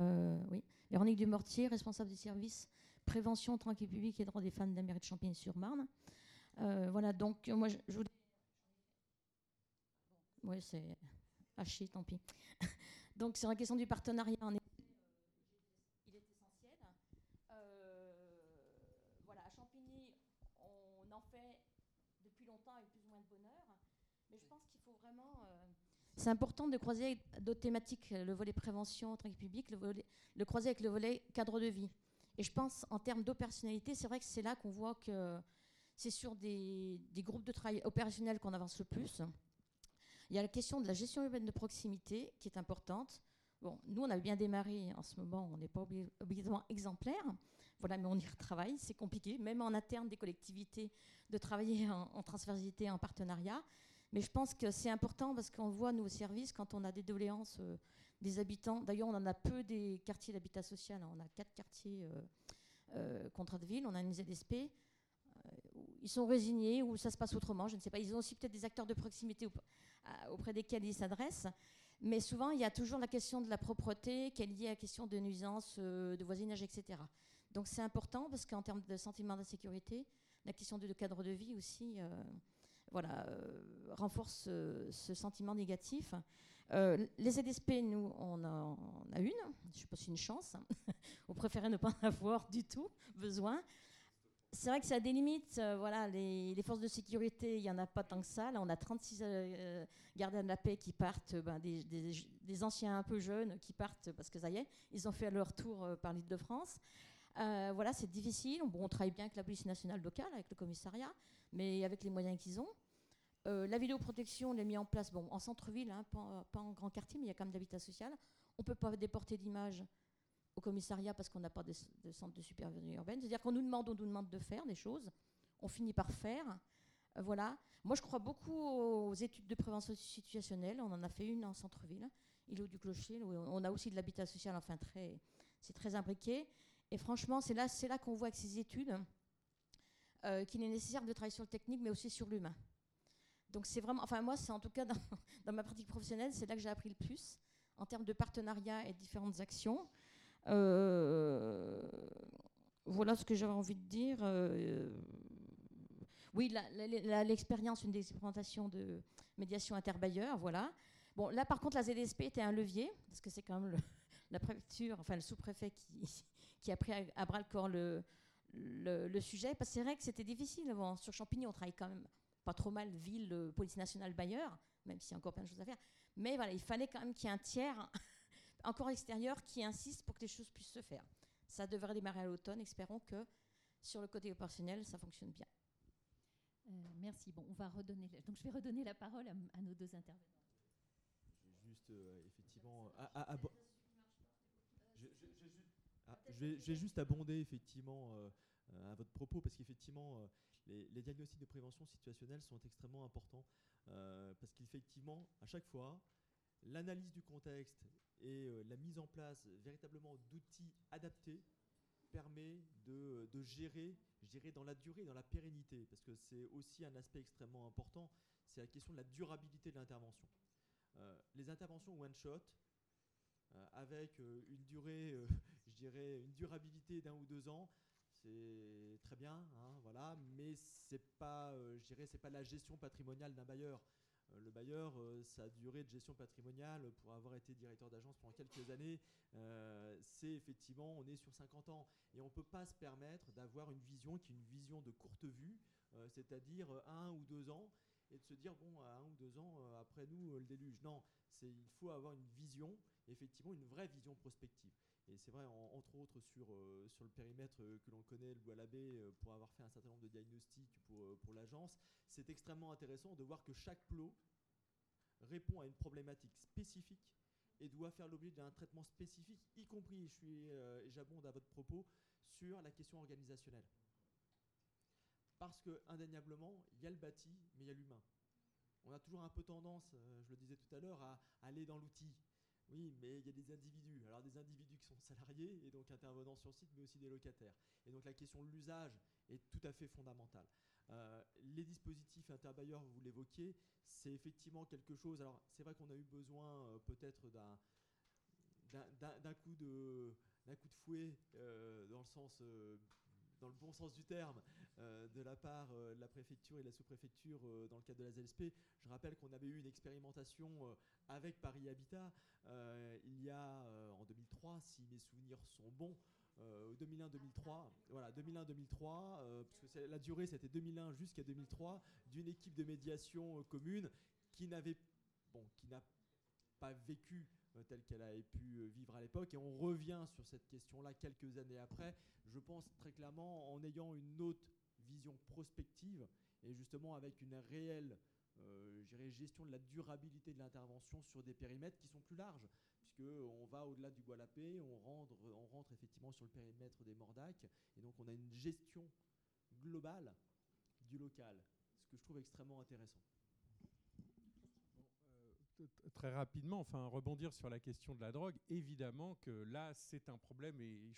oui. Véronique Dumortier, responsable du service prévention, tranquille public et droits des femmes de la mairie de Champigny-sur-Marne. voilà, donc moi je, je. Oui, c'est haché, tant pis. donc sur la question du partenariat, en il est essentiel. voilà, à Champigny, on en fait depuis longtemps avec plus ou moins de bonheur, mais je pense qu'il faut vraiment c'est important de croiser d'autres thématiques, le volet prévention, tranquille le, volet, le croiser avec le volet cadre de vie. Et je pense en termes d'opérationnalité, c'est vrai que c'est là qu'on voit que c'est sur des, groupes de travail opérationnels qu'on avance le plus. Il y a la question de la gestion urbaine de proximité qui est importante. Bon, nous, on a bien démarré en ce moment, on n'est pas obligatoirement exemplaire, voilà, mais on y retravaille, c'est compliqué, même en interne des collectivités, de travailler en transversalité, en partenariat. Mais je pense que c'est important parce qu'on voit, nous, au service, quand on a des doléances euh, des habitants, d'ailleurs, on en a peu des quartiers d'habitat social, hein. on a quatre quartiers euh, euh, contrat de ville, on a une ZSP, ils sont résignés ou ça se passe autrement, je ne sais pas. Ils ont aussi peut-être des acteurs de proximité auprès desquels ils s'adressent. Mais souvent, il y a toujours la question de la propreté qui est liée à la question de nuisance, de voisinage, etc. Donc c'est important parce qu'en termes de sentiment d'insécurité, la question du cadre de vie aussi, voilà, euh, renforce ce sentiment négatif. Euh, les ZSP, nous, on, en a une, je sais pas si une chance, on préférait ne pas en avoir du tout besoin. C'est vrai que ça a des limites. Euh, voilà, les, forces de sécurité, il n'y en a pas tant que ça. Là, on a 36 gardiens de la paix qui partent, ben, des, des, anciens un peu jeunes qui partent parce que ça y est, ils ont fait leur tour par l'île de France. voilà, c'est difficile. Bon, on travaille bien avec la police nationale locale, avec le commissariat, mais avec les moyens qu'ils ont. Euh, la vidéoprotection, on l'a mis en place bon, en centre-ville, hein, pas, en grand quartier, mais il y a quand même de l'habitat social. On ne peut pas déporter d'images au commissariat parce qu'on n'a pas de, centre de supervision urbaine. C'est-à-dire qu'on nous demande, on nous demande de faire des choses, on finit par faire. Euh, voilà. Moi, je crois beaucoup aux études de prévention situationnelle. On en a fait une en centre-ville, îlot du Clocher. on a aussi de l'habitat social, enfin, très, c'est très imbriqué. Et franchement, c'est là, là qu'on voit avec ces études euh, qu'il est nécessaire de travailler sur le technique, mais aussi sur l'humain. Donc c'est vraiment, enfin moi c'est en tout cas dans, ma pratique professionnelle, c'est là que j'ai appris le plus en termes de partenariat et différentes actions. Euh, voilà ce que j'avais envie de dire. Euh, oui, l'expérience, une des expérimentations de médiation interbailleur, voilà. Bon, là par contre, la ZSP était un levier, parce que c'est quand même la préfecture, enfin le sous-préfet qui, a pris à, bras le corps le, le, sujet, parce que c'est vrai que c'était difficile. Bon, sur Champigny, on travaille quand même pas trop mal ville, euh, police nationale, Bayer, même s'il y a encore plein de choses à faire. Mais voilà, il fallait quand même qu'il y ait un tiers encore extérieur qui insiste pour que les choses puissent se faire. Ça devrait démarrer à l'automne. Espérons que sur le côté opérationnel, ça fonctionne bien. Euh, merci. Bon, on va redonner. Donc, je vais redonner la parole à, nos deux intervenants. Juste, euh, effectivement, je, vais, juste abonder effectivement à votre propos parce qu'effectivement les, diagnostics de prévention situationnelle sont extrêmement importants euh, parce qu'effectivement, à chaque fois, l'analyse du contexte et euh, la mise en place véritablement d'outils adaptés permet de, gérer, je dirais, dans la durée, dans la pérennité, parce que c'est aussi un aspect extrêmement important, c'est la question de la durabilité de l'intervention. Euh, les interventions one-shot, avec une durée, je dirais, une durabilité d'un ou deux ans, c'est très bien, hein, voilà, mais c'est pas, euh, c'est pas la gestion patrimoniale d'un bailleur. Euh, le bailleur, euh, sa durée de gestion patrimoniale, pour avoir été directeur d'agence pendant quelques années, c'est effectivement, on est sur 50 ans. Et on ne peut pas se permettre d'avoir une vision qui est une vision de courte vue, c'est-à-dire un ou deux ans, et de se dire, bon, à un ou deux ans, après nous, le déluge. Non, il faut avoir une vision, effectivement, une vraie vision prospective. Et c'est vrai, entre autres, sur, euh, sur le périmètre euh, que l'on connaît, le l'abbé, euh, pour avoir fait un certain nombre de diagnostics pour, pour l'agence, c'est extrêmement intéressant de voir que chaque plot répond à une problématique spécifique et doit faire l'objet d'un traitement spécifique, y compris, suis, j'abonde à votre propos, sur la question organisationnelle. Parce que, indéniablement, il y a le bâti, mais il y a l'humain. On a toujours un peu tendance, je le disais tout à l'heure, à aller dans l'outil, oui, mais il y a des individus. Alors des individus qui sont salariés et donc intervenants sur site, mais aussi des locataires. Et donc la question de l'usage est tout à fait fondamentale. Euh, les dispositifs interbailleurs, vous l'évoquiez, c'est effectivement quelque chose. Alors c'est vrai qu'on a eu besoin euh, peut-être d'un d'un coup de d'un coup de fouet dans le sens dans le bon sens du terme, de la part de la préfecture et de la sous-préfecture dans le cadre de la ZLSP. Je rappelle qu'on avait eu une expérimentation avec Paris Habitat il y a en 2003, si mes souvenirs sont bons, 2001-2003, voilà, 2001-2003, parce que la durée c'était 2001 jusqu'à 2003, d'une équipe de médiation commune qui n'avait, bon, qui n'a pas vécu telle qu'elle avait pu vivre à l'époque. Et on revient sur cette question-là quelques années après, je pense très clairement en ayant une autre vision prospective et justement avec une réelle euh, gestion de la durabilité de l'intervention sur des périmètres qui sont plus larges, puisqu'on va au-delà du Gualapé, on rentre, on rentre effectivement sur le périmètre des Mordac, et donc on a une gestion globale du local, ce que je trouve extrêmement intéressant. Très rapidement, enfin rebondir sur la question de la drogue, évidemment que là c'est un problème et,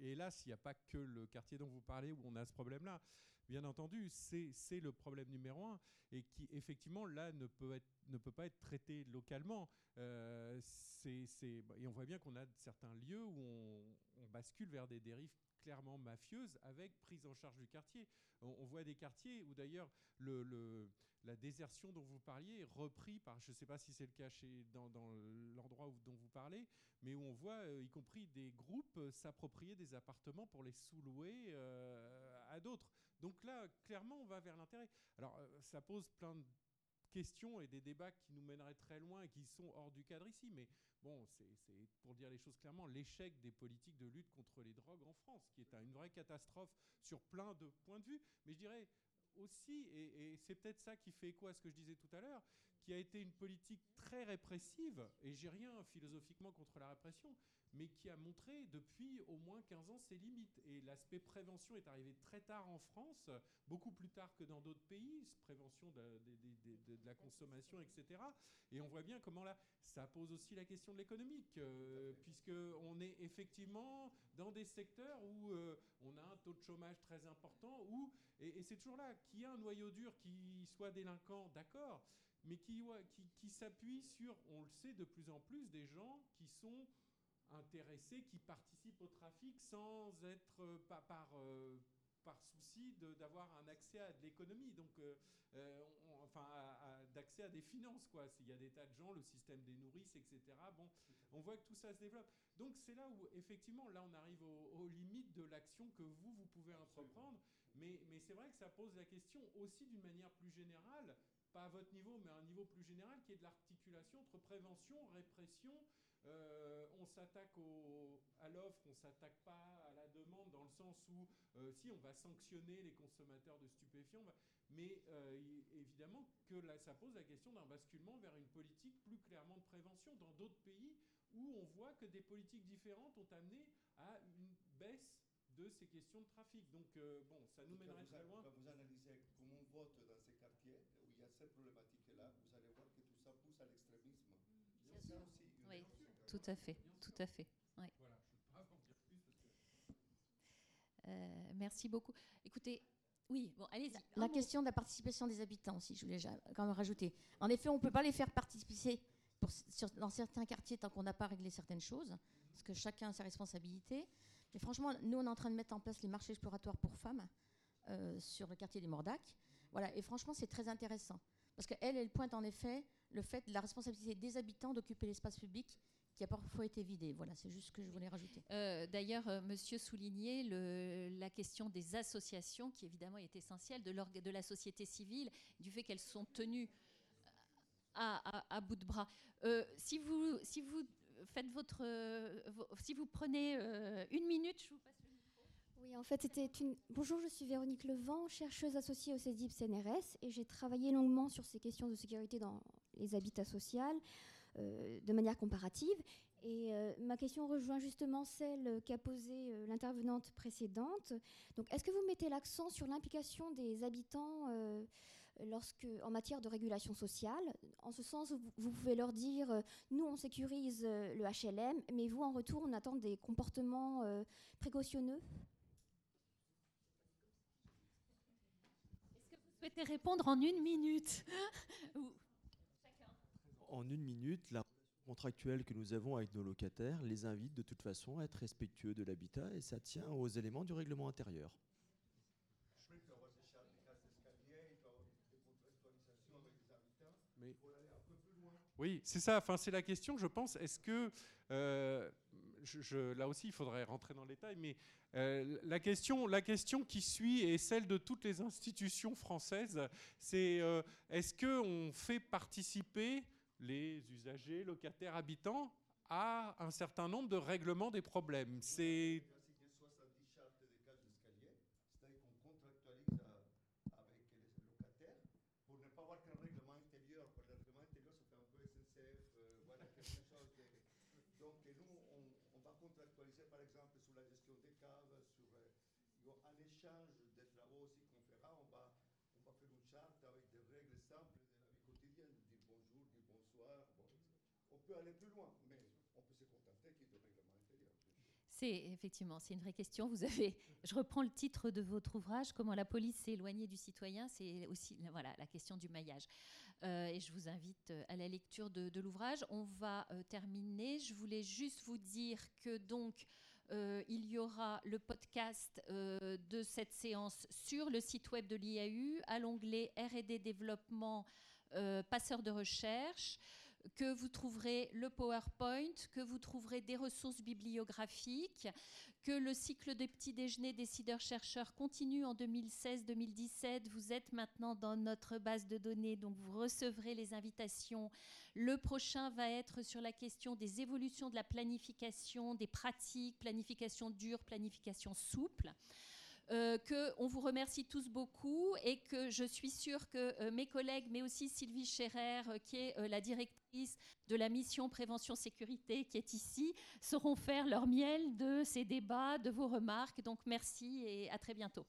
et hélas il n'y a pas que le quartier dont vous parlez où on a ce problème-là bien entendu, c'est le problème numéro un et qui, effectivement, là, ne peut, être, ne peut pas être traité localement. Euh, et on voit bien qu'on a certains lieux où on, bascule vers des dérives clairement mafieuses avec prise en charge du quartier. On, voit des quartiers où d'ailleurs le, la désertion dont vous parliez est repris par, je ne sais pas si c'est le cas chez, dans, l'endroit dont vous parlez, mais où on voit euh, y compris des groupes euh, s'approprier des appartements pour les sous-louer à d'autres. Donc là, clairement, on va vers l'intérêt. Alors, euh, ça pose plein de questions et des débats qui nous mèneraient très loin et qui sont hors du cadre ici. Mais bon, c'est pour dire les choses clairement, l'échec des politiques de lutte contre les drogues en France, qui est une vraie catastrophe sur plein de points de vue. Mais je dirais aussi, et, c'est peut-être ça qui fait écho à ce que je disais tout à l'heure, qui a été une politique très répressive, et j'ai rien philosophiquement contre la répression, mais qui a montré depuis au moins 15 ans ses limites. Et l'aspect prévention est arrivé très tard en France, beaucoup plus tard que dans d'autres pays, prévention de, la consommation, etc. Et on voit bien comment là, ça pose aussi la question de l'économique, euh, puisqu'on est effectivement dans des secteurs où euh, on a un taux de chômage très important, où, et, c'est toujours là, qu'il y a un noyau dur qui soit délinquant, d'accord, mais qui, qui, qui s'appuie sur, on le sait de plus en plus, des gens qui sont intéressés qui participent au trafic sans être euh, pas par, euh, par souci d'avoir un accès à de l'économie, donc euh, enfin d'accès à des finances quoi. S'il y a des tas de gens, le système des nourrices, etc. Bon, on voit que tout ça se développe. Donc c'est là où effectivement là on arrive aux, limites de l'action que vous vous pouvez entreprendre. Mais, mais c'est vrai que ça pose la question aussi d'une manière plus générale, pas à votre niveau, mais à un niveau plus général, qui est de l'articulation entre prévention, répression, euh, on s'attaque à l'offre, on ne s'attaque pas à la demande, dans le sens où, euh, si, on va sanctionner les consommateurs de stupéfiants, mais euh, évidemment que là, ça pose la question d'un basculement vers une politique plus clairement de prévention dans d'autres pays où on voit que des politiques différentes ont amené à une baisse de ces questions de trafic. Donc, bon, ça nous mènerait très loin. Quand vous analysez comment on vote dans ces quartiers où il y a cette problématique-là, vous allez voir que tout ça pousse à l'extrémisme. C'est ça aussi. Oui. Tout à fait, tout à fait. Euh, merci beaucoup. Écoutez, oui, bon, allez La question de la participation des habitants aussi, je voulais quand même rajouter. En effet, on ne peut pas les faire participer pour, dans certains quartiers tant qu'on n'a pas réglé certaines choses, parce que chacun a sa responsabilité. Mais franchement, nous, on est en train de mettre en place les marchés exploratoires pour femmes euh, sur le quartier des Mordac. Voilà, et franchement, c'est très intéressant. Parce qu'elle, elle pointe en effet le fait de la responsabilité des habitants d'occuper l'espace public qui a parfois été vidé. Voilà, c'est juste ce que je voulais rajouter. Euh, d'ailleurs, euh, monsieur soulignait la question des associations, qui évidemment est essentielle, de, de la société civile, du fait qu'elles sont tenues à, bout de bras. Euh, si, vous, si vous faites votre, si vous prenez une minute, je vous passe. Oui, en fait, c'était une. Bonjour, je suis Véronique Levent, chercheuse associée au CEDIP CNRS, et j'ai travaillé longuement sur ces questions de sécurité dans les habitats sociaux. Euh, de manière comparative. Et euh, ma question rejoint justement celle qu'a posée euh, l'intervenante précédente. Donc, est-ce que vous mettez l'accent sur l'implication des habitants lorsque, en matière de régulation sociale? En ce sens, vous, pouvez leur dire nous, on sécurise le HLM, mais vous, en retour, on attend des comportements précautionneux? Que vous souhaitez répondre en une minute en une minute, la contractuels que nous avons avec nos locataires les invitent de toute façon à être respectueux de l'habitat et ça tient aux éléments du règlement intérieur. Oui, c'est ça. Enfin, c'est la question, je pense. Est-ce que euh, je, là aussi, il faudrait rentrer dans le détail, mais euh, la, question, la question qui suit est celle de toutes les institutions françaises. C'est euh, est-ce qu'on fait participer les usagers, locataires, habitants à un certain nombre de règlements des problèmes? C'est effectivement, c'est une vraie question. Vous avez, je reprends le titre de votre ouvrage, comment la police s'est éloignée du citoyen. C'est aussi voilà la question du maillage. Euh, et je vous invite euh, à la lecture de, l'ouvrage. On va euh, terminer. Je voulais juste vous dire que donc il y aura le podcast de cette séance sur le site web de l'IAU à l'onglet R&D développement passeur de recherche que vous trouverez le PowerPoint, que vous trouverez des ressources bibliographiques, que le cycle des petits déjeuners décideurs-chercheurs continue en 2016-2017. Vous êtes maintenant dans notre base de données, donc vous recevrez les invitations. Le prochain va être sur la question des évolutions de la planification, des pratiques, planification dure, planification souple. Euh, qu'on vous remercie tous beaucoup et que je suis sûre que euh, mes collègues, mais aussi Sylvie Scherer, euh, qui est la directrice de la mission prévention sécurité qui est ici, sauront faire leur miel de ces débats, de vos remarques. Donc merci et à très bientôt.